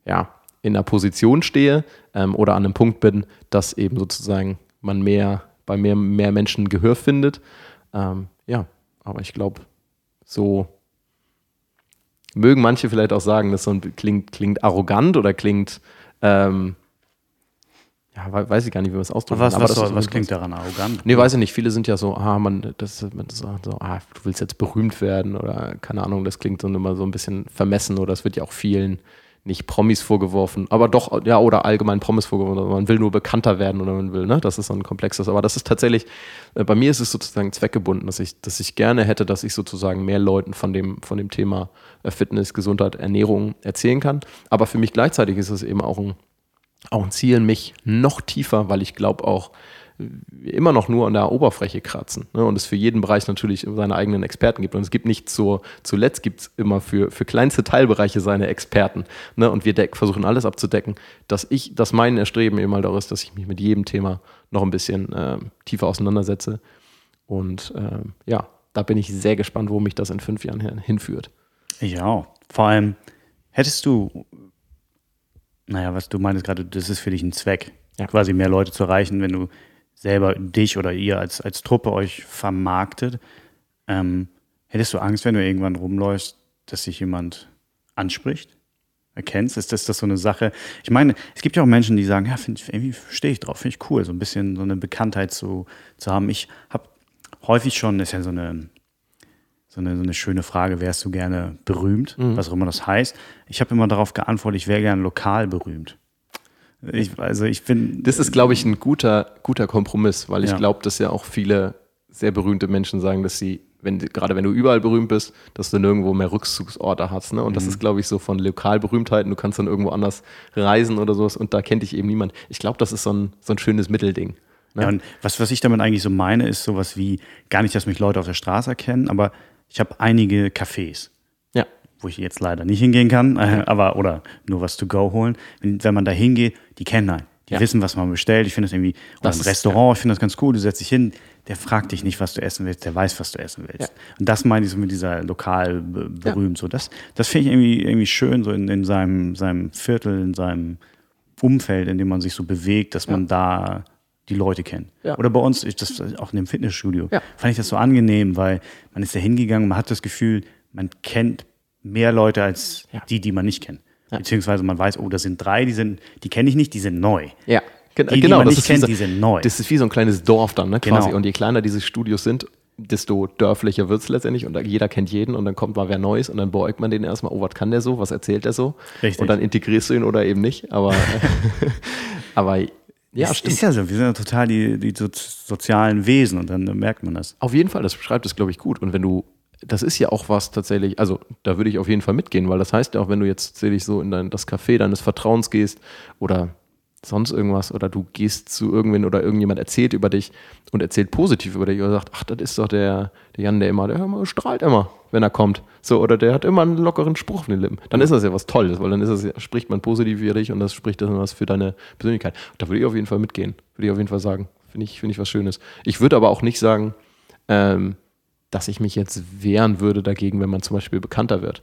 ja in einer Position stehe ähm, oder an einem Punkt bin, dass eben sozusagen man mehr bei mehr, mehr Menschen Gehör findet. Ähm, ja, aber ich glaube, so mögen manche vielleicht auch sagen, das so klingt, klingt arrogant oder klingt, ähm, ja, weiß ich gar nicht, wie man es ausdrücken was, kann. Was, was, was klingt daran arrogant? Nee, weiß ich nicht. Viele sind ja so, ah, man, das, man so, ah, du willst jetzt berühmt werden oder keine Ahnung, das klingt so immer so ein bisschen vermessen oder es wird ja auch vielen nicht Promis vorgeworfen, aber doch, ja, oder allgemein Promis vorgeworfen. Man will nur bekannter werden oder man will, ne? Das ist so ein komplexes. Aber das ist tatsächlich, äh, bei mir ist es sozusagen zweckgebunden, dass ich, dass ich gerne hätte, dass ich sozusagen mehr Leuten von dem, von dem Thema äh, Fitness, Gesundheit, Ernährung erzählen kann. Aber für mich gleichzeitig ist es eben auch ein, auch ein Ziel, mich noch tiefer, weil ich glaube auch, immer noch nur an der Oberfläche kratzen. Ne? Und es für jeden Bereich natürlich seine eigenen Experten gibt. Und es gibt nicht so, zuletzt gibt es immer für, für kleinste Teilbereiche seine Experten. Ne? Und wir deck, versuchen alles abzudecken, dass ich, dass mein Erstreben eben halt auch ist, dass ich mich mit jedem Thema noch ein bisschen äh, tiefer auseinandersetze. Und äh, ja, da bin ich sehr gespannt, wo mich das in fünf Jahren hinführt. Ja, vor allem hättest du Naja, was du meinst gerade, das ist für dich ein Zweck, Ja. quasi mehr Leute zu erreichen, wenn du selber dich oder ihr als, als Truppe euch vermarktet. Ähm, hättest du Angst, wenn du irgendwann rumläufst, dass sich jemand anspricht? Erkennst? Ist das, das so eine Sache? Ich meine, es gibt ja auch Menschen, die sagen, ja, find, ich- irgendwie stehe ich drauf, finde ich cool, so ein bisschen so eine Bekanntheit zu, zu haben. Ich habe häufig schon, ist ja so eine, so eine, so eine schöne Frage, wärst du gerne berühmt, was auch immer das heißt. Ich habe immer darauf geantwortet, ich wäre gerne lokal berühmt. Ich, also ich bin, Das ist, glaube ich, ein guter, guter Kompromiss, weil ich Ja. glaube, dass ja auch viele sehr berühmte Menschen sagen, dass sie, wenn, gerade wenn du überall berühmt bist, dass du nirgendwo mehr Rückzugsorte hast. Ne? Und das ist, glaube ich, so von Lokalberühmtheiten. Du kannst dann irgendwo anders reisen oder sowas und da kennt dich eben niemand. Ich glaube, das ist so ein, so ein schönes Mittelding. Ne? Ja, und was, was ich damit eigentlich so meine, ist sowas wie, gar nicht, dass mich Leute auf der Straße erkennen, aber ich habe einige Cafés, ja. wo ich jetzt leider nicht hingehen kann, äh, aber oder nur was to go holen. Wenn, wenn man da hingeht, die kennen einen. Die Ja. wissen, was man bestellt. Ich finde das irgendwie, oder Das im ist- Restaurant, ich finde das ganz cool. Du setzt dich hin, der fragt dich nicht, was du essen willst, der weiß, was du essen willst. Ja. Und das meine ich so mit dieser lokal be- berühmt. So, das das finde ich irgendwie, irgendwie schön, so in, in seinem, seinem Viertel, in seinem Umfeld, in dem man sich so bewegt, dass man da die Leute kennt. Ja. Oder bei uns, ich, das auch in dem Fitnessstudio, Ja. fand ich das so angenehm, weil man ist da hingegangen, man hat das Gefühl, man kennt mehr Leute als Ja. die, die man nicht kennt. Beziehungsweise man weiß, oh, das sind drei, die sind, die kenne ich nicht, die sind neu. Ja, gen- Die, die genau. man das nicht ist wie kennt, so, die sind neu. Das ist wie so ein kleines Dorf dann, ne, quasi. Genau. Und je kleiner diese Studios sind, desto dörflicher wird es letztendlich und da, jeder kennt jeden und dann kommt mal wer Neues und dann beäugt man den erstmal, oh, was kann der so, was erzählt der so? Richtig. Und dann integrierst du ihn oder eben nicht, aber, aber ja, es stimmt. ist ja so, wir sind ja total die, die so, sozialen Wesen und dann merkt man das. Auf jeden Fall, das beschreibt es, glaube ich, gut. Und wenn du, das ist ja auch was tatsächlich, also da würde ich auf jeden Fall mitgehen, weil das heißt ja auch, wenn du jetzt tatsächlich so in dein, das Café deines Vertrauens gehst oder sonst irgendwas oder du gehst zu irgendwen oder irgendjemand erzählt über dich und erzählt positiv über dich oder sagt, ach, das ist doch der, der Jan, der immer, der immer, strahlt immer, wenn er kommt. So, oder der hat immer einen lockeren Spruch auf den Lippen. Dann ist das ja was Tolles, weil dann ist das, ja- spricht man positiv über dich und das spricht dann was für deine Persönlichkeit. Da würde ich auf jeden Fall mitgehen. Würde ich auf jeden Fall sagen. Finde ich, finde ich was Schönes. Ich würde aber auch nicht sagen, ähm, dass ich mich jetzt wehren würde dagegen, wenn man zum Beispiel bekannter wird.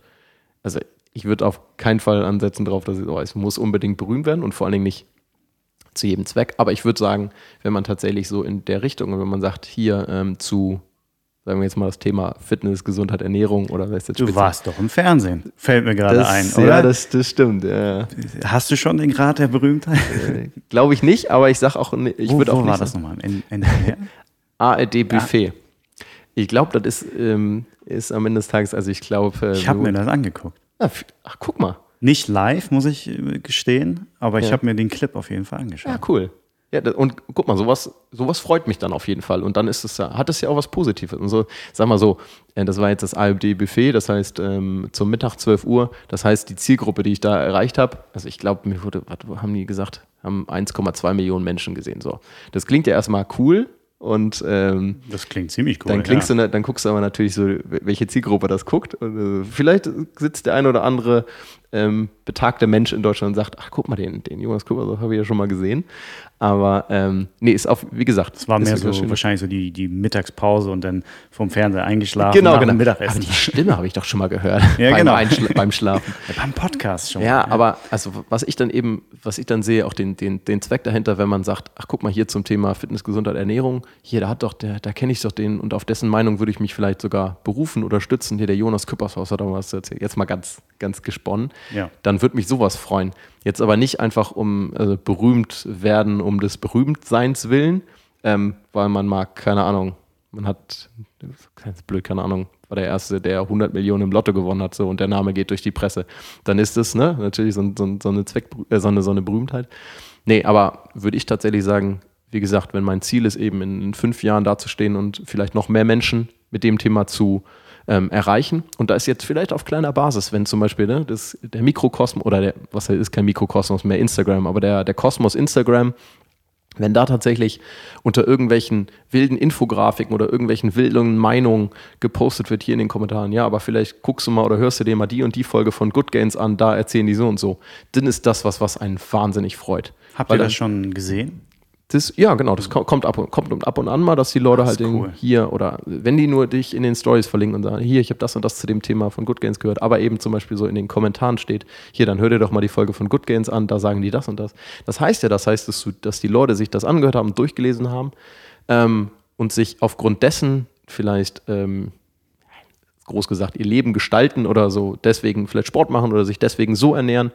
Also ich würde auf keinen Fall ansetzen darauf, dass es, oh, es muss unbedingt berühmt werden und vor allen Dingen nicht zu jedem Zweck. Aber ich würde sagen, wenn man tatsächlich so in der Richtung, wenn man sagt, hier ähm, zu, sagen wir jetzt mal das Thema Fitness, Gesundheit, Ernährung oder was jetzt Du speziell- warst doch im Fernsehen, fällt mir gerade ein, Ja, oder? das, das stimmt. Ja. Hast du schon den Grad der Berühmtheit? Glaube ich nicht, aber ich sage auch, ich wo würde auch wo nicht war das nochmal? In, NDR? ARD Buffet. Ich glaube, das ist, ähm, ist am Ende des Tages, also ich glaube. Ich habe mir das angeguckt. Ach, ach, guck mal. Nicht live, muss ich äh, gestehen, aber ich Ja. habe mir den Clip auf jeden Fall angeschaut. Ja, cool. Ja, und guck mal, sowas, sowas freut mich dann auf jeden Fall. Und dann ist es ja, hat es ja auch was Positives. Und so, sag mal so, äh, das war jetzt das ARD-Buffet, das heißt ähm, zum Mittag 12 Uhr. Das heißt, die Zielgruppe, die ich da erreicht habe, also ich glaube, mir wurde, was haben die gesagt? Haben 1,2 Millionen Menschen gesehen. So. Das klingt ja erstmal cool. Und ähm, Das klingt ziemlich cool. dann klingst ja. du, dann guckst du aber natürlich so, welche Zielgruppe das guckt. Und, äh, vielleicht sitzt der ein oder andere ähm, betagte Mensch in Deutschland und sagt, ach guck mal, den, den Jonas Kupper, so habe ich ja schon mal gesehen. Aber ähm, nee, ist auf, wie gesagt, Es war mehr so Schönes. wahrscheinlich so die, die Mittagspause und dann vom Fernseher eingeschlafen Genau, nach genau. dem Mittagessen. Aber die Stimme habe ich doch schon mal gehört. Ja, beim, genau. Einschla- beim Schlafen. Ja, beim Podcast schon. Ja, aber also was ich dann eben, was ich dann sehe, auch den, den, den Zweck dahinter, wenn man sagt, ach guck mal hier zum Thema Fitness, Gesundheit, Ernährung, hier, da hat doch der, da kenne ich doch den und auf dessen Meinung würde ich mich vielleicht sogar berufen oder stützen. Hier der Jonas Küppershaus hat auch was zu erzählen. Jetzt mal ganz, ganz gesponnen. Ja. Dann würde mich sowas freuen. Jetzt aber nicht einfach um also berühmt werden, um des Berühmtseins willen, ähm, weil man mag, keine Ahnung, man hat, ganz blöd, keine Ahnung, war der Erste, der 100 Millionen im Lotto gewonnen hat, so und der Name geht durch die Presse. Dann ist es, ne, natürlich so, so, so eine Zweck, äh, so, eine, so eine Berühmtheit. Nee, aber würde ich tatsächlich sagen, wie gesagt, wenn mein Ziel ist, eben in, in fünf Jahren dazustehen und vielleicht noch mehr Menschen mit dem Thema zu ähm, erreichen. Und da ist jetzt vielleicht auf kleiner Basis, wenn zum Beispiel ne, das, der Mikrokosmos oder der, was ist kein Mikrokosmos mehr, Instagram, aber der, der Kosmos Instagram, wenn da tatsächlich unter irgendwelchen wilden Infografiken oder irgendwelchen wilden Meinungen gepostet wird hier in den Kommentaren, ja, aber vielleicht guckst du mal oder hörst du dir mal die und die Folge von Good Gains an, da erzählen die so und so, dann ist das was, was einen wahnsinnig freut. Habt Weil ihr das schon gesehen? Das, ja, genau, das kommt ab, kommt ab und an mal, dass die Leute das halt cool. hier oder wenn die nur dich in den Stories verlinken und sagen, hier, ich habe das und das zu dem Thema von Good Gains gehört, aber eben zum Beispiel so in den Kommentaren steht, hier, dann hör dir doch mal die Folge von Good Gains an, da sagen die das und das. Das heißt ja, das heißt, dass, du, dass die Leute sich das angehört haben, durchgelesen haben ähm, und sich aufgrund dessen vielleicht, ähm, groß gesagt, ihr Leben gestalten oder so, deswegen vielleicht Sport machen oder sich deswegen so ernähren.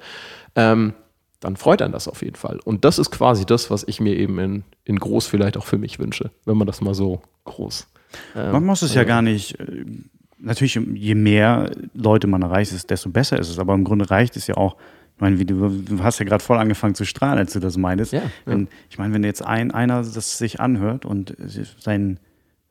Ähm, dann freut einen das auf jeden Fall. Und das ist quasi das, was ich mir eben in, in groß vielleicht auch für mich wünsche, wenn man das mal so groß. Äh, man muss es ja äh, gar nicht. Äh, natürlich, je mehr Leute man erreicht, desto besser ist es. Aber im Grunde reicht es ja auch. Ich meine, du, hast ja gerade voll angefangen zu strahlen, als du das meintest. Ja, ja. Ich meine, wenn jetzt ein, einer das sich anhört und sein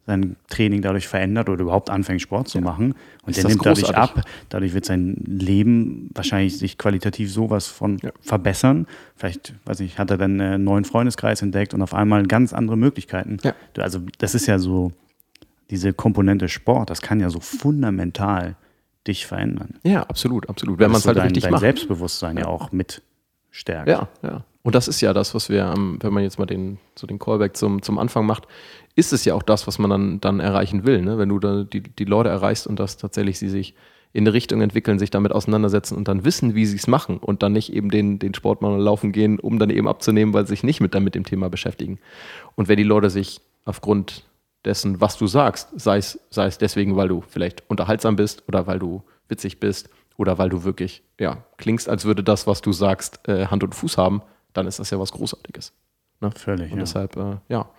sein Training dadurch verändert oder überhaupt anfängt, Sport zu machen. Und ist der nimmt großartig. dadurch ab. Dadurch wird sein Leben wahrscheinlich sich qualitativ sowas von ja. verbessern. Vielleicht, weiß ich, hat er dann einen neuen Freundeskreis entdeckt und auf einmal ganz andere Möglichkeiten. Ja. Also, das ist ja so, diese Komponente Sport, das kann ja so fundamental dich verändern. Ja, absolut, absolut. Wenn man es halt dein, richtig dein macht. Selbstbewusstsein ja. ja auch mit stärkt. Ja, ja. Und das ist ja das, was wir, wenn man jetzt mal den, so den Callback zum, zum Anfang macht, ist es ja auch das, was man dann, dann erreichen will. Ne? Wenn du da die, die Leute erreichst und dass tatsächlich sie sich in eine Richtung entwickeln, sich damit auseinandersetzen und dann wissen, wie sie es machen und dann nicht eben den, den Sport mal laufen gehen, um dann eben abzunehmen, weil sie sich nicht mit, dann mit dem Thema beschäftigen. Und wenn die Leute sich aufgrund dessen, was du sagst, sei es, sei es deswegen, weil du vielleicht unterhaltsam bist oder weil du witzig bist oder weil du wirklich ja, klingst, als würde das, was du sagst, äh, Hand und Fuß haben, dann ist das ja was Großartiges. Ne? Völlig. Und ja. deshalb, äh, ja,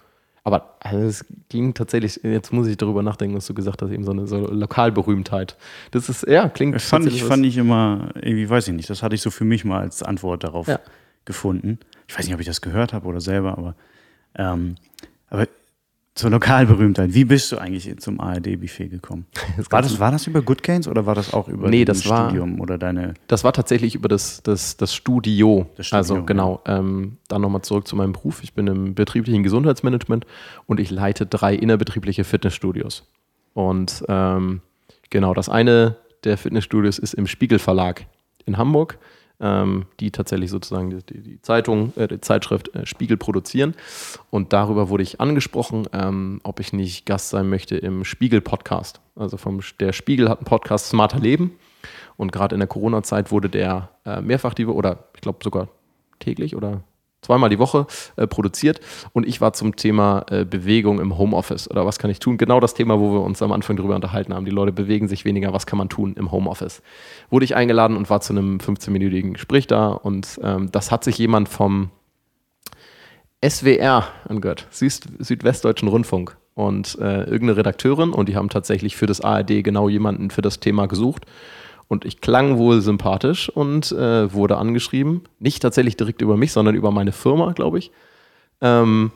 aber also es ging tatsächlich, jetzt muss ich darüber nachdenken, was du gesagt hast, eben so eine so Lokalberühmtheit. Das ist, ja, klingt. Das fand ich, fand ich immer, irgendwie, weiß ich nicht, das hatte ich so für mich mal als Antwort darauf ja. gefunden. Ich weiß nicht, ob ich das gehört habe oder selber, aber, ähm, aber zur Lokalberühmtheit. Wie bist du eigentlich zum ARD-Buffet gekommen? Das war, das, war das über Good Gains oder war das auch über nee, das Studium war, oder deine? Das war tatsächlich über das, das, das Studio. Das Studio also genau. Ja. Ähm, dann nochmal zurück zu meinem Beruf. Ich bin im betrieblichen Gesundheitsmanagement und ich leite drei innerbetriebliche Fitnessstudios. Und ähm, genau, das eine der Fitnessstudios ist im Spiegel Verlag in Hamburg ähm, die tatsächlich sozusagen die, die Zeitung, äh, die Zeitschrift äh, Spiegel produzieren. Und darüber wurde ich angesprochen, ähm, ob ich nicht Gast sein möchte im Spiegel-Podcast. Also vom, der Spiegel hat einen Podcast Smarter Leben. Und gerade in der Corona-Zeit wurde der äh, mehrfach die oder ich glaube sogar täglich oder zweimal die Woche äh, produziert und ich war zum Thema äh, Bewegung im Homeoffice oder was kann ich tun? Genau das Thema, wo wir uns am Anfang drüber unterhalten haben. Die Leute bewegen sich weniger, was kann man tun im Homeoffice? Wurde ich eingeladen und war zu einem 15-minütigen Gespräch da und ähm, das hat sich jemand vom SWR angehört, Süd Südwestdeutschen Rundfunk und äh, irgendeine Redakteurin und die haben tatsächlich für das ARD genau jemanden für das Thema gesucht und ich klang wohl sympathisch und äh, wurde angeschrieben. Nicht tatsächlich direkt über mich, sondern über meine Firma, glaube ich. Ähm,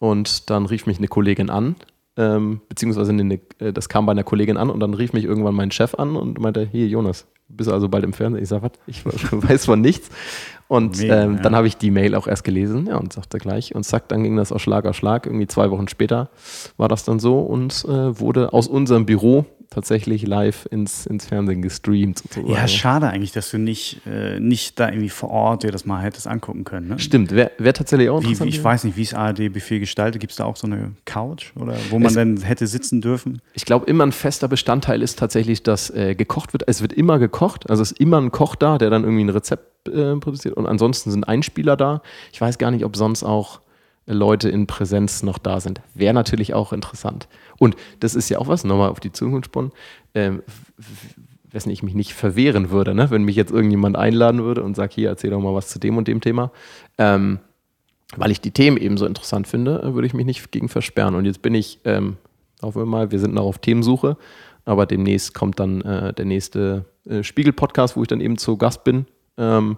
und dann rief mich eine Kollegin an, ähm, beziehungsweise eine, äh, das kam bei einer Kollegin an und dann rief mich irgendwann mein Chef an und meinte, hier Jonas, bist du also bald im Fernsehen? Ich sage, was? Ich weiß von nichts. Und Mega, ähm, ja. dann habe ich die Mail auch erst gelesen ja, und sagte gleich. Und zack, dann ging das aus Schlag auf Schlag. Irgendwie zwei Wochen später war das dann so und äh, wurde aus unserem Büro tatsächlich live ins, ins Fernsehen gestreamt. Sozusagen. Ja, schade eigentlich, dass du nicht, äh, nicht da irgendwie vor Ort dir das mal hättest angucken können. Ne? Stimmt, wäre wär tatsächlich auch interessant. Wie, ich weiß nicht, wie es ARD-Buffet gestaltet. Gibt es da auch so eine Couch oder wo man es, dann hätte sitzen dürfen? Ich glaube, immer ein fester Bestandteil ist tatsächlich, dass äh, gekocht wird. Es wird immer gekocht. Also es ist immer ein Koch da, der dann irgendwie ein Rezept äh, produziert. Und ansonsten sind Einspieler da. Ich weiß gar nicht, ob sonst auch Leute in Präsenz noch da sind. Wäre natürlich auch interessant. Und das ist ja auch was, nochmal auf die Zukunft spannen, ähm, wessen ich mich nicht verwehren würde, ne? wenn mich jetzt irgendjemand einladen würde und sagt, hier, erzähl doch mal was zu dem und dem Thema. Ähm, weil ich die Themen eben so interessant finde, würde ich mich nicht gegen versperren. Und jetzt bin ich, ähm, hoffen wir mal, wir sind noch auf Themensuche, aber demnächst kommt dann äh, der nächste äh, Spiegel-Podcast, wo ich dann eben zu Gast bin. Ähm,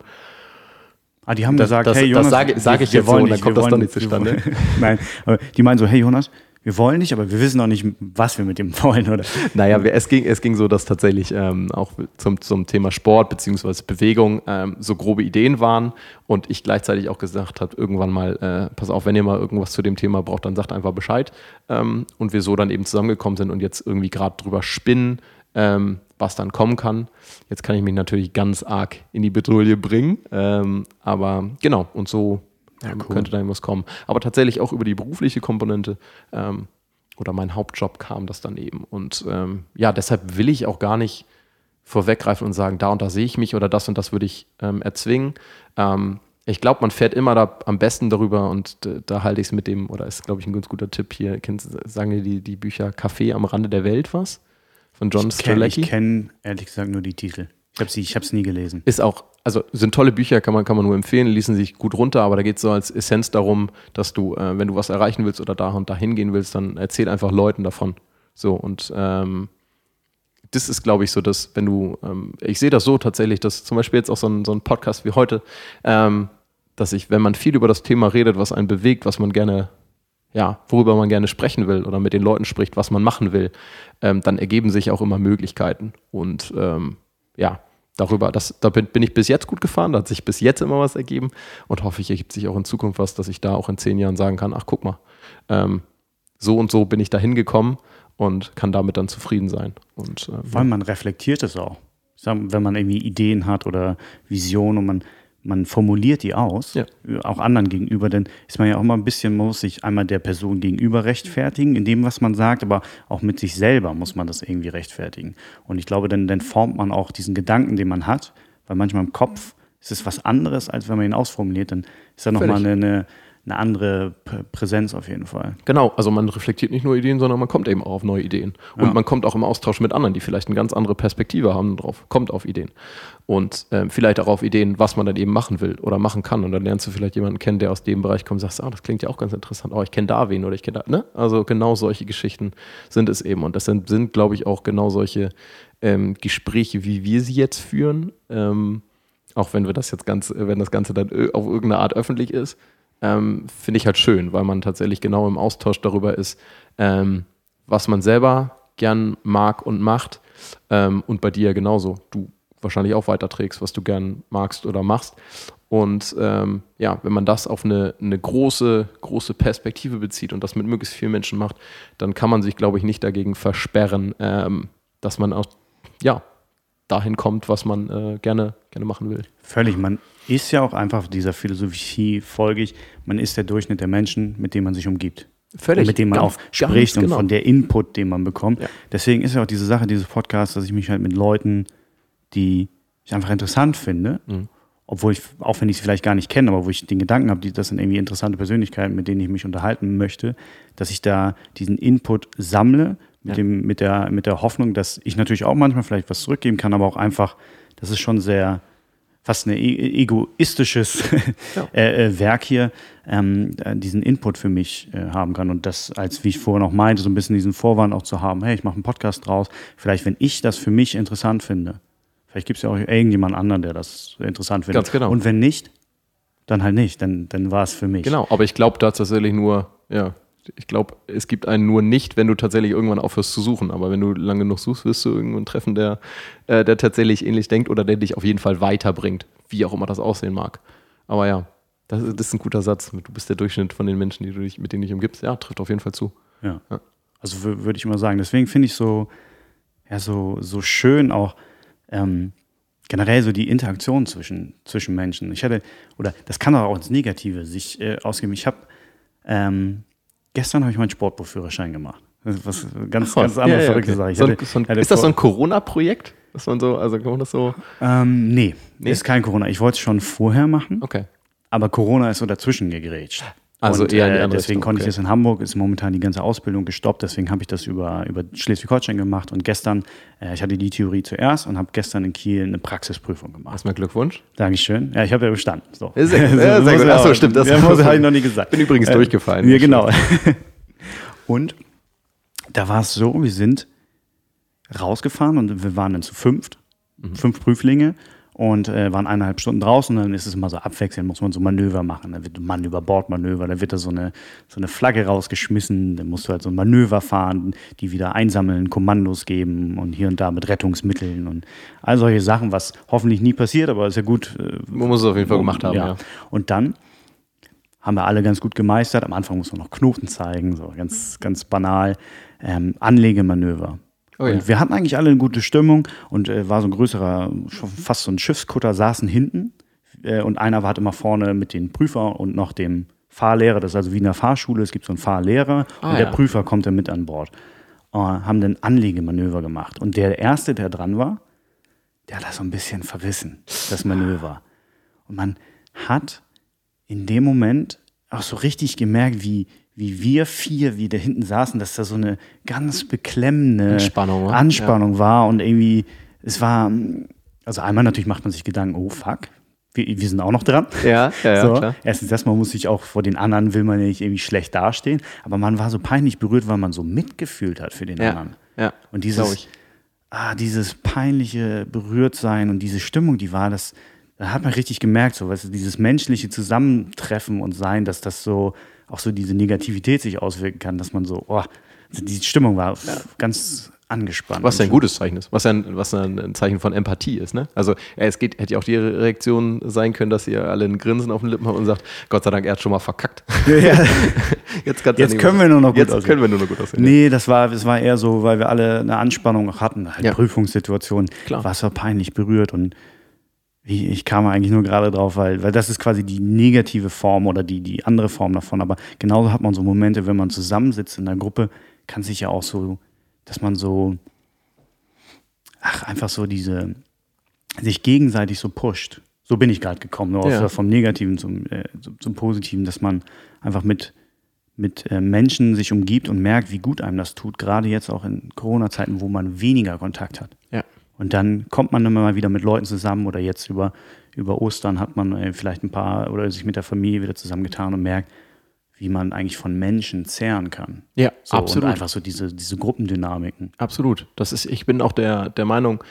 Ah, die haben das, gesagt, das, hey Jonas, das sage, sage ich jetzt so, und dann kommt das doch nicht zustande. Nein, aber die meinen so, hey Jonas, wir wollen nicht, aber wir wissen auch nicht, was wir mit dem wollen, oder? Naja, es ging, es ging so, dass tatsächlich ähm, auch zum, zum Thema Sport bzw. Bewegung ähm, so grobe Ideen waren und ich gleichzeitig auch gesagt habe, irgendwann mal, äh, pass auf, wenn ihr mal irgendwas zu dem Thema braucht, dann sagt einfach Bescheid. Ähm, und wir so dann eben zusammengekommen sind und jetzt irgendwie gerade drüber spinnen, ähm, was dann kommen kann. Jetzt kann ich mich natürlich ganz arg in die Bedrohung bringen, ähm, aber genau, und so Ja, cool. Könnte da irgendwas kommen. Aber tatsächlich auch über die berufliche Komponente ähm, oder mein Hauptjob kam das dann eben. Und ähm, ja, deshalb will ich auch gar nicht vorweggreifen und sagen, da und da sehe ich mich oder das und das würde ich ähm, erzwingen. Ähm, ich glaube, man fährt immer da am besten darüber und da, da halte ich es mit dem, oder ist, glaube ich, ein ganz guter Tipp hier. Sagen dir die, die Bücher Café am Rande der Welt was? Von John Strzelecki? Ich kenne ehrlich gesagt nur die Titel. Ich habe es ich nie gelesen. Ist auch, also sind tolle Bücher, kann man, kann man nur empfehlen, ließen sich gut runter, aber da geht es so als Essenz darum, dass du, äh, wenn du was erreichen willst oder da und da hingehen willst, dann erzähl einfach Leuten davon. So und ähm, das ist, glaube ich, so, dass wenn du, ähm, ich sehe das so tatsächlich, dass zum Beispiel jetzt auch so ein, so ein Podcast wie heute, ähm, dass ich, wenn man viel über das Thema redet, was einen bewegt, was man gerne, ja, worüber man gerne sprechen will oder mit den Leuten spricht, was man machen will, ähm, dann ergeben sich auch immer Möglichkeiten. Und ähm, ja, darüber, das, da bin, bin, ich bis jetzt gut gefahren, da hat sich bis jetzt immer was ergeben und hoffe ich, ergibt sich auch in Zukunft was, dass ich da auch in zehn Jahren sagen kann, ach guck mal, ähm, so und so bin ich da hingekommen und kann damit dann zufrieden sein. Und, äh, Vor allem man reflektiert es auch. Sag, wenn man irgendwie Ideen hat oder Visionen und man, man formuliert die aus, ja. auch anderen gegenüber, dann ist man ja auch mal ein bisschen, muss sich einmal der Person gegenüber rechtfertigen, in dem, was man sagt, aber auch mit sich selber muss man das irgendwie rechtfertigen. Und ich glaube, dann, dann formt man auch diesen Gedanken, den man hat, weil manchmal im Kopf ist es was anderes, als wenn man ihn ausformuliert, dann ist da nochmal eine, eine eine andere Präsenz auf jeden Fall. Genau, also man reflektiert nicht nur Ideen, sondern man kommt eben auch auf neue Ideen. Und ja. man kommt auch im Austausch mit anderen, die vielleicht eine ganz andere Perspektive haben drauf, kommt auf Ideen. Und ähm, vielleicht auch auf Ideen, was man dann eben machen will oder machen kann. Und dann lernst du vielleicht jemanden kennen, der aus dem Bereich kommt und sagst, ah, das klingt ja auch ganz interessant. Oh, ich kenne da wen oder ich kenne da, ne? Also genau solche Geschichten sind es eben. Und das sind, sind glaube ich, auch genau solche ähm, Gespräche, wie wir sie jetzt führen. Ähm, auch wenn wir das jetzt ganz, wenn das Ganze dann auf irgendeine Art öffentlich ist, ähm, finde ich halt schön, weil man tatsächlich genau im Austausch darüber ist, ähm, was man selber gern mag und macht. Ähm, und bei dir genauso. Du wahrscheinlich auch weiterträgst, was du gern magst oder machst. Und ähm, ja, wenn man das auf eine, eine große, große Perspektive bezieht und das mit möglichst vielen Menschen macht, dann kann man sich, glaube ich, nicht dagegen versperren, ähm, dass man auch ja, dahin kommt, was man äh, gerne, gerne machen will. Völlig. Man ist ja auch einfach dieser Philosophie folgig. Man ist der Durchschnitt der Menschen, mit denen man sich umgibt. Völlig. Und mit denen man ganz, auch spricht und genau. von der Input, den man bekommt. Ja. Deswegen ist ja auch diese Sache dieses Podcasts, dass ich mich halt mit Leuten, die ich einfach interessant finde, mhm. obwohl ich, auch wenn ich sie vielleicht gar nicht kenne, aber wo ich den Gedanken habe, die, das sind irgendwie interessante Persönlichkeiten, mit denen ich mich unterhalten möchte, dass ich da diesen Input sammle, mit, ja. dem, mit, der, mit der Hoffnung, dass ich natürlich auch manchmal vielleicht was zurückgeben kann, aber auch einfach, das ist schon sehr fast ein e egoistisches ja. Äh, äh, Werk hier, ähm, diesen Input für mich äh, haben kann. Und das, als wie ich vorher noch meinte, so ein bisschen diesen Vorwand auch zu haben, hey, ich mache einen Podcast draus. Vielleicht, wenn ich das für mich interessant finde, vielleicht gibt es ja auch irgendjemand anderen, der das interessant findet. Ganz genau. Und wenn nicht, dann halt nicht, dann, dann war es für mich. Genau, aber ich glaube tatsächlich nur, ja, ich glaube, es gibt einen nur nicht, wenn du tatsächlich irgendwann aufhörst zu suchen. Aber wenn du lange genug suchst, wirst du irgendwann treffen, der, äh, der tatsächlich ähnlich denkt oder der dich auf jeden Fall weiterbringt, wie auch immer das aussehen mag. Aber ja, das ist, das ist ein guter Satz. Du bist der Durchschnitt von den Menschen, die du dich, mit denen du dich umgibst. Ja, trifft auf jeden Fall zu. Ja. ja. Also würde ich immer sagen. Deswegen finde ich so, ja, so, so schön auch ähm, generell so die Interaktion zwischen, zwischen Menschen. Ich hatte, oder das kann auch ins Negative sich äh, ausgeben. Ich habe ähm, Gestern habe ich meinen Sportbuchführerschein gemacht. Was ganz, Ach, ganz andere ja, verrückte okay. Sache. So so ist das so ein Corona-Projekt? Dass man so, also kann man das so? Ähm, nee, nee, ist kein Corona. Ich wollte es schon vorher machen. Okay. Aber Corona ist so dazwischen gegrätscht. Also und, eher in die äh, andere Deswegen Richtung, konnte okay. ich das in Hamburg, ist momentan die ganze Ausbildung gestoppt, deswegen habe ich das über, über Schleswig-Holstein gemacht und gestern, äh, ich hatte die Theorie zuerst und habe gestern in Kiel eine Praxisprüfung gemacht. Erstmal Glückwunsch. Dankeschön. Ja, ich habe ja bestanden. So. Sehr, sehr, sehr gut. Achso, stimmt. Das habe ich noch nie gesagt. Bin übrigens äh, durchgefallen. Ja, genau. und da war es so, wir sind rausgefahren und wir waren dann zu fünft, mhm. fünf Prüflinge und äh, waren eineinhalb Stunden draußen und dann ist es immer so abwechselnd, muss man so Manöver machen. Dann wird Mann über Bordmanöver, dann wird da so eine, so eine Flagge rausgeschmissen, dann musst du halt so ein Manöver fahren, die wieder einsammeln, Kommandos geben und hier und da mit Rettungsmitteln und all solche Sachen, was hoffentlich nie passiert, aber ist ja gut. Äh, man muss es auf jeden Fall gemacht haben, ja. ja. Und dann haben wir alle ganz gut gemeistert. Am Anfang muss man noch Knoten zeigen, so ganz, ganz banal. Ähm, Anlegemanöver. Oh ja. Und wir hatten eigentlich alle eine gute Stimmung und äh, war so ein größerer, fast so ein Schiffskutter, saßen hinten. äh, und einer war halt immer vorne mit den Prüfer und noch dem Fahrlehrer, das ist also wie in der Fahrschule, es gibt so einen Fahrlehrer Ah, und der ja. Prüfer kommt dann mit an Bord. Äh, haben dann Anlegemanöver gemacht. Und der Erste, der dran war, der hat das so ein bisschen verrissen, das Manöver. Und man hat in dem Moment auch so richtig gemerkt, wie, wie wir vier, wie da hinten saßen, dass da so eine ganz beklemmende Anspannung war. Anspannung war und irgendwie, es war, also einmal natürlich macht man sich Gedanken, oh fuck, wir, wir sind auch noch dran. Ja, ja, ja, so. klar. Erstens, man muss sich auch vor den anderen, will man ja nicht irgendwie schlecht dastehen, aber man war so peinlich berührt, weil man so mitgefühlt hat für den Ja, anderen. ja. Und dieses, ich. ah, dieses peinliche Berührtsein und diese Stimmung, die war, das, da hat man richtig gemerkt, so, weißt du, dieses menschliche Zusammentreffen und Sein, dass das so, auch so diese Negativität sich auswirken kann, dass man so, oh, die Stimmung war ganz angespannt. Was ja ein gutes Zeichen ist, was ja ein, was ein Zeichen von Empathie ist. Ne? Also es geht, hätte ja auch die Reaktion sein können, dass ihr alle ein Grinsen auf den Lippen habt und sagt, Gott sei Dank, er hat schon mal verkackt. Ja, Jetzt, Jetzt können wir nur noch gut Jetzt aussehen. können wir nur noch gut aussehen. Nee, das war, das war eher so, weil wir alle eine Anspannung auch hatten, halt Ja. Prüfungssituation. Klar. War so peinlich berührt und wie, ich kam eigentlich nur gerade drauf, weil, weil das ist quasi die negative Form oder die, die andere Form davon. Aber genauso hat man so Momente, wenn man zusammensitzt in einer Gruppe, kann sich ja auch so, dass man so, ach, einfach so diese, sich gegenseitig so pusht. So bin ich gerade gekommen, nur Ja. vom Negativen zum, äh, zum, zum Positiven, dass man einfach mit, mit äh, Menschen sich umgibt und merkt, wie gut einem das tut, gerade jetzt auch in Corona-Zeiten, wo man weniger Kontakt hat. Ja. Und dann kommt man immer mal wieder mit Leuten zusammen oder jetzt über, über Ostern hat man äh, vielleicht ein paar oder sich mit der Familie wieder zusammengetan und merkt, wie man eigentlich von Menschen zehren kann. Ja, So, absolut. Und einfach so diese, diese Gruppendynamiken. Absolut. Das ist, ich bin auch der, der Meinung,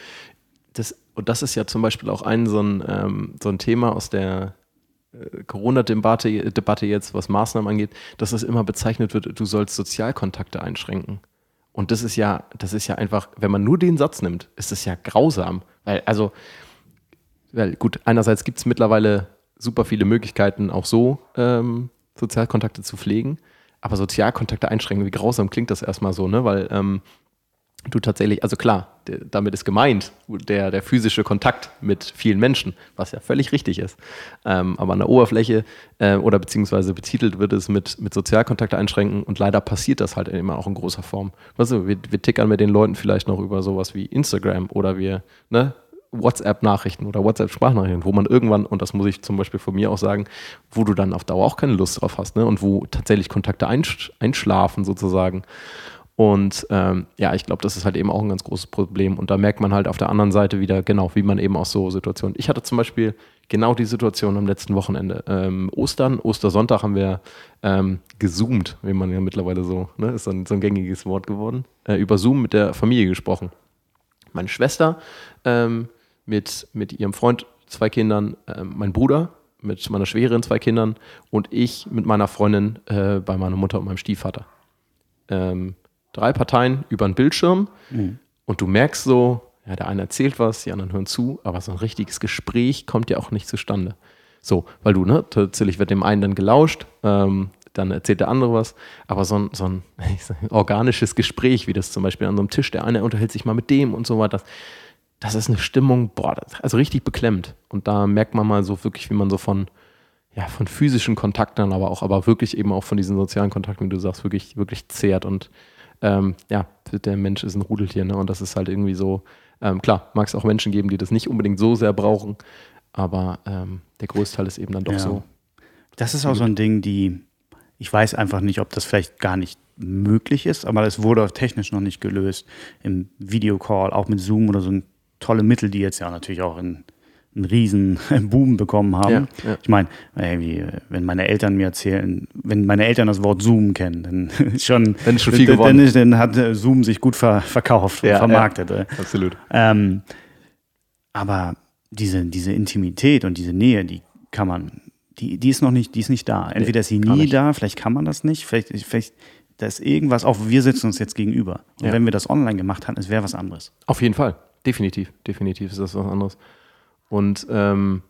das, und das ist ja zum Beispiel auch ein so ein, ähm, so ein Thema aus der äh, Corona-Debatte Debatte jetzt, was Maßnahmen angeht, dass es immer bezeichnet wird, du sollst Sozialkontakte einschränken. Und das ist ja, das ist ja einfach, wenn man nur den Satz nimmt, ist das ja grausam. Weil, also, weil gut, einerseits gibt es mittlerweile super viele Möglichkeiten, auch so ähm, Sozialkontakte zu pflegen. Aber Sozialkontakte einschränken, wie grausam klingt das erstmal so, ne? Weil ähm, du tatsächlich, also klar, damit ist gemeint der, der physische Kontakt mit vielen Menschen, was ja völlig richtig ist. Ähm, aber an der Oberfläche äh, oder beziehungsweise betitelt wird es mit, mit Sozialkontakte einschränken und leider passiert das halt immer auch in großer Form. Weißt du, wir, wir tickern mit den Leuten vielleicht noch über sowas wie Instagram oder wir, ne? WhatsApp-Nachrichten oder WhatsApp-Sprachnachrichten, wo man irgendwann, und das muss ich zum Beispiel von mir auch sagen, wo du dann auf Dauer auch keine Lust drauf hast, ne? Und wo tatsächlich Kontakte einsch einschlafen sozusagen. Und ähm, ja, ich glaube, das ist halt eben auch ein ganz großes Problem. Und da merkt man halt auf der anderen Seite wieder, genau, wie man eben auch so Situationen. Ich hatte zum Beispiel genau die Situation am letzten Wochenende. Ähm, Ostern, Ostersonntag haben wir ähm, gezoomt, wie man ja mittlerweile so, ne, ist so ein, so ein gängiges Wort geworden, äh, über Zoom mit der Familie gesprochen. Meine Schwester ähm, mit, mit ihrem Freund, zwei Kindern, ähm, mein Bruder mit meiner Schwägerin, zwei Kindern und ich mit meiner Freundin äh, bei meiner Mutter und meinem Stiefvater ähm, drei Parteien über einen Bildschirm und du merkst so, ja, der eine erzählt was, die anderen hören zu, aber so ein richtiges Gespräch kommt ja auch nicht zustande. So, weil du, ne, tatsächlich wird dem einen dann gelauscht, ähm, dann erzählt der andere was, aber so ein, so ein sag, organisches Gespräch, wie das zum Beispiel an so einem Tisch, der eine unterhält sich mal mit dem und so weiter, das, das ist eine Stimmung, boah, das, also richtig beklemmt. Und da merkt man mal so wirklich, wie man so von, ja, von physischen Kontakten, aber auch, aber wirklich eben auch von diesen sozialen Kontakten, wie du sagst, wirklich, wirklich zehrt. Und ähm, ja, der Mensch ist ein Rudeltier, ne? Und das ist halt irgendwie so, ähm, klar, mag es auch Menschen geben, die das nicht unbedingt so sehr brauchen, aber ähm, der Großteil ist eben dann doch Ja. so. Das ist auch so ein Ding, die, ich weiß einfach nicht, ob das vielleicht gar nicht möglich ist, aber es wurde technisch noch nicht gelöst. Im Videocall, auch mit Zoom oder so ein tolle Mittel, die jetzt ja natürlich auch in, einen riesen Boom bekommen haben. Ja, ja. Ich meine, irgendwie, wenn meine Eltern mir erzählen, wenn meine Eltern das Wort Zoom kennen, dann ist schon, Dann ist schon viel dann, gewonnen. dann, ist, dann hat äh, Zoom sich gut ver, verkauft und Ja, vermarktet. äh. Absolut. Ähm, aber diese, diese Intimität und diese Nähe, die kann man, die, die ist noch nicht, die ist nicht da. Entweder ist sie nie da, vielleicht kann man das nicht, vielleicht, vielleicht da ist irgendwas, auch wir sitzen uns jetzt gegenüber. Und wenn wir das online gemacht haben, es wäre was anderes. Auf jeden Fall. Definitiv. Definitiv ist das was anderes. Und ähm,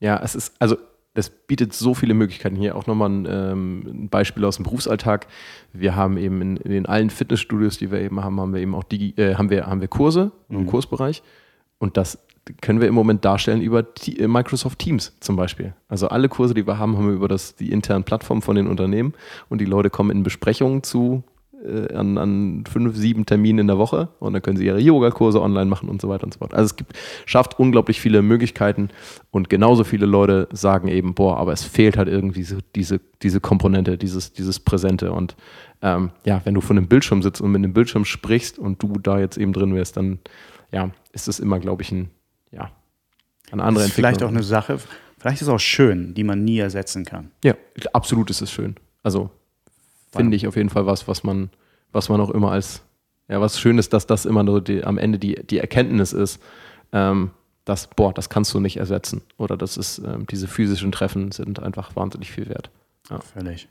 ja, es ist, also das bietet so viele Möglichkeiten. Hier auch nochmal ein, ähm, ein Beispiel aus dem Berufsalltag. Wir haben eben in, in den allen Fitnessstudios, die wir eben haben, haben wir eben auch Digi, äh, haben wir, haben wir Kurse im Kursbereich. Und das können wir im Moment darstellen über äh, Microsoft Teams zum Beispiel. Also alle Kurse, die wir haben, haben wir über das, die internen Plattformen von den Unternehmen und die Leute kommen in Besprechungen zu äh, an, an fünf, sieben Terminen in der Woche und dann können sie ihre Yoga-Kurse online machen und so weiter und so fort. Also es gibt, schafft unglaublich viele Möglichkeiten und genauso viele Leute sagen eben, boah, aber es fehlt halt irgendwie so diese, diese Komponente, dieses, dieses Präsente und ähm, ja, wenn du vor einem Bildschirm sitzt und mit einem Bildschirm sprichst und du da jetzt eben drin wärst, dann ja, ist das immer, glaube ich, ein, ja, eine andere ist Vielleicht auch eine Sache, vielleicht ist es auch schön, die man nie ersetzen kann. Ja, absolut ist es schön. Also finde ich auf jeden Fall was, was man, was man auch immer als, ja, was schön ist, dass das immer nur die, am Ende die, die Erkenntnis ist, ähm, dass, boah, das kannst du nicht ersetzen. Oder das ist, ähm, diese physischen Treffen sind einfach wahnsinnig viel wert. Ja. Völlig.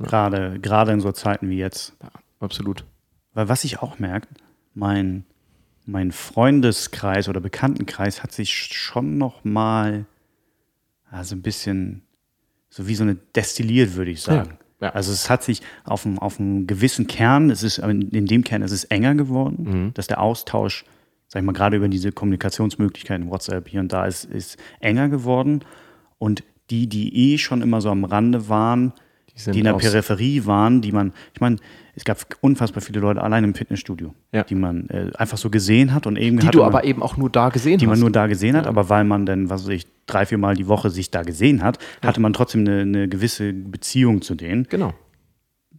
Ja. Gerade, gerade in so Zeiten wie jetzt. Ja, absolut. Weil was ich auch merke, mein, mein Freundeskreis oder Bekanntenkreis hat sich schon noch mal also ein bisschen so wie so eine destilliert, würde ich sagen. Ja. Also es hat sich auf einem, auf einem gewissen Kern, es ist in dem Kern ist es enger geworden, mhm. dass der Austausch, sag ich mal, gerade über diese Kommunikationsmöglichkeiten, WhatsApp hier und da, ist, ist enger geworden. Und die, die eh schon immer so am Rande waren, die, die in der Peripherie waren, die man, ich meine, es gab unfassbar viele Leute allein im Fitnessstudio, ja. die man äh, einfach so gesehen hat und irgendwie. Die du man, aber eben auch nur da gesehen die hast. Die man nur da gesehen hat, ja. aber weil man dann, was weiß ich, drei, vier Mal die Woche sich da gesehen hat, ja. hatte man trotzdem eine, eine, gewisse Beziehung zu denen. Genau.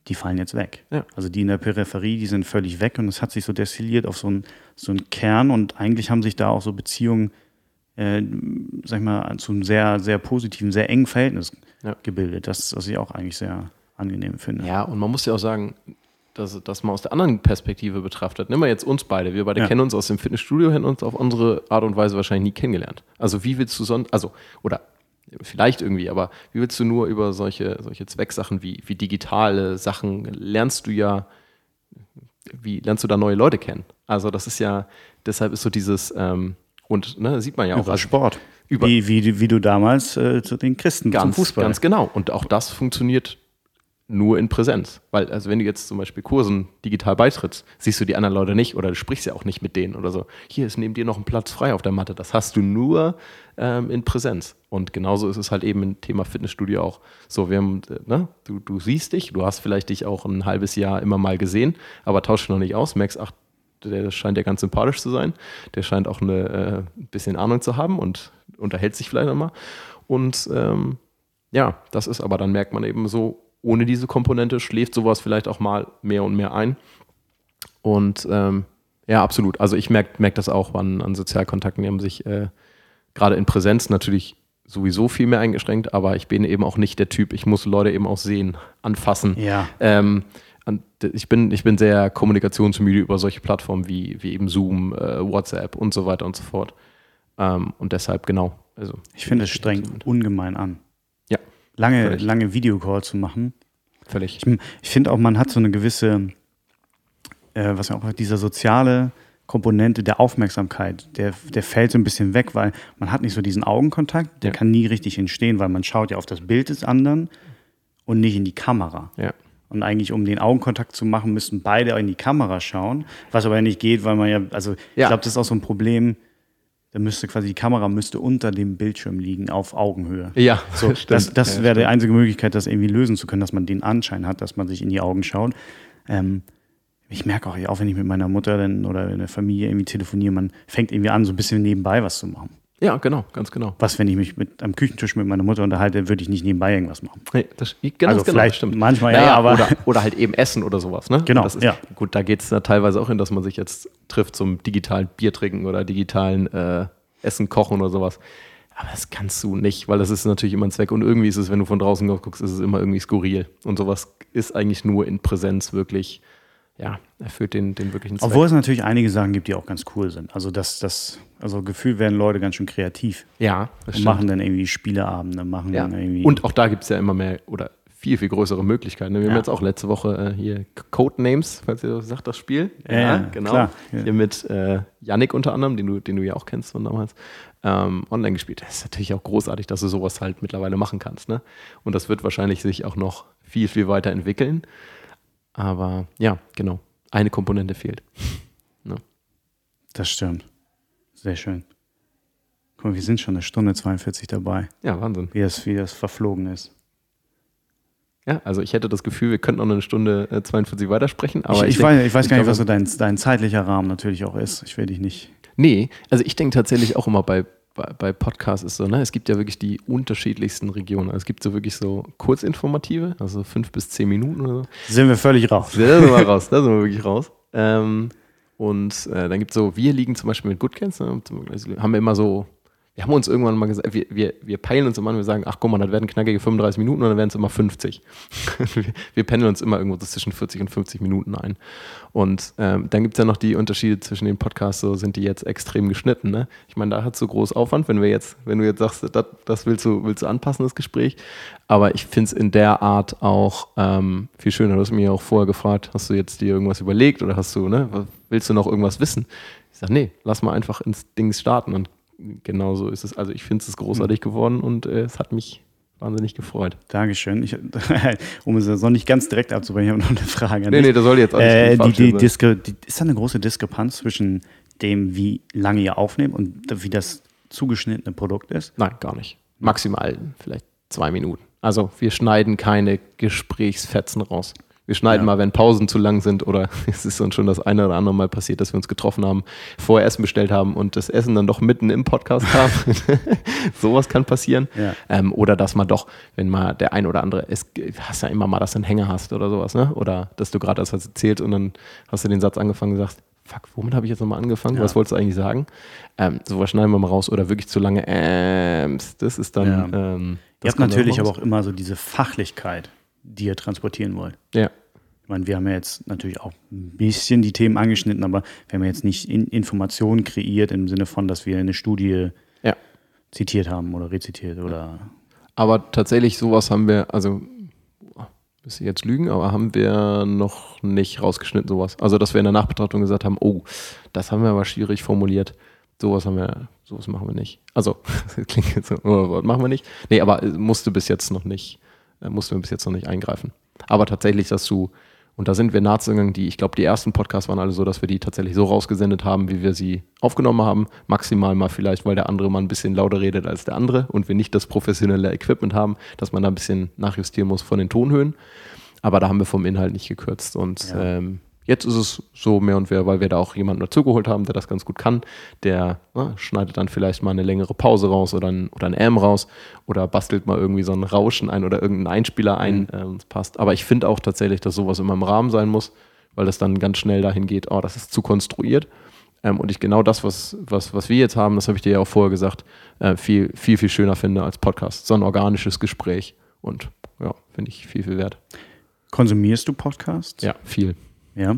Die fallen jetzt weg. Also die in der Peripherie, die sind völlig weg und es hat sich so destilliert auf so einen so Kern und eigentlich haben sich da auch so Beziehungen, äh, sag ich mal, zu einem sehr, sehr positiven, sehr engen Verhältnis gebildet. Das, was ich auch eigentlich sehr angenehm finde. Ja, und man muss ja auch sagen, dass, dass man aus der anderen Perspektive betrachtet. Nimm mal jetzt uns beide. Wir beide ja. kennen uns aus dem Fitnessstudio, hätten uns auf unsere Art und Weise wahrscheinlich nie kennengelernt. Also wie willst du sonst, also, oder vielleicht irgendwie, aber wie willst du nur über solche, solche Zwecksachen wie, wie digitale Sachen lernst du ja, wie lernst du da neue Leute kennen? Also das ist ja, deshalb ist so dieses, ähm, und ne, sieht man ja auch. Über Sport. Über wie, wie, wie du damals äh, zu den Christen ganz, zum Fußball. Ganz genau. Und auch das funktioniert nur in Präsenz. Weil, also wenn du jetzt zum Beispiel Kursen digital beitrittst, siehst du die anderen Leute nicht oder du sprichst ja auch nicht mit denen oder so. Hier ist neben dir noch ein Platz frei auf der Matte. Das hast du nur ähm, in Präsenz. Und genauso ist es halt eben im Thema Fitnessstudio auch. So, wir haben, äh, ne, du, du siehst dich, du hast vielleicht dich auch ein halbes Jahr immer mal gesehen, aber tauschst noch nicht aus, merkst, ach, der scheint ja ganz sympathisch zu sein, der scheint auch eine äh, bisschen Ahnung zu haben und unterhält sich vielleicht nochmal. Und ähm, ja, das ist aber, dann merkt man eben so, ohne diese Komponente schläft sowas vielleicht auch mal mehr und mehr ein. Und ähm, ja, absolut. Also ich merke merk das auch an, an Sozialkontakten. Die haben sich äh, gerade in Präsenz natürlich sowieso viel mehr eingeschränkt, aber ich bin eben auch nicht der Typ, ich muss Leute eben auch sehen, anfassen. Ja. Ähm, ich, bin, ich bin sehr kommunikationsmüde über solche Plattformen wie, wie eben Zoom, äh, WhatsApp und so weiter und so fort. Ähm, und deshalb genau. Also, ich finde es strengt ungemein an lange, Völlig. lange Videocall zu machen. Völlig. Ich, ich finde auch, man hat so eine gewisse, äh, was auch dieser soziale Komponente der Aufmerksamkeit, der, der fällt so ein bisschen weg, weil man hat nicht so diesen Augenkontakt, der ja. kann nie richtig entstehen, weil man schaut ja auf das Bild des anderen und nicht in die Kamera. Ja. Und eigentlich, um den Augenkontakt zu machen, müssten beide in die Kamera schauen, was aber ja nicht geht, weil man ja, also ja. ich glaube, das ist auch so ein Problem, da müsste quasi die Kamera müsste unter dem Bildschirm liegen auf Augenhöhe. Ja, so, stimmt. das, das ja, wäre die einzige Möglichkeit, das irgendwie lösen zu können, dass man den Anschein hat, dass man sich in die Augen schaut. Ähm, ich merke auch, auch wenn ich mit meiner Mutter dann oder in der Familie irgendwie telefoniere, man fängt irgendwie an, so ein bisschen nebenbei was zu machen. Ja, genau, ganz genau. Was, wenn ich mich mit, am Küchentisch mit meiner Mutter unterhalte, würde ich nicht nebenbei irgendwas machen. Nee, das, genau, also genau, vielleicht stimmt. manchmal naja, ja, aber. Oder, oder, halt eben essen oder sowas, ne? Genau. Ist, ja. Gut, da geht es teilweise auch hin, dass man sich jetzt trifft zum digitalen Bier trinken oder digitalen äh, Essen kochen oder sowas. Aber das kannst du nicht, weil das ist natürlich immer ein Zweck. Und irgendwie ist es, wenn du von draußen guckst, ist es immer irgendwie skurril. Und sowas ist eigentlich nur in Präsenz wirklich, ja, erfüllt den, den wirklichen Zweck. Obwohl es natürlich einige Sachen gibt, die auch ganz cool sind. Also das, das, also gefühlt werden Leute ganz schön kreativ. Ja, das und machen dann irgendwie Spieleabende, machen ja. dann irgendwie. Und auch da gibt es ja immer mehr, oder viel, viel größere Möglichkeiten. Wir ja. haben jetzt auch letzte Woche äh, hier Codenames, falls ihr sagt, das Spiel. Ja, ja genau. Klar, Hier mit äh, Yannick unter anderem, den du, den du ja auch kennst von damals, ähm, online gespielt. Das ist natürlich auch großartig, dass du sowas halt mittlerweile machen kannst. Ne? Und das wird wahrscheinlich sich auch noch viel, viel weiter entwickeln. Aber ja, genau. Eine Komponente fehlt. ne? Das stimmt. Sehr schön. Guck mal, wir sind schon eine Stunde 42 dabei, Ja, Wahnsinn. wie das, wie das verflogen ist. Ja, also ich hätte das Gefühl, wir könnten noch eine Stunde äh, 42 weitersprechen. Aber ich, ich, denk- weiß, ich weiß gar nicht, glaube- was so dein, dein zeitlicher Rahmen natürlich auch ist. Ich will dich nicht. Nee, also ich denke tatsächlich auch immer bei, bei, bei Podcasts ist so, ne, es gibt ja wirklich die unterschiedlichsten Regionen. Also es gibt so wirklich so kurzinformative, also fünf bis zehn Minuten oder so. Sind wir völlig raus. Da sind wir raus, da sind wir wirklich raus. Ähm, und äh, dann gibt es so, wir liegen zum Beispiel mit Goodcans, ne, zum- haben wir immer so, wir haben uns irgendwann mal gesagt, wir, wir, wir peilen uns immer an, wir sagen, ach guck mal, das werden knackige 35 Minuten und dann werden es immer 50. wir, wir pendeln uns immer irgendwo zwischen 40 und 50 Minuten ein. Und ähm, dann gibt es ja noch die Unterschiede zwischen den Podcasts, so sind die jetzt extrem geschnitten. Ne? Ich meine, da hat es so groß Aufwand, wenn wir jetzt, wenn du jetzt sagst, das, das willst du, willst du anpassen, das Gespräch. Aber ich finde es in der Art auch ähm, viel schöner. Du hast mich ja auch vorher gefragt, hast du jetzt dir irgendwas überlegt oder hast du, ne, willst du noch irgendwas wissen? Ich sage, nee, lass mal einfach ins Ding starten. Und genau so ist es. Also ich finde es ist großartig geworden und äh, es hat mich wahnsinnig gefreut. Dankeschön. Ich, um es noch nicht ganz direkt abzubrechen, ich habe noch eine Frage. An Nee, nee, das soll jetzt alles äh, die, die. Diskre, die, ist da eine große Diskrepanz zwischen dem, wie lange ihr aufnehmt und wie das zugeschnittene Produkt ist? Nein, gar nicht. Maximal vielleicht zwei Minuten. Also wir schneiden keine Gesprächsfetzen raus. Wir schneiden Ja. mal, wenn Pausen zu lang sind oder es ist uns schon das eine oder andere Mal passiert, dass wir uns getroffen haben, vorher Essen bestellt haben und das Essen dann doch mitten im Podcast kam. Sowas kann passieren. Ja. Ähm, oder dass man doch, wenn mal der ein oder andere, es hast ja immer mal, dass du einen Hänger hast oder sowas, ne? Oder dass du gerade das was erzählt und dann hast du den Satz angefangen und sagst, fuck, womit habe ich jetzt nochmal angefangen? Ja. Was wolltest du eigentlich sagen? Ähm, sowas schneiden wir mal raus oder wirklich zu lange Äms. Das ist dann. Ja. Ähm, Ihr das habt kommt dann natürlich aber auch immer so diese Fachlichkeit, die ihr transportieren wollt. Ja. Ich meine, wir haben ja jetzt natürlich auch ein bisschen die Themen angeschnitten, aber wir haben ja jetzt nicht in Informationen kreiert im Sinne von, dass wir eine Studie Ja. zitiert haben oder rezitiert oder. Aber tatsächlich, sowas haben wir, also, müsste jetzt lügen, aber haben wir noch nicht rausgeschnitten, sowas. Also, dass wir in der Nachbetrachtung gesagt haben, oh, das haben wir aber schwierig formuliert. Sowas haben wir, sowas machen wir nicht. Also, das klingt jetzt so, oh, machen wir nicht? Nee, aber musste bis jetzt noch nicht, äh, mussten wir bis jetzt noch nicht eingreifen. Aber tatsächlich, dass du, und da sind wir nah zugegangen, die, ich glaube, die ersten Podcasts waren alle so, dass wir die tatsächlich so rausgesendet haben, wie wir sie aufgenommen haben. Maximal mal vielleicht, weil der andere mal ein bisschen lauter redet als der andere und wir nicht das professionelle Equipment haben, dass man da ein bisschen nachjustieren muss von den Tonhöhen. Aber da haben wir vom Inhalt nicht gekürzt. Und Ja. ähm, jetzt ist es so mehr und mehr, weil wir da auch jemanden dazugeholt haben, der das ganz gut kann. Der na, schneidet dann vielleicht mal eine längere Pause raus oder ein, oder ein M raus oder bastelt mal irgendwie so ein Rauschen ein oder irgendeinen Einspieler ein. Ähm, das passt. Aber ich finde auch tatsächlich, dass sowas immer im Rahmen sein muss, weil das dann ganz schnell dahin geht, oh, das ist zu konstruiert. Ähm, und ich genau das, was, was, was wir jetzt haben, das habe ich dir ja auch vorher gesagt, äh, viel, viel, viel schöner finde als Podcast. So ein organisches Gespräch. Und ja, finde ich viel, viel wert. Konsumierst du Podcasts? Ja, viel. Ja.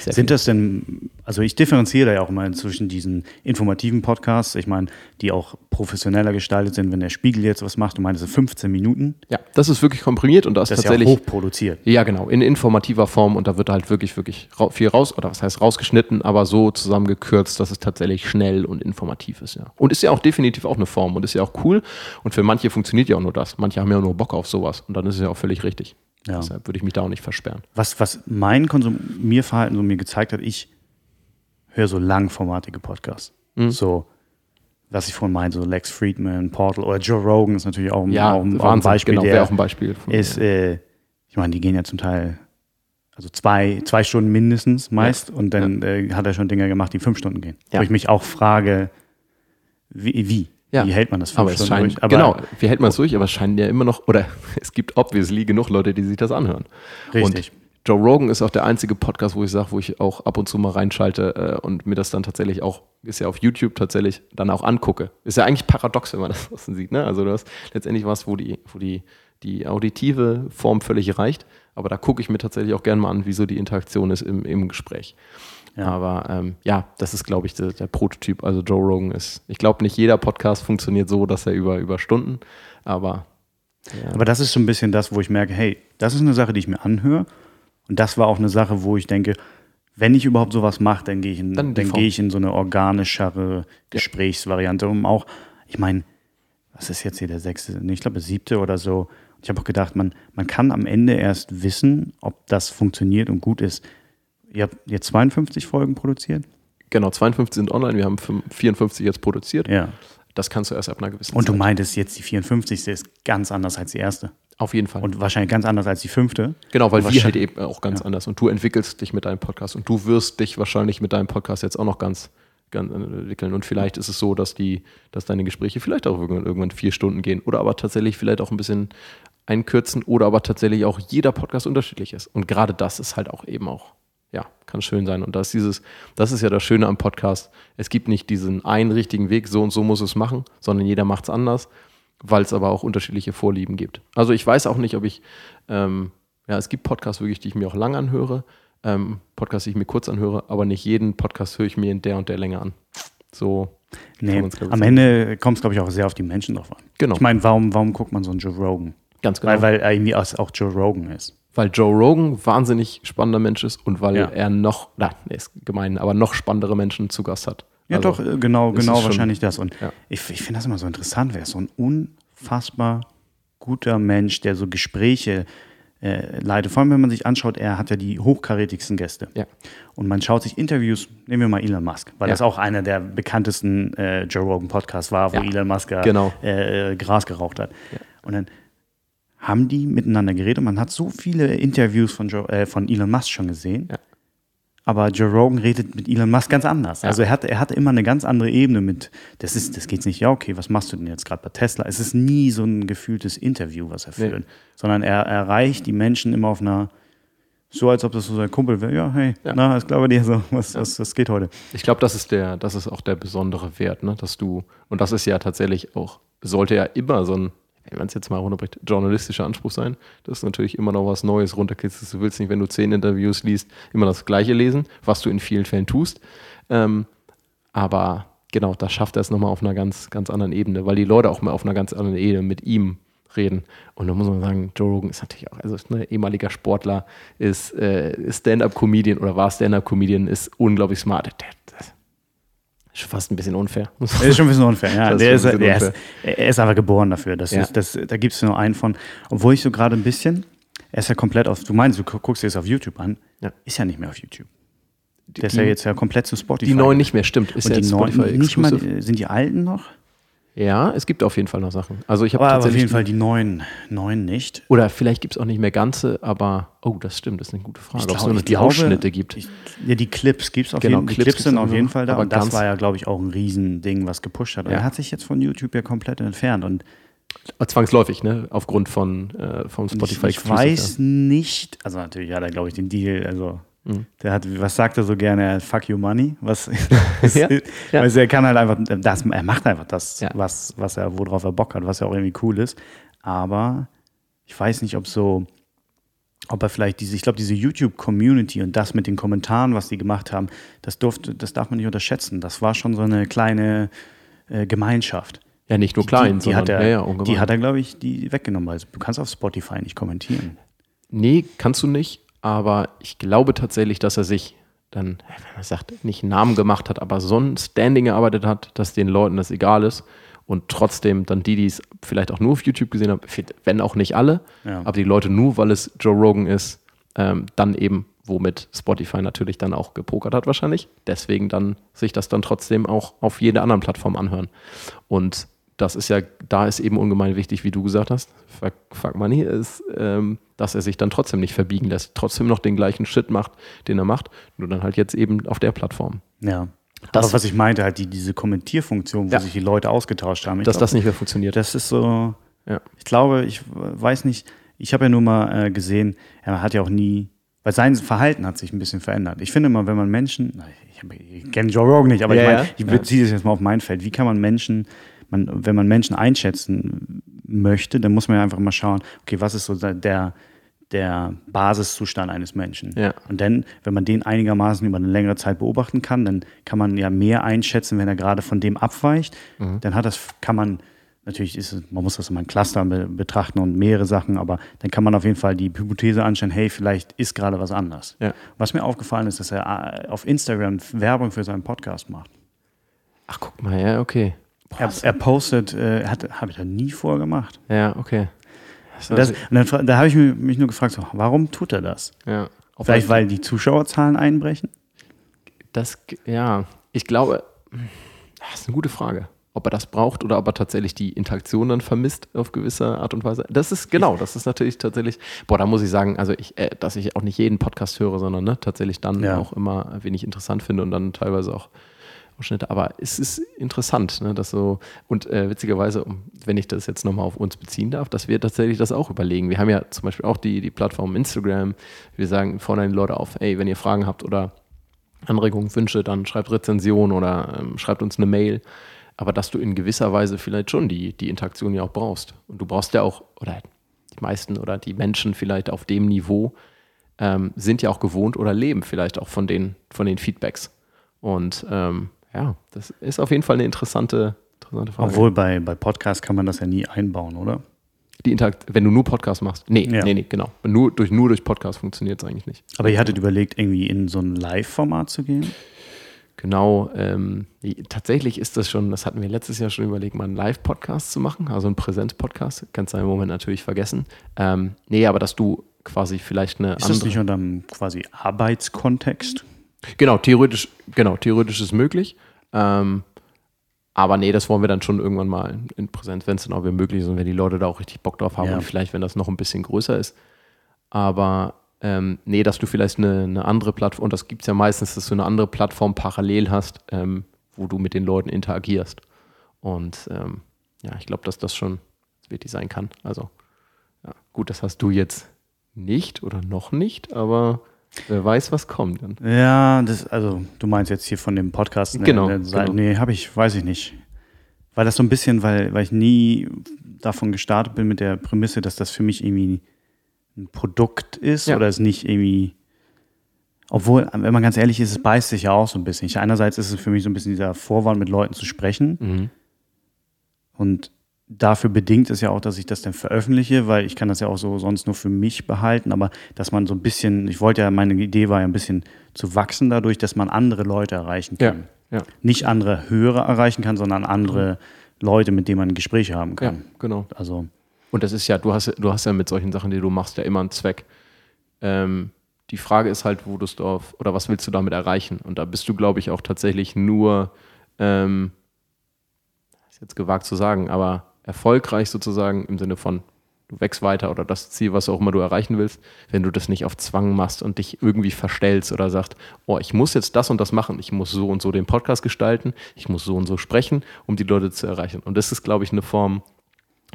Sehr Sind viel. das denn, also ich differenziere da ja auch mal zwischen diesen informativen Podcasts, ich meine, die auch professioneller gestaltet sind, wenn der Spiegel jetzt was macht, du meinst, das sind 15 Minuten, Ja, das ist wirklich komprimiert und das, das ist ist ja tatsächlich. hochproduziert. Ja, genau, in informativer Form und da wird halt wirklich, wirklich viel raus, oder was heißt rausgeschnitten, aber so zusammengekürzt, dass es tatsächlich schnell und informativ ist, ja. Und ist ja auch definitiv auch eine Form und ist ja auch cool und für manche funktioniert ja auch nur das. Manche haben ja nur Bock auf sowas und dann ist es ja auch völlig richtig. Ja. Deshalb würde ich mich da auch nicht versperren. Was, was mein Konsumierverhalten so mir gezeigt hat, ich höre so langformatige Podcasts. Mhm. So, was ich vorhin meinte, so Lex Friedman, Portal oder Joe Rogan ist natürlich auch, Ja, auch, auch ein Beispiel, genau, der auch ein Beispiel. Von, ist, äh, ich meine, die gehen ja zum Teil, also zwei, zwei Stunden mindestens meist und dann äh, hat er schon Dinge gemacht, die fünf Stunden gehen. Ja. Wo ich mich auch frage, wie, wie? Ja. Wie hält man das fünf aber es Stunden scheint, durch? Aber genau, wie hält man es durch? Aber es scheinen ja immer noch, oder es gibt obviously genug Leute, die sich das anhören. Richtig. Und Joe Rogan ist auch der einzige Podcast, wo ich sage, wo ich auch ab und zu mal reinschalte äh, und mir das dann tatsächlich auch, ist ja auf YouTube tatsächlich, dann auch angucke. Ist ja eigentlich paradox, wenn man das so sieht. Ne? Also du hast letztendlich was, wo die, wo die, die auditive Form völlig reicht. Aber da gucke ich mir tatsächlich auch gerne mal an, wie so die Interaktion ist im, im Gespräch. Ja. Aber ähm, ja, das ist, glaube ich, der, der Prototyp. Also Joe Rogan ist, ich glaube, nicht jeder Podcast funktioniert so, dass er über, über Stunden, aber ja. Aber das ist so ein bisschen das, wo ich merke, hey, das ist eine Sache, die ich mir anhöre. Und das war auch eine Sache, wo ich denke, wenn ich überhaupt sowas mache, dann gehe ich in, Dann dann die Form. gehe ich in so eine organischere Gesprächsvariante, um auch, ich meine, was ist jetzt hier der sechste, nee, ich glaube der siebte oder so. Ich habe auch gedacht, man, man kann am Ende erst wissen, ob das funktioniert und gut ist. Ihr habt jetzt 52 Folgen produziert? genau, 52 sind online, wir haben fünf- 54 jetzt produziert. Ja. Das kannst du erst ab einer gewissen Und du Zeit. meintest jetzt, die 54. ist ganz anders als die erste. Auf jeden Fall. Und wahrscheinlich ganz anders als die fünfte. Genau, weil wir halt eben auch ganz anders und du entwickelst dich mit deinem Podcast und du wirst dich wahrscheinlich mit deinem Podcast jetzt auch noch ganz, ganz entwickeln und vielleicht ist es so, dass die, dass deine Gespräche vielleicht auch irgendwann, irgendwann vier Stunden gehen oder aber tatsächlich vielleicht auch ein bisschen einkürzen oder aber tatsächlich auch jeder Podcast unterschiedlich ist und gerade das ist halt auch eben auch ja, kann schön sein. Und das ist dieses, das ist ja das Schöne am Podcast. Es gibt nicht diesen einen richtigen Weg, so und so muss es machen, sondern jeder macht es anders, weil es aber auch unterschiedliche Vorlieben gibt. Also ich weiß auch nicht, ob ich, ähm, ja, es gibt Podcasts wirklich, die ich mir auch lang anhöre, ähm, Podcasts, die ich mir kurz anhöre, aber nicht jeden Podcast höre ich mir in der und der Länge an. So. Nee, am sagen. Ende kommt es, glaube ich, auch sehr auf die Menschen drauf an. Genau. Ich meine, warum, warum guckt man so einen Joe Rogan? Ganz genau. Weil, weil er irgendwie auch Joe Rogan ist. Weil Joe Rogan wahnsinnig spannender Mensch ist und weil Ja. er noch, na, nee, ist gemein, aber noch spannendere Menschen zu Gast hat. Ja, Also, doch, äh, genau, genau ist schon- wahrscheinlich das. Und Ja. ich, ich finde das immer so interessant, wer ist so ein unfassbar guter Mensch, der so Gespräche äh, leitet. Vor allem, wenn man sich anschaut, er hat ja die hochkarätigsten Gäste. Ja. Und man schaut sich Interviews, nehmen wir mal Elon Musk, weil Ja. das auch einer der bekanntesten äh, Joe Rogan Podcasts war, wo. Elon Musk Genau. äh, Gras geraucht hat. Und dann haben die miteinander geredet. Man hat so viele Interviews von, Joe, äh, von Elon Musk schon gesehen. Ja. Aber Joe Rogan redet mit Elon Musk ganz anders. Ja. Also er hat, er hat immer eine ganz andere Ebene mit, das ist, das geht nicht, ja, okay, was machst du denn jetzt gerade bei Tesla? Es ist nie so ein gefühltes Interview, was er Nee. führt, sondern er erreicht die Menschen immer auf einer, so als ob das so sein Kumpel wäre. Ja, hey, Ja. na, ich glaube dir so, was, was, was geht heute? Ich glaube, das ist der, das ist auch der besondere Wert, ne? dass du, und das ist ja tatsächlich auch, sollte ja immer so ein, wenn man es jetzt mal runterbricht, journalistischer Anspruch sein. Das ist natürlich immer noch was Neues runterkitzelst. Du willst nicht, wenn du zehn Interviews liest, immer das Gleiche lesen, was du in vielen Fällen tust. Ähm, aber genau, das schafft er es nochmal auf einer ganz, ganz anderen Ebene, weil die Leute auch mal auf einer ganz anderen Ebene mit ihm reden. Und da muss man sagen, Joe Rogan ist natürlich auch, also ist ein ehemaliger Sportler, ist, äh, ist Stand-up-Comedian oder war Stand-up-Comedian, ist unglaublich smart. Der, schon fast ein bisschen unfair. Das ist schon ein bisschen unfair. Ja, ist der ist, der ist, er ist einfach geboren dafür. Das Ja. ist, das, da gibt es nur einen von. Obwohl ich so gerade ein bisschen, er ist ja komplett auf, du meinst, du gu- guckst dir das auf YouTube an, Ja. ist ja nicht mehr auf YouTube. Der ist die- ja jetzt ja komplett zu Spotify. Die neuen nicht mehr, stimmt. Ist Und ja die neuen, Spotify nicht mal, sind die alten noch? Ja, es gibt auf jeden Fall noch Sachen. Also ich habe Aber, aber auf jeden Fall die neuen, neuen nicht. oder vielleicht gibt es auch nicht mehr ganze, aber oh, das stimmt, das ist eine gute Frage. Ich Ob es nur noch ich die Ausschnitte gibt. Ich, ja, die Clips gibt es auf Genau, jeden Fall. Die Clips Clips sind auf jeden Fall da. aber Und das war ja, glaube ich, auch ein Riesending, was gepusht hat. Und Ja. er hat sich jetzt von YouTube ja komplett entfernt. Und Zwangsläufig, ne? Aufgrund von äh, vom ich, Spotify ich Exclusive, weiß nicht, also natürlich hat er, glaube ich, den Deal, also Mhm. der hat, was sagt er so gerne? Er hat Fuck you money. Was, Ja, ja. Also er kann halt einfach, das, er macht einfach das, Ja. was, was er, worauf er Bock hat, was ja auch irgendwie cool ist. Aber ich weiß nicht, ob so, ob er vielleicht diese, ich glaube, diese YouTube-Community und das mit den Kommentaren, was die gemacht haben, das durfte, das darf man nicht unterschätzen. Das war schon so eine kleine äh, Gemeinschaft. Ja, nicht nur klein, die, die hat sondern er, ja, ja, die hat er, glaube ich, die weggenommen. Also du kannst auf Spotify nicht kommentieren. Nee, kannst du nicht, aber ich glaube tatsächlich, dass er sich dann, wenn man sagt, nicht einen Namen gemacht hat, aber so ein Standing erarbeitet hat, dass den Leuten das egal ist und trotzdem dann die, die es vielleicht auch nur auf YouTube gesehen haben, wenn auch nicht alle, Ja. aber die Leute nur, weil es Joe Rogan ist, ähm, dann eben, womit Spotify natürlich dann auch gepokert hat wahrscheinlich, deswegen dann sich das dann trotzdem auch auf jeder anderen Plattform anhören. Und das ist ja, da ist eben ungemein wichtig, wie du gesagt hast, fuck, fuck money, ist, ähm, dass er sich dann trotzdem nicht verbiegen lässt, trotzdem noch den gleichen Shit macht, den er macht, nur dann halt jetzt eben auf der Plattform. Ja. Das- Aber was ich meinte, halt die, diese Kommentierfunktion, wo Ja. sich die Leute ausgetauscht haben. Ich dass glaub, das nicht mehr funktioniert. das ist so, ja. ich glaube, ich weiß nicht, ich habe ja nur mal äh, gesehen, er hat ja auch nie, weil sein Verhalten hat sich ein bisschen verändert. Ich finde immer, wenn man Menschen, ich, kenne Joe Rogan nicht, aber Ja, ich meine, ich beziehe das jetzt mal auf mein Feld. Wie kann man Menschen, man, wenn man Menschen einschätzen möchte, dann muss man ja einfach mal schauen, okay, was ist so der, der Basiszustand eines Menschen? Ja. Und dann, wenn man den einigermaßen über eine längere Zeit beobachten kann, dann kann man ja mehr einschätzen, wenn er gerade von dem abweicht. Mhm. Dann hat das, kann man, natürlich ist es, man muss das immer ein Cluster be betrachten und mehrere Sachen, aber dann kann man auf jeden Fall die Hypothese anstellen, hey, vielleicht ist gerade was anders. Ja. Was mir aufgefallen ist, dass er äh, auf Instagram Werbung für seinen Podcast macht. Ach, guck mal, ja, okay. Er, er postet, äh, hat, habe ich da nie vorher gemacht. ja, okay. Und, das, und dann, da habe ich mich nur gefragt, so, warum tut er das? ja. Auf Vielleicht, weil die Zuschauerzahlen einbrechen? Das, ja, ich glaube, das ist eine gute Frage. ob er das braucht oder ob er tatsächlich die Interaktion dann vermisst auf gewisse Art und Weise. Das ist genau, das ist natürlich tatsächlich, boah, da muss ich sagen, also ich, äh, dass ich auch nicht jeden Podcast höre, sondern ne, tatsächlich dann Ja. auch immer wenig interessant finde und dann teilweise auch Ausschnitte. Aber es ist interessant, ne, dass so, und äh, witzigerweise, wenn ich das jetzt nochmal auf uns beziehen darf, dass wir tatsächlich das auch überlegen. Wir haben ja zum Beispiel auch die, die Plattform Instagram. Wir sagen vorne die Leute auf, ey, wenn ihr Fragen habt oder Anregungen, Wünsche, dann schreibt Rezension oder ähm, schreibt uns eine Mail. Aber dass du in gewisser Weise vielleicht schon die, die Interaktion ja auch brauchst. Und du brauchst ja auch, oder die meisten oder die Menschen vielleicht auf dem Niveau ähm, sind ja auch gewohnt oder leben vielleicht auch von den, von den Feedbacks. Und ähm, ja, das ist auf jeden Fall eine interessante, interessante Frage. Obwohl bei, bei Podcasts kann man das ja nie einbauen, oder? die Interakt wenn du nur Podcast machst. Nee, Ja. nee, nee, genau. Nur durch, nur durch Podcast funktioniert es eigentlich nicht. Aber ihr hattet überlegt, irgendwie in so ein Live-Format zu gehen? Genau, ähm, tatsächlich ist das schon, das hatten wir letztes Jahr schon überlegt, mal einen Live-Podcast zu machen, also einen Präsenz-Podcast. Kannst du im Moment natürlich vergessen. Ähm, nee, aber dass du quasi vielleicht eine Ist das nicht unter einem quasi Arbeitskontext? Genau, theoretisch, genau, theoretisch ist möglich. Ähm, aber nee, das wollen wir dann schon irgendwann mal in Präsenz, wenn es dann auch wieder möglich ist und wenn die Leute da auch richtig Bock drauf haben Ja. und vielleicht, wenn das noch ein bisschen größer ist. Aber ähm, nee, dass du vielleicht eine, eine andere Plattform, und das gibt es ja meistens, dass du eine andere Plattform parallel hast, ähm, wo du mit den Leuten interagierst. Und ähm, ja, ich glaube, dass das schon wichtig sein kann. Also, ja, gut, das hast du jetzt nicht oder noch nicht, aber wer weiß, was kommt dann. Ja, das, also du meinst jetzt hier von dem Podcast. ne, Genau, Seite- genau. Nee, habe ich, weiß ich nicht. Weil das so ein bisschen, weil, weil ich nie davon gestartet bin mit der Prämisse, dass das für mich irgendwie ein Produkt ist Ja. oder es nicht irgendwie. Obwohl, wenn man ganz ehrlich ist, es beißt sich ja auch so ein bisschen. Einerseits ist es für mich so ein bisschen dieser Vorwand, mit Leuten zu sprechen. Mhm. Und dafür bedingt es ja auch, dass ich das dann veröffentliche, weil ich kann das ja auch so sonst nur für mich behalten, aber dass man so ein bisschen, ich wollte ja, meine Idee war ja ein bisschen zu wachsen dadurch, dass man andere Leute erreichen Ja, kann. ja, Nicht andere Hörer erreichen kann, sondern andere Leute, mit denen man Gespräche haben ja, kann. genau. Also, Und das ist ja, du hast, du hast ja mit solchen Sachen, die du machst, ja immer einen Zweck. Ähm, die Frage ist halt, wo du es drauf, oder was willst du damit erreichen? Und da bist du, glaube ich, auch tatsächlich nur, ähm, ist jetzt gewagt zu sagen, aber erfolgreich sozusagen im Sinne von, du wächst weiter oder das Ziel, was auch immer du erreichen willst, wenn du das nicht auf Zwang machst und dich irgendwie verstellst oder sagst, oh, ich muss jetzt das und das machen, ich muss so und so den Podcast gestalten, ich muss so und so sprechen, um die Leute zu erreichen. Und das ist, glaube ich, eine Form,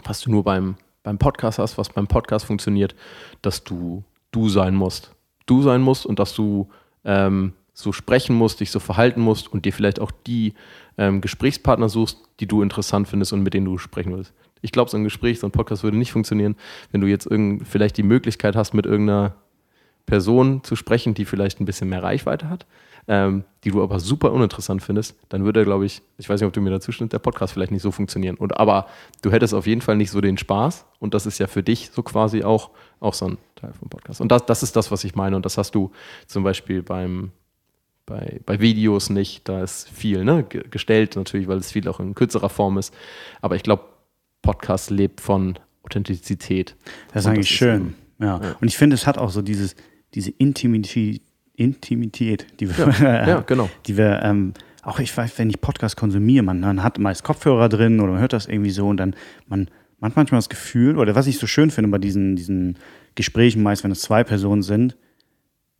was du nur beim, beim Podcast hast, was beim Podcast funktioniert, dass du du sein musst. Du sein musst und dass du ähm, so sprechen musst, dich so verhalten musst und dir vielleicht auch die ähm, Gesprächspartner suchst, die du interessant findest und mit denen du sprechen willst. Ich glaube, so ein Gespräch, so ein Podcast würde nicht funktionieren, wenn du jetzt irgend, vielleicht die Möglichkeit hast, mit irgendeiner Person zu sprechen, die vielleicht ein bisschen mehr Reichweite hat, ähm, die du aber super uninteressant findest, dann würde, glaube ich, ich weiß nicht, ob du mir dazu stimmst, der Podcast vielleicht nicht so funktionieren. Und aber du hättest auf jeden Fall nicht so den Spaß und das ist ja für dich so quasi auch, auch so ein Teil vom Podcast. Und das, das ist das, was ich meine. Und das hast du zum Beispiel beim, bei, bei Videos nicht. Da ist viel ne, ge- gestellt, natürlich, weil es viel auch in kürzerer Form ist. Aber ich glaube, Podcast lebt von Authentizität. das ist Und eigentlich ist schön. Ja. ja. Und ich finde, es hat auch so dieses, diese Intimität, Intimität die wir, Ja, genau. die wir ähm, auch ich weiß, wenn ich Podcast konsumiere, man, man hat meist Kopfhörer drin oder man hört das irgendwie so und dann man, man hat manchmal das Gefühl, oder was ich so schön finde bei diesen, diesen Gesprächen, meist wenn es zwei Personen sind,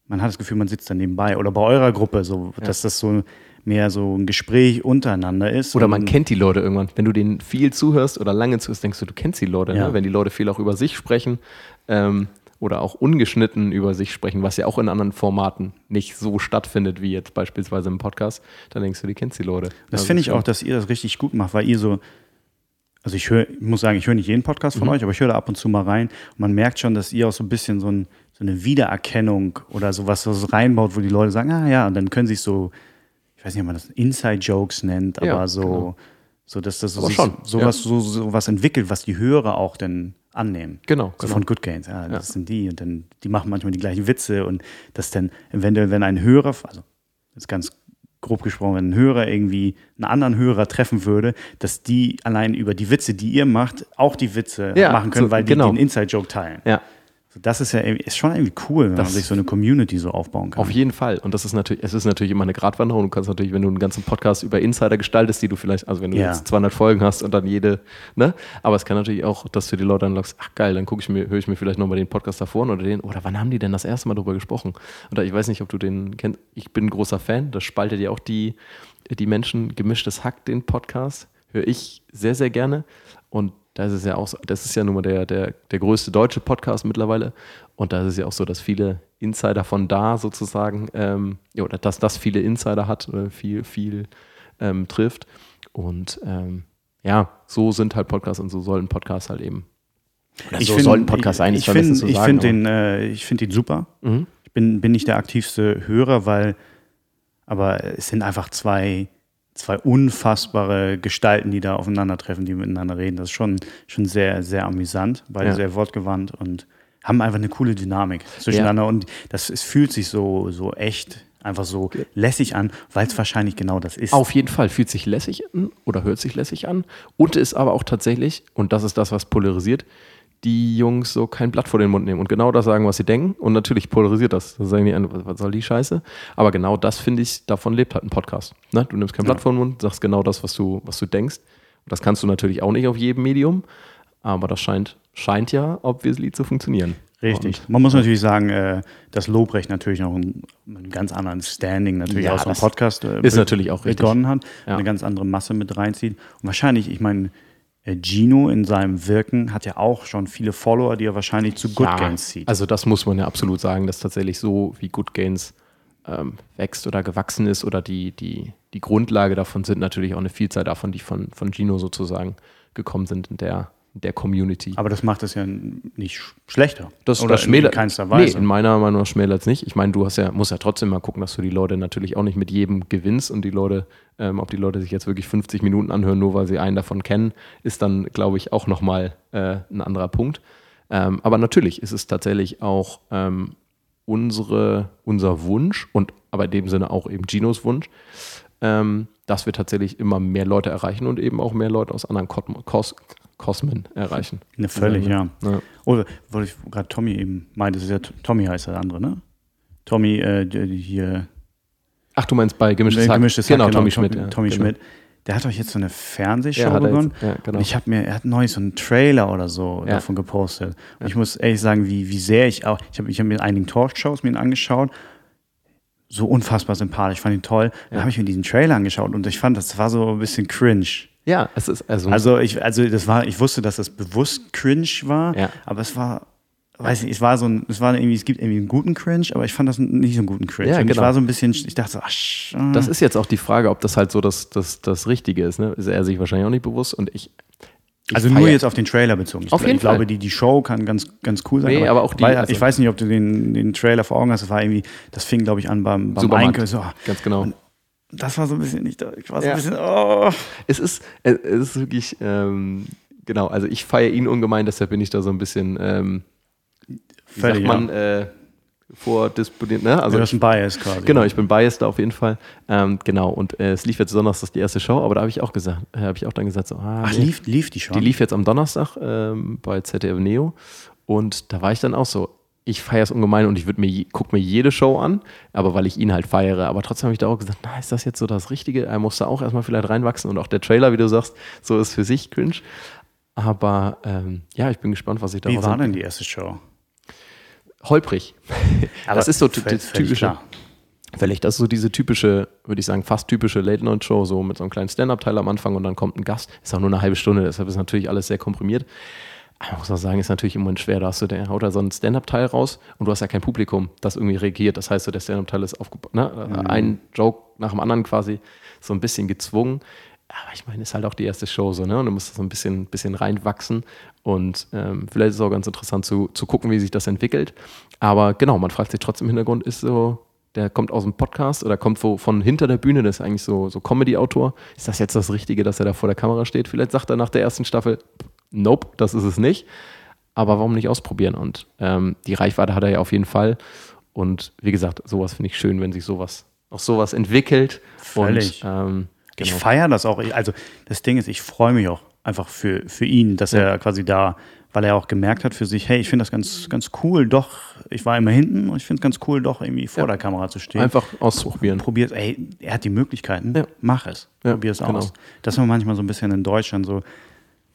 man hat das Gefühl, man sitzt dann nebenbei. Oder bei eurer Gruppe, so, dass das so mehr so ein Gespräch untereinander ist. Oder man kennt die Leute irgendwann. Wenn du denen viel zuhörst oder lange zuhörst, denkst du, du kennst die Leute. Ja. Ne? Wenn die Leute viel auch über sich sprechen ähm, oder auch ungeschnitten über sich sprechen, was ja auch in anderen Formaten nicht so stattfindet wie jetzt beispielsweise im Podcast, dann denkst du, die kennst die Leute. Das Also finde ich auch, dass ihr das richtig gut macht, weil ihr so, also ich höre, ich muss sagen, ich höre nicht jeden Podcast Mhm. von euch, aber ich höre da ab und zu mal rein und man merkt schon, dass ihr auch so ein bisschen so, ein, so eine Wiedererkennung oder sowas so reinbaut, wo die Leute sagen, ah ja, und dann können sich so, ich weiß nicht, ob man das Inside-Jokes nennt, aber Ja, so, genau. so dass das so sich schon, sowas so, so was entwickelt, was die Hörer auch dann annehmen. Genau, So genau. von Good Gains, ja, das Ja. sind die und dann, die machen manchmal die gleichen Witze und das dann, eventuell, wenn ein Hörer, also jetzt ganz grob gesprochen, wenn ein Hörer irgendwie einen anderen Hörer treffen würde, dass die allein über die Witze, die ihr macht, auch die Witze Ja, machen können, so, weil die genau. den Inside-Joke teilen. Ja, Das ist ja ist schon irgendwie cool, wenn man Das- sich so eine Community so aufbauen kann. Auf jeden Fall. Und das ist natürlich, es ist natürlich immer eine Gratwanderung. Du kannst natürlich, wenn du einen ganzen Podcast über Insider gestaltest, die du vielleicht, also wenn du Ja. jetzt 200 Folgen hast und dann jede, ne? Aber es kann natürlich auch, dass du die Leute dann sagst, ach geil, dann gucke ich mir, höre ich mir vielleicht nochmal den Podcast davor oder den, oder wann haben die denn das erste Mal drüber gesprochen? Oder ich weiß nicht, ob du den kennst. Ich bin ein großer Fan. Das spaltet ja auch die, die Menschen. Gemischtes Hack, den Podcast, höre ich sehr, sehr gerne. Und da ist es ja auch so, das ist ja nun mal der, der, der größte deutsche Podcast mittlerweile. Und da ist es ja auch so, dass viele Insider von da sozusagen, ähm, ja, oder dass das viele Insider hat, oder viel, viel ähm, trifft. Und ähm, ja, so sind halt Podcasts und so sollen Podcasts halt eben. Oder so find- sollten Podcasts sein, Ich, ich finde ich sagen, find den, äh, ich find den super. Mhm. Ich bin, bin nicht der aktivste Hörer, weil, aber es sind einfach zwei, zwei unfassbare Gestalten, die da aufeinandertreffen, die miteinander reden. Das ist schon, schon sehr, sehr amüsant, beide Ja. sehr wortgewandt und haben einfach eine coole Dynamik zwischeneinander. Und das, es fühlt sich so, so echt, einfach so lässig an, weil es wahrscheinlich genau das ist. Auf jeden Fall fühlt sich lässig an oder hört sich lässig an und ist aber auch tatsächlich, und das ist das, was polarisiert, die Jungs so kein Blatt vor den Mund nehmen und genau das sagen, was sie denken. Und natürlich polarisiert das. Da sagen die, an, was soll die Scheiße? Aber genau das finde ich, davon lebt halt ein Podcast. Ne? Du nimmst kein Blatt vor den Mund, sagst genau das, was du, was du denkst. Und das kannst du natürlich auch nicht auf jedem Medium, aber das scheint, scheint ja obviously zu funktionieren. Richtig. Man muss natürlich sagen, äh, dass Lobrecht natürlich noch einen, einen ganz anderen Standing natürlich Ja, aus das Podcast äh, ist natürlich auch richtig. begonnen hat, Ja. eine ganz andere Masse mit reinzieht. Und wahrscheinlich, ich meine, Gino in seinem Wirken hat ja auch schon viele Follower, die er wahrscheinlich zu Good Ja, Gains zieht. Also das muss man ja absolut sagen, dass tatsächlich so wie Good Gains ähm, wächst oder gewachsen ist oder die, die, die Grundlage davon sind natürlich auch eine Vielzahl davon, die von, von Gino sozusagen gekommen sind in der, der Community. Aber das macht es ja nicht sch- schlechter. Das, Oder das schmälert, in keinster Nee, Weise. in meiner Meinung nach schmälert es nicht. Ich meine, du hast ja, musst ja trotzdem mal gucken, dass du die Leute natürlich auch nicht mit jedem gewinnst und die Leute, ähm, ob die Leute sich jetzt wirklich 50 Minuten anhören, nur weil sie einen davon kennen, ist dann, glaube ich, auch nochmal äh, ein anderer Punkt. Ähm, aber natürlich ist es tatsächlich auch ähm, unsere, unser Wunsch und aber in dem Sinne auch eben Ginos Wunsch, ähm, dass wir tatsächlich immer mehr Leute erreichen und eben auch mehr Leute aus anderen Kos Kosmen erreichen. Ne, völlig, ja. Ja. Oder wollte ich gerade Tommy eben meinte, das ist ja Tommy heißt der andere, ne? Tommy, äh, hier Ach, du meinst bei Gemischtes Hack? Gemischtes genau, Hack, Tommy Tommy, Schmidt. ja, Tommy genau. Schmidt. Der hat doch jetzt so eine Fernsehshow Ja, begonnen. jetzt, ja, genau. Und ich habe mir, er hat neulich so einen Trailer oder so Ja. davon gepostet. Und ich muss ehrlich sagen, wie, wie sehr ich auch, ich habe ich hab mir einigen Talkshows mir angeschaut, so unfassbar sympathisch, fand ihn toll. Dann habe ich mir diesen Trailer angeschaut und ich fand, das war so ein bisschen cringe. Ja, es ist also, Also ich, also das war, ich wusste, dass das bewusst cringe war, Ja. aber es war, weiß nicht, es war so ein, es war irgendwie, es gibt irgendwie einen guten Cringe, aber ich fand das nicht so einen guten Cringe. Ja, und ich genau. war so ein bisschen, ich dachte so, ach, ah. das ist jetzt auch die Frage, ob das halt so das, das, das Richtige ist. Ne? Ist er sich wahrscheinlich auch nicht bewusst und ich. ich Also nur feier- jetzt auf den Trailer bezogen. Ich, Auf jeden ich glaube, Fall. die, die Show kann ganz, ganz cool sein. Nee, aber auch die- Weil, also- ich weiß nicht, ob du den, den Trailer vor Augen hast. Das war irgendwie, das fing, glaube ich, an beim, beim Supermarkt. Einkauf. So, ah, Ganz genau. Das war so ein bisschen nicht, da- ich war so Ja. ein bisschen, oh. Es ist, es ist wirklich, ähm, genau, also ich feiere ihn ungemein, deshalb bin ich da so ein bisschen, ähm, wie Völlig, sagt man, äh, vordisponiert, ne? Also Also, das ist ein Bias quasi. Genau, ich bin biased da auf jeden Fall. Ähm, genau, und äh, es lief jetzt Donnerstag die erste Show, aber da habe ich auch gesagt, äh, habe ich auch dann gesagt, so, ah, Ach, nee. lief, lief die schon? die lief jetzt am Donnerstag ähm, bei ZDF Neo und da war ich dann auch so, ich feiere es ungemein und ich würde mir, guck mir jede Show an, aber weil ich ihn halt feiere. Aber trotzdem habe ich da auch gesagt, na, ist das jetzt so das Richtige? Er muss da auch erstmal vielleicht reinwachsen und auch der Trailer, wie du sagst, so ist für sich cringe. Aber ähm, ja, ich bin gespannt, was ich Wie daraus war denn die erste Show? Holprig. das ist so völlig- das völlig typische. Vielleicht das ist so diese typische, würde ich sagen, fast typische Late-Night-Show, so mit so einem kleinen Stand-Up-Teil am Anfang und dann kommt ein Gast. Ist auch nur eine halbe Stunde, deshalb ist natürlich alles sehr komprimiert. Man muss auch sagen, ist natürlich im Moment schwer. Da hast du, der haut da so einen Stand-Up-Teil raus und du hast ja kein Publikum, das irgendwie reagiert. Das heißt, so der Stand-Up-Teil ist aufgebaut, ne? ein Joke nach dem anderen quasi, so ein bisschen gezwungen. Aber ich meine, ist halt auch die erste Show so, ne? Und du musst so ein bisschen, bisschen reinwachsen. Und ähm, vielleicht ist es auch ganz interessant zu, zu gucken, wie sich das entwickelt. Aber genau, man fragt sich trotzdem im Hintergrund, ist so, der kommt aus dem Podcast oder kommt wo, von hinter der Bühne, das ist eigentlich so, so Comedy-Autor. Ist das jetzt das Richtige, dass er da vor der Kamera steht? Vielleicht sagt er nach der ersten Staffel, nope, das ist es nicht. Aber warum nicht ausprobieren? Und ähm, die Reichweite hat er ja auf jeden Fall. Und wie gesagt, sowas finde ich schön, wenn sich sowas, auch sowas entwickelt. Völlig. Und, ähm, Ich genau. feiere das auch. Ich- Also das Ding ist, ich freue mich auch einfach für, für ihn, dass er quasi da, weil er auch gemerkt hat für sich, hey, ich finde das ganz, ganz cool, doch, ich war immer hinten und ich finde es ganz cool, doch irgendwie vor Ja. der Kamera zu stehen. Einfach ausprobieren. Probiert, ey, er hat die Möglichkeiten, Ja. mach es. Ja, Probier es genau. aus. Das war manchmal so ein bisschen in Deutschland so,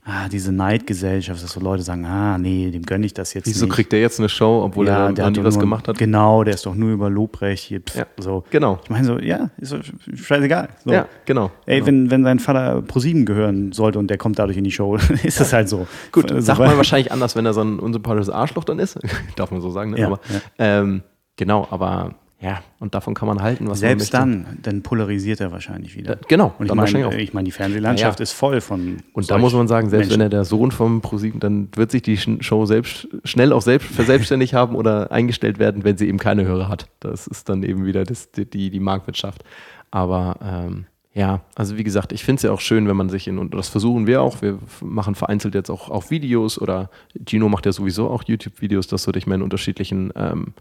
ah, diese Neidgesellschaft, dass so Leute sagen, ah, nee, dem gönne ich das jetzt Wieso nicht. kriegt der jetzt eine Show, obwohl er noch der nie was nur, gemacht hat? Genau, der ist doch nur über Lobrecht hier. Pff, Ja. so. Genau. Ich meine so, ja, ist scheißegal. So. Ja, genau. Ey, genau. wenn, wenn sein Vater ProSieben gehören sollte und der kommt dadurch in die Show, ist das halt so. Gut, so, sagt weil- man wahrscheinlich anders, wenn er so ein unsympathisches Arschloch dann ist. Darf man so sagen, ne? Ja, aber, ja. Ähm, genau, aber ja, und davon kann man halten, was Selbst man möchte. dann, dann polarisiert er wahrscheinlich wieder. Da, genau, Und ich meine, auch. ich meine, die Fernsehlandschaft Ja, ist voll von. Und da muss man sagen, selbst wenn Menschen. er der Sohn vom ProSieben, dann wird sich die Show selbst schnell auch selbst verselbstständigt haben oder eingestellt werden, wenn sie eben keine Hörer hat. Das ist dann eben wieder das, die, die, Marktwirtschaft. Aber ähm, ja, also wie gesagt, ich finde es ja auch schön, wenn man sich in, und das versuchen wir auch, wir machen vereinzelt jetzt auch, auch Videos oder Gino macht ja sowieso auch YouTube-Videos, dass du dich mal in unterschiedlichen ähm,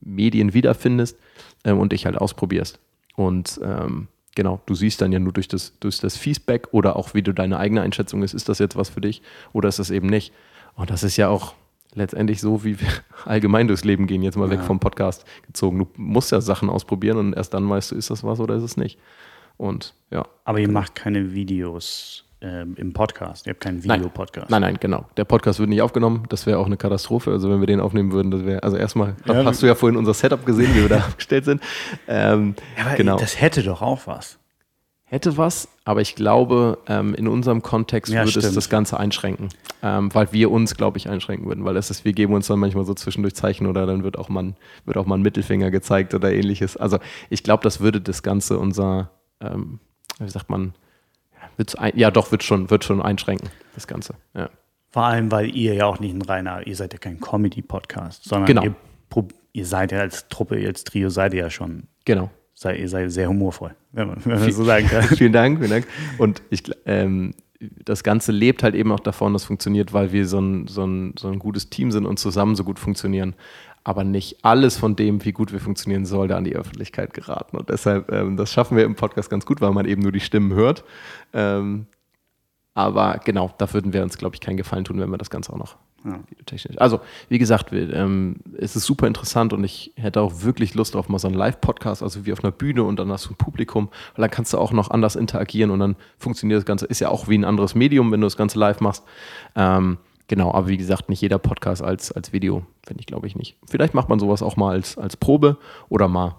Medien wiederfindest ähm, und dich halt ausprobierst. Und ähm, genau, du siehst dann ja nur durch das, durch das Feedback oder auch wie du deine eigene Einschätzung ist, ist das jetzt was für dich oder ist das eben nicht. Und das ist ja auch letztendlich so, wie wir allgemein durchs Leben gehen, jetzt mal weg Ja. vom Podcast gezogen. Du musst ja Sachen ausprobieren und erst dann weißt du, ist das was oder ist es nicht. Und ja. Aber ihr macht keine Videos ähm, im Podcast. Ihr habt keinen Nein. Videopodcast. Nein, nein, genau. Der Podcast wird nicht aufgenommen. Das wäre auch eine Katastrophe. Also wenn wir den aufnehmen würden, das wäre, also erstmal Ja, hast du ja vorhin unser Setup gesehen, wie wir da aufgestellt sind. Ähm, Ja, aber genau. das hätte doch auch was. Hätte was, aber ich glaube, ähm, in unserem Kontext Ja, würde es stimmt. das Ganze einschränken. Ähm, weil wir uns, glaube ich, einschränken würden. Weil das ist, wir geben uns dann manchmal so zwischendurch Zeichen oder dann wird auch mal, ein- wird auch mal ein Mittelfinger gezeigt oder ähnliches. Also ich glaube, das würde das Ganze unser, ähm, wie sagt man, wird's ein, ja doch, wird schon, wird schon einschränken, das Ganze. Ja. Vor allem, weil ihr ja auch nicht ein reiner, ihr seid ja kein Comedy-Podcast, sondern Genau. ihr, ihr seid ja als Truppe, als Trio seid ihr ja schon, Genau. sei, ihr seid sehr humorvoll, wenn man, wenn man so sagen kann. vielen Dank, vielen Dank. Und ich, ähm, das Ganze lebt halt eben auch davon, das funktioniert, weil wir so ein, so, ein, so ein gutes Team sind und zusammen so gut funktionieren. Aber nicht alles von dem, wie gut wir funktionieren, sollte an die Öffentlichkeit geraten. Und deshalb, ähm, das schaffen wir im Podcast ganz gut, weil man eben nur die Stimmen hört. Ähm, aber genau, da würden wir uns, glaube ich, keinen Gefallen tun, wenn wir das Ganze auch noch Ja. videotechnisch. Also, wie gesagt, ähm, es ist super interessant und ich hätte auch wirklich Lust auf mal so einen Live-Podcast, also wie auf einer Bühne und dann hast du ein Publikum, weil dann kannst du auch noch anders interagieren und dann funktioniert das Ganze. Ist ja auch wie ein anderes Medium, wenn du das Ganze live machst. Ähm, genau, aber wie gesagt, nicht jeder Podcast als, als Video, finde ich, glaube ich, nicht. Vielleicht macht man sowas auch mal als, als Probe oder mal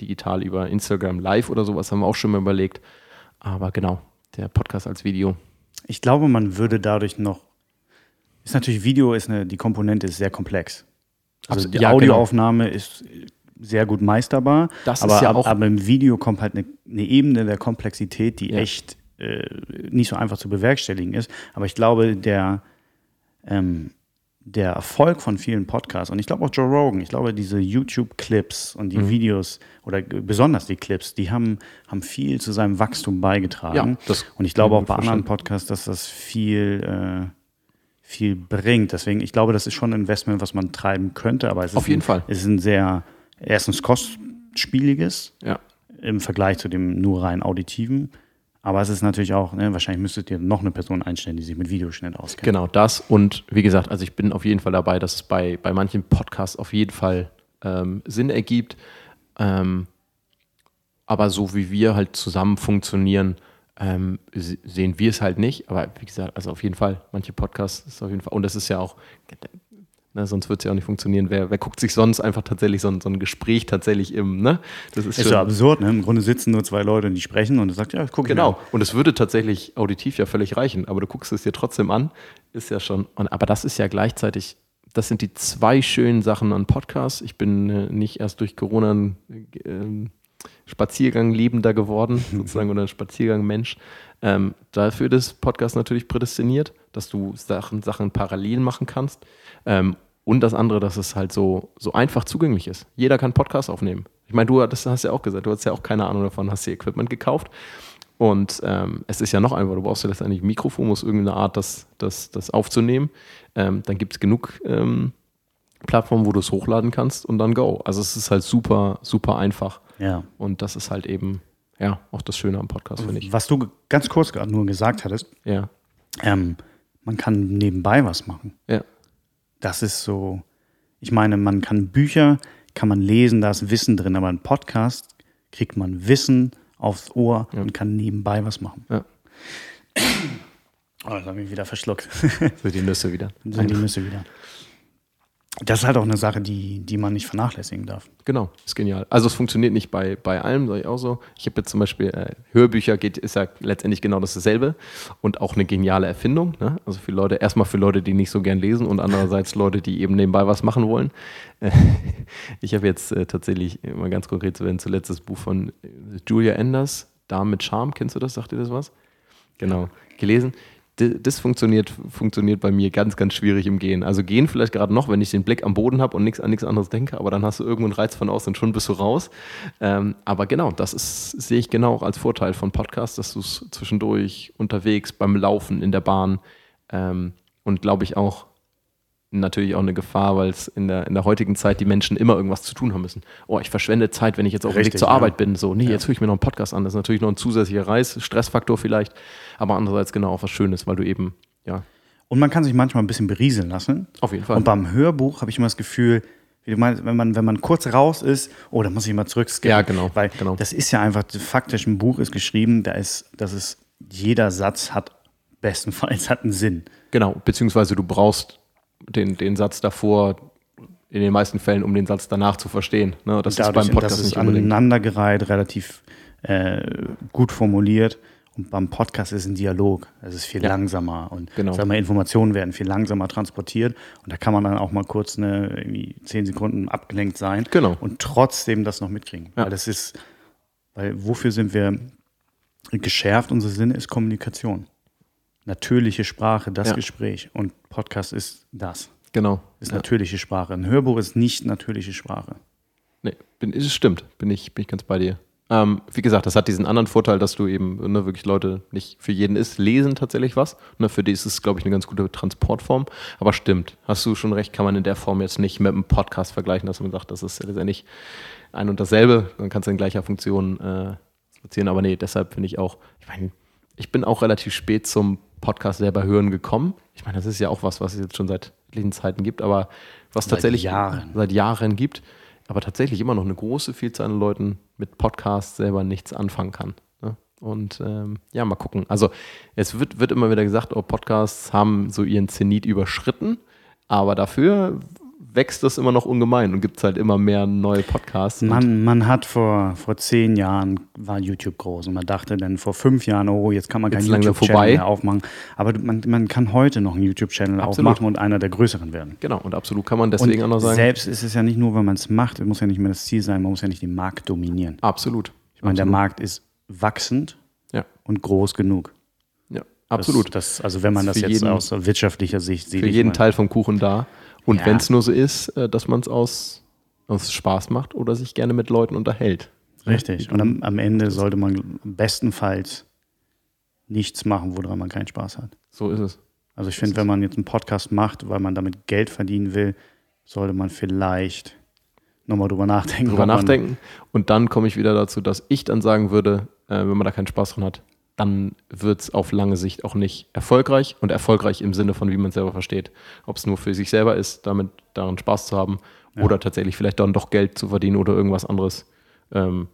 digital über Instagram live oder sowas, haben wir auch schon mal überlegt. Aber genau, der Podcast als Video. Ich glaube, man würde dadurch noch, ist natürlich Video, ist eine, die Komponente ist sehr komplex. Also die ja, genau. Audioaufnahme ist sehr gut meisterbar, Das ist aber, ja ab- auch- aber im Video kommt halt eine, eine Ebene der Komplexität, die Ja. echt äh, nicht so einfach zu bewerkstelligen ist. Aber ich glaube, der, ähm, der Erfolg von vielen Podcasts und ich glaube auch Joe Rogan, ich glaube, diese YouTube-Clips und Mhm. die Videos oder besonders die Clips, die haben, haben viel zu seinem Wachstum beigetragen. Ja, und ich glaube auch bei anderen. Podcasts, dass das viel, äh, viel bringt. Deswegen, ich glaube, das ist schon ein Investment, was man treiben könnte, aber es ist Auf jeden ein, Fall. Es ist ein sehr, erstens kostspieliges Ja. im Vergleich zu dem nur rein auditiven. Aber es ist natürlich auch, ne, wahrscheinlich müsstet ihr noch eine Person einstellen, die sich mit Videoschnitt auskennt. Genau, das und wie gesagt, also ich bin auf jeden Fall dabei, dass es bei, bei manchen Podcasts auf jeden Fall ähm, Sinn ergibt. Ähm, aber so wie wir halt zusammen funktionieren, ähm, se- sehen wir es halt nicht. Aber wie gesagt, also auf jeden Fall, manche Podcasts ist auf jeden Fall, und das ist ja auch, ne, sonst wird es ja auch nicht funktionieren. Wer, wer guckt sich sonst einfach tatsächlich so ein, so ein Gespräch tatsächlich im, ne? Das ist Ist so absurd, ne? Im Grunde sitzen nur zwei Leute und die sprechen und du sagst, ja, guck Genau. Und es würde tatsächlich auditiv ja völlig reichen, aber du guckst es dir trotzdem an, ist ja schon. Und, aber das ist ja gleichzeitig, das sind die zwei schönen Sachen an Podcasts. Ich bin äh, nicht erst durch Corona ein ähm, Spaziergang Liebender geworden, sozusagen, oder ein Spaziergang-Mensch. Ähm, dafür ist Podcast natürlich prädestiniert, dass du Sachen, Sachen parallel machen kannst. Ähm, und das andere, dass es halt so, so einfach zugänglich ist. Jeder kann Podcast aufnehmen. Ich meine, du das hast ja auch gesagt, du hast ja auch keine Ahnung davon, hast dir Equipment gekauft. Und ähm, es ist ja noch einfach, du brauchst ja letztendlich ein Mikrofon, musst irgendeine Art, das, das, das aufzunehmen. Ähm, dann gibt es genug ähm, Plattformen, wo du es hochladen kannst und dann go. Also es ist halt super, super einfach. Ja. Und das ist halt eben, ja, auch das Schöne am Podcast, finde ich. Was du ganz kurz gerade nur gesagt hattest, Ja. Ähm, man kann nebenbei was machen. Ja. Das ist so, ich meine, man kann Bücher, kann man lesen, da ist Wissen drin, aber ein Podcast kriegt man Wissen aufs Ohr Ja. und kann nebenbei was machen. Ja. Oh, das habe ich wieder verschluckt. Für die Nüsse wieder. sind die Nüsse wieder. Das ist halt auch eine Sache, die, die man nicht vernachlässigen darf. Genau, ist genial. Also es funktioniert nicht bei, bei allem, sage ich auch so. Ich habe jetzt zum Beispiel äh, Hörbücher, geht, ist ja letztendlich genau dasselbe und auch eine geniale Erfindung. Ne? Also für Leute, erstmal für Leute, die nicht so gern lesen und andererseits Leute, die eben nebenbei was machen wollen. Äh, ich habe jetzt äh, tatsächlich, mal ganz konkret zu werden, zuletzt das Buch von äh, Julia Enders, Dame mit Charme, kennst du das? Sagt dir das was? Genau, gelesen. Das funktioniert, funktioniert bei mir ganz, ganz schwierig im Gehen. Also gehen vielleicht gerade noch, wenn ich den Blick am Boden habe und nichts an nichts anderes denke, aber dann hast du irgendwo einen Reiz von außen und schon bist du raus. Ähm, aber genau, das ist, sehe ich genau auch als Vorteil von Podcasts, dass du es zwischendurch unterwegs, beim Laufen, in der Bahn ähm, und glaube ich auch natürlich auch eine Gefahr, weil es in der, in der heutigen Zeit die Menschen immer irgendwas zu tun haben müssen. Oh, ich verschwende Zeit, wenn ich jetzt auf dem Weg zur ja. Arbeit bin. So, nee, Ja. jetzt höre ich mir noch einen Podcast an. Das ist natürlich noch ein zusätzlicher Reis, Stressfaktor vielleicht, aber andererseits genau auch was Schönes, weil du eben, ja, Und man kann sich manchmal ein bisschen berieseln lassen. auf jeden Fall. Und beim Hörbuch habe ich immer das Gefühl, wie du meinst, wenn man, wenn man kurz raus ist, oh, da muss ich mal zurückskippen. Ja, genau, Weil genau. das ist ja einfach, faktisch ein Buch ist geschrieben, da ist, das ist, jeder Satz hat bestenfalls hat einen Sinn. Genau, beziehungsweise du brauchst den, den Satz davor in den meisten Fällen, um den Satz danach zu verstehen. Ne? Das ist beim Podcast das ist nicht aneinandergereiht, relativ äh, gut formuliert. Und beim Podcast ist ein Dialog. Es ist viel Ja. langsamer und Genau. sag mal, Informationen werden viel langsamer transportiert. Und da kann man dann auch mal kurz eine irgendwie zehn Sekunden abgelenkt sein Genau. und trotzdem das noch mitkriegen. Ja. Weil das ist, weil wofür sind wir geschärft? Unser Sinne ist Kommunikation. Natürliche Sprache, das Ja. Gespräch. Und Podcast ist das. Genau. Ist Ja. natürliche Sprache. Ein Hörbuch ist nicht natürliche Sprache. Nee, bin, es stimmt, bin ich, bin ich ganz bei dir. Ähm, wie gesagt, das hat diesen anderen Vorteil, dass du eben ne, wirklich Leute nicht für jeden ist, lesen tatsächlich was. Ne, für die ist es, glaube ich, eine ganz gute Transportform. Aber stimmt, hast du schon recht, kann man in der Form jetzt nicht mit einem Podcast vergleichen, dass man sagt, das ist letztendlich ein und dasselbe. Dann kannst du in gleicher Funktion äh, spazieren. Aber nee, deshalb finde ich auch, ich meine, ich bin auch relativ spät zum Podcast selber hören gekommen. Ich meine, das ist ja auch was, was es jetzt schon seit etlichen Zeiten gibt, aber was Seit tatsächlich Jahren. seit Jahren gibt, aber tatsächlich immer noch eine große Vielzahl an Leuten mit Podcasts selber nichts anfangen kann. Ne? Und ähm, ja, mal gucken. Also es wird, wird immer wieder gesagt, oh, Podcasts haben so ihren Zenit überschritten, aber dafür wächst das immer noch ungemein und gibt es halt immer mehr neue Podcasts. Man, man hat vor, vor zehn Jahren war YouTube groß und man dachte dann vor fünf Jahren, oh, jetzt kann man keinen YouTube-Channel mehr aufmachen. Aber man, man kann heute noch einen YouTube-Channel aufmachen und einer der größeren werden. genau, und absolut kann man deswegen auch und noch sagen. selbst ist es ja nicht nur, wenn man es macht, es muss ja nicht mehr das Ziel sein, man muss ja nicht den Markt dominieren. Absolut. Ich meine, der absolut. Markt ist wachsend Ja, und groß genug. ja, Das- absolut. Das, also wenn man Das das jetzt aus wirtschaftlicher Sicht sieht. für jeden meine, Teil vom Kuchen da. Und Ja. wenn es nur so ist, äh, dass man es aus, aus Spaß macht oder sich gerne mit Leuten unterhält. Richtig. Und am, am Ende sollte man bestenfalls nichts machen, woran man keinen Spaß hat. So ist es. Also ich finde, wenn man jetzt einen Podcast macht, weil man damit Geld verdienen will, sollte man vielleicht nochmal drüber nachdenken. drüber nachdenken. Und dann komme ich wieder dazu, dass ich dann sagen würde, äh, wenn man da keinen Spaß dran hat, dann wird es auf lange Sicht auch nicht erfolgreich und erfolgreich im Sinne von, wie man es selber versteht. Ob es nur für sich selber ist, damit daran Spaß zu haben oder tatsächlich vielleicht dann doch Geld zu verdienen oder irgendwas anderes ähm,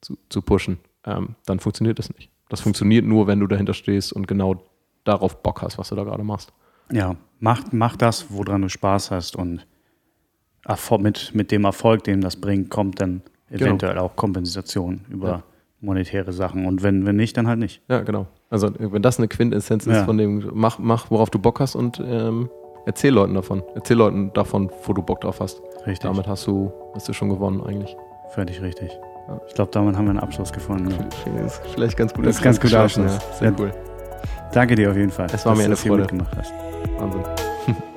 zu, zu pushen, ähm, dann funktioniert das nicht. Das funktioniert nur, wenn du dahinter stehst und genau darauf Bock hast, was du da gerade machst. Ja, mach, mach das, woran du Spaß hast und mit, mit dem Erfolg, den das bringt, kommt dann eventuell auch Kompensation über Ja. Monetäre Sachen. Und wenn, wenn nicht, dann halt nicht. Ja, genau. Also wenn das eine Quintessenz ist Ja. von dem, mach, mach, worauf du Bock hast und ähm, erzähl Leuten davon. Erzähl Leuten davon, wo du Bock drauf hast. Richtig. Damit hast du, hast du schon gewonnen eigentlich. Völlig richtig. Ja. Ich glaube, damit haben wir einen Abschluss gefunden. Ja. Das ist vielleicht ganz gut. Das ist ganz gut Abschluss. Sehr cool. Danke dir auf jeden Fall. Es war dass mir eine hier Freude. mitgemacht hast. Wahnsinn.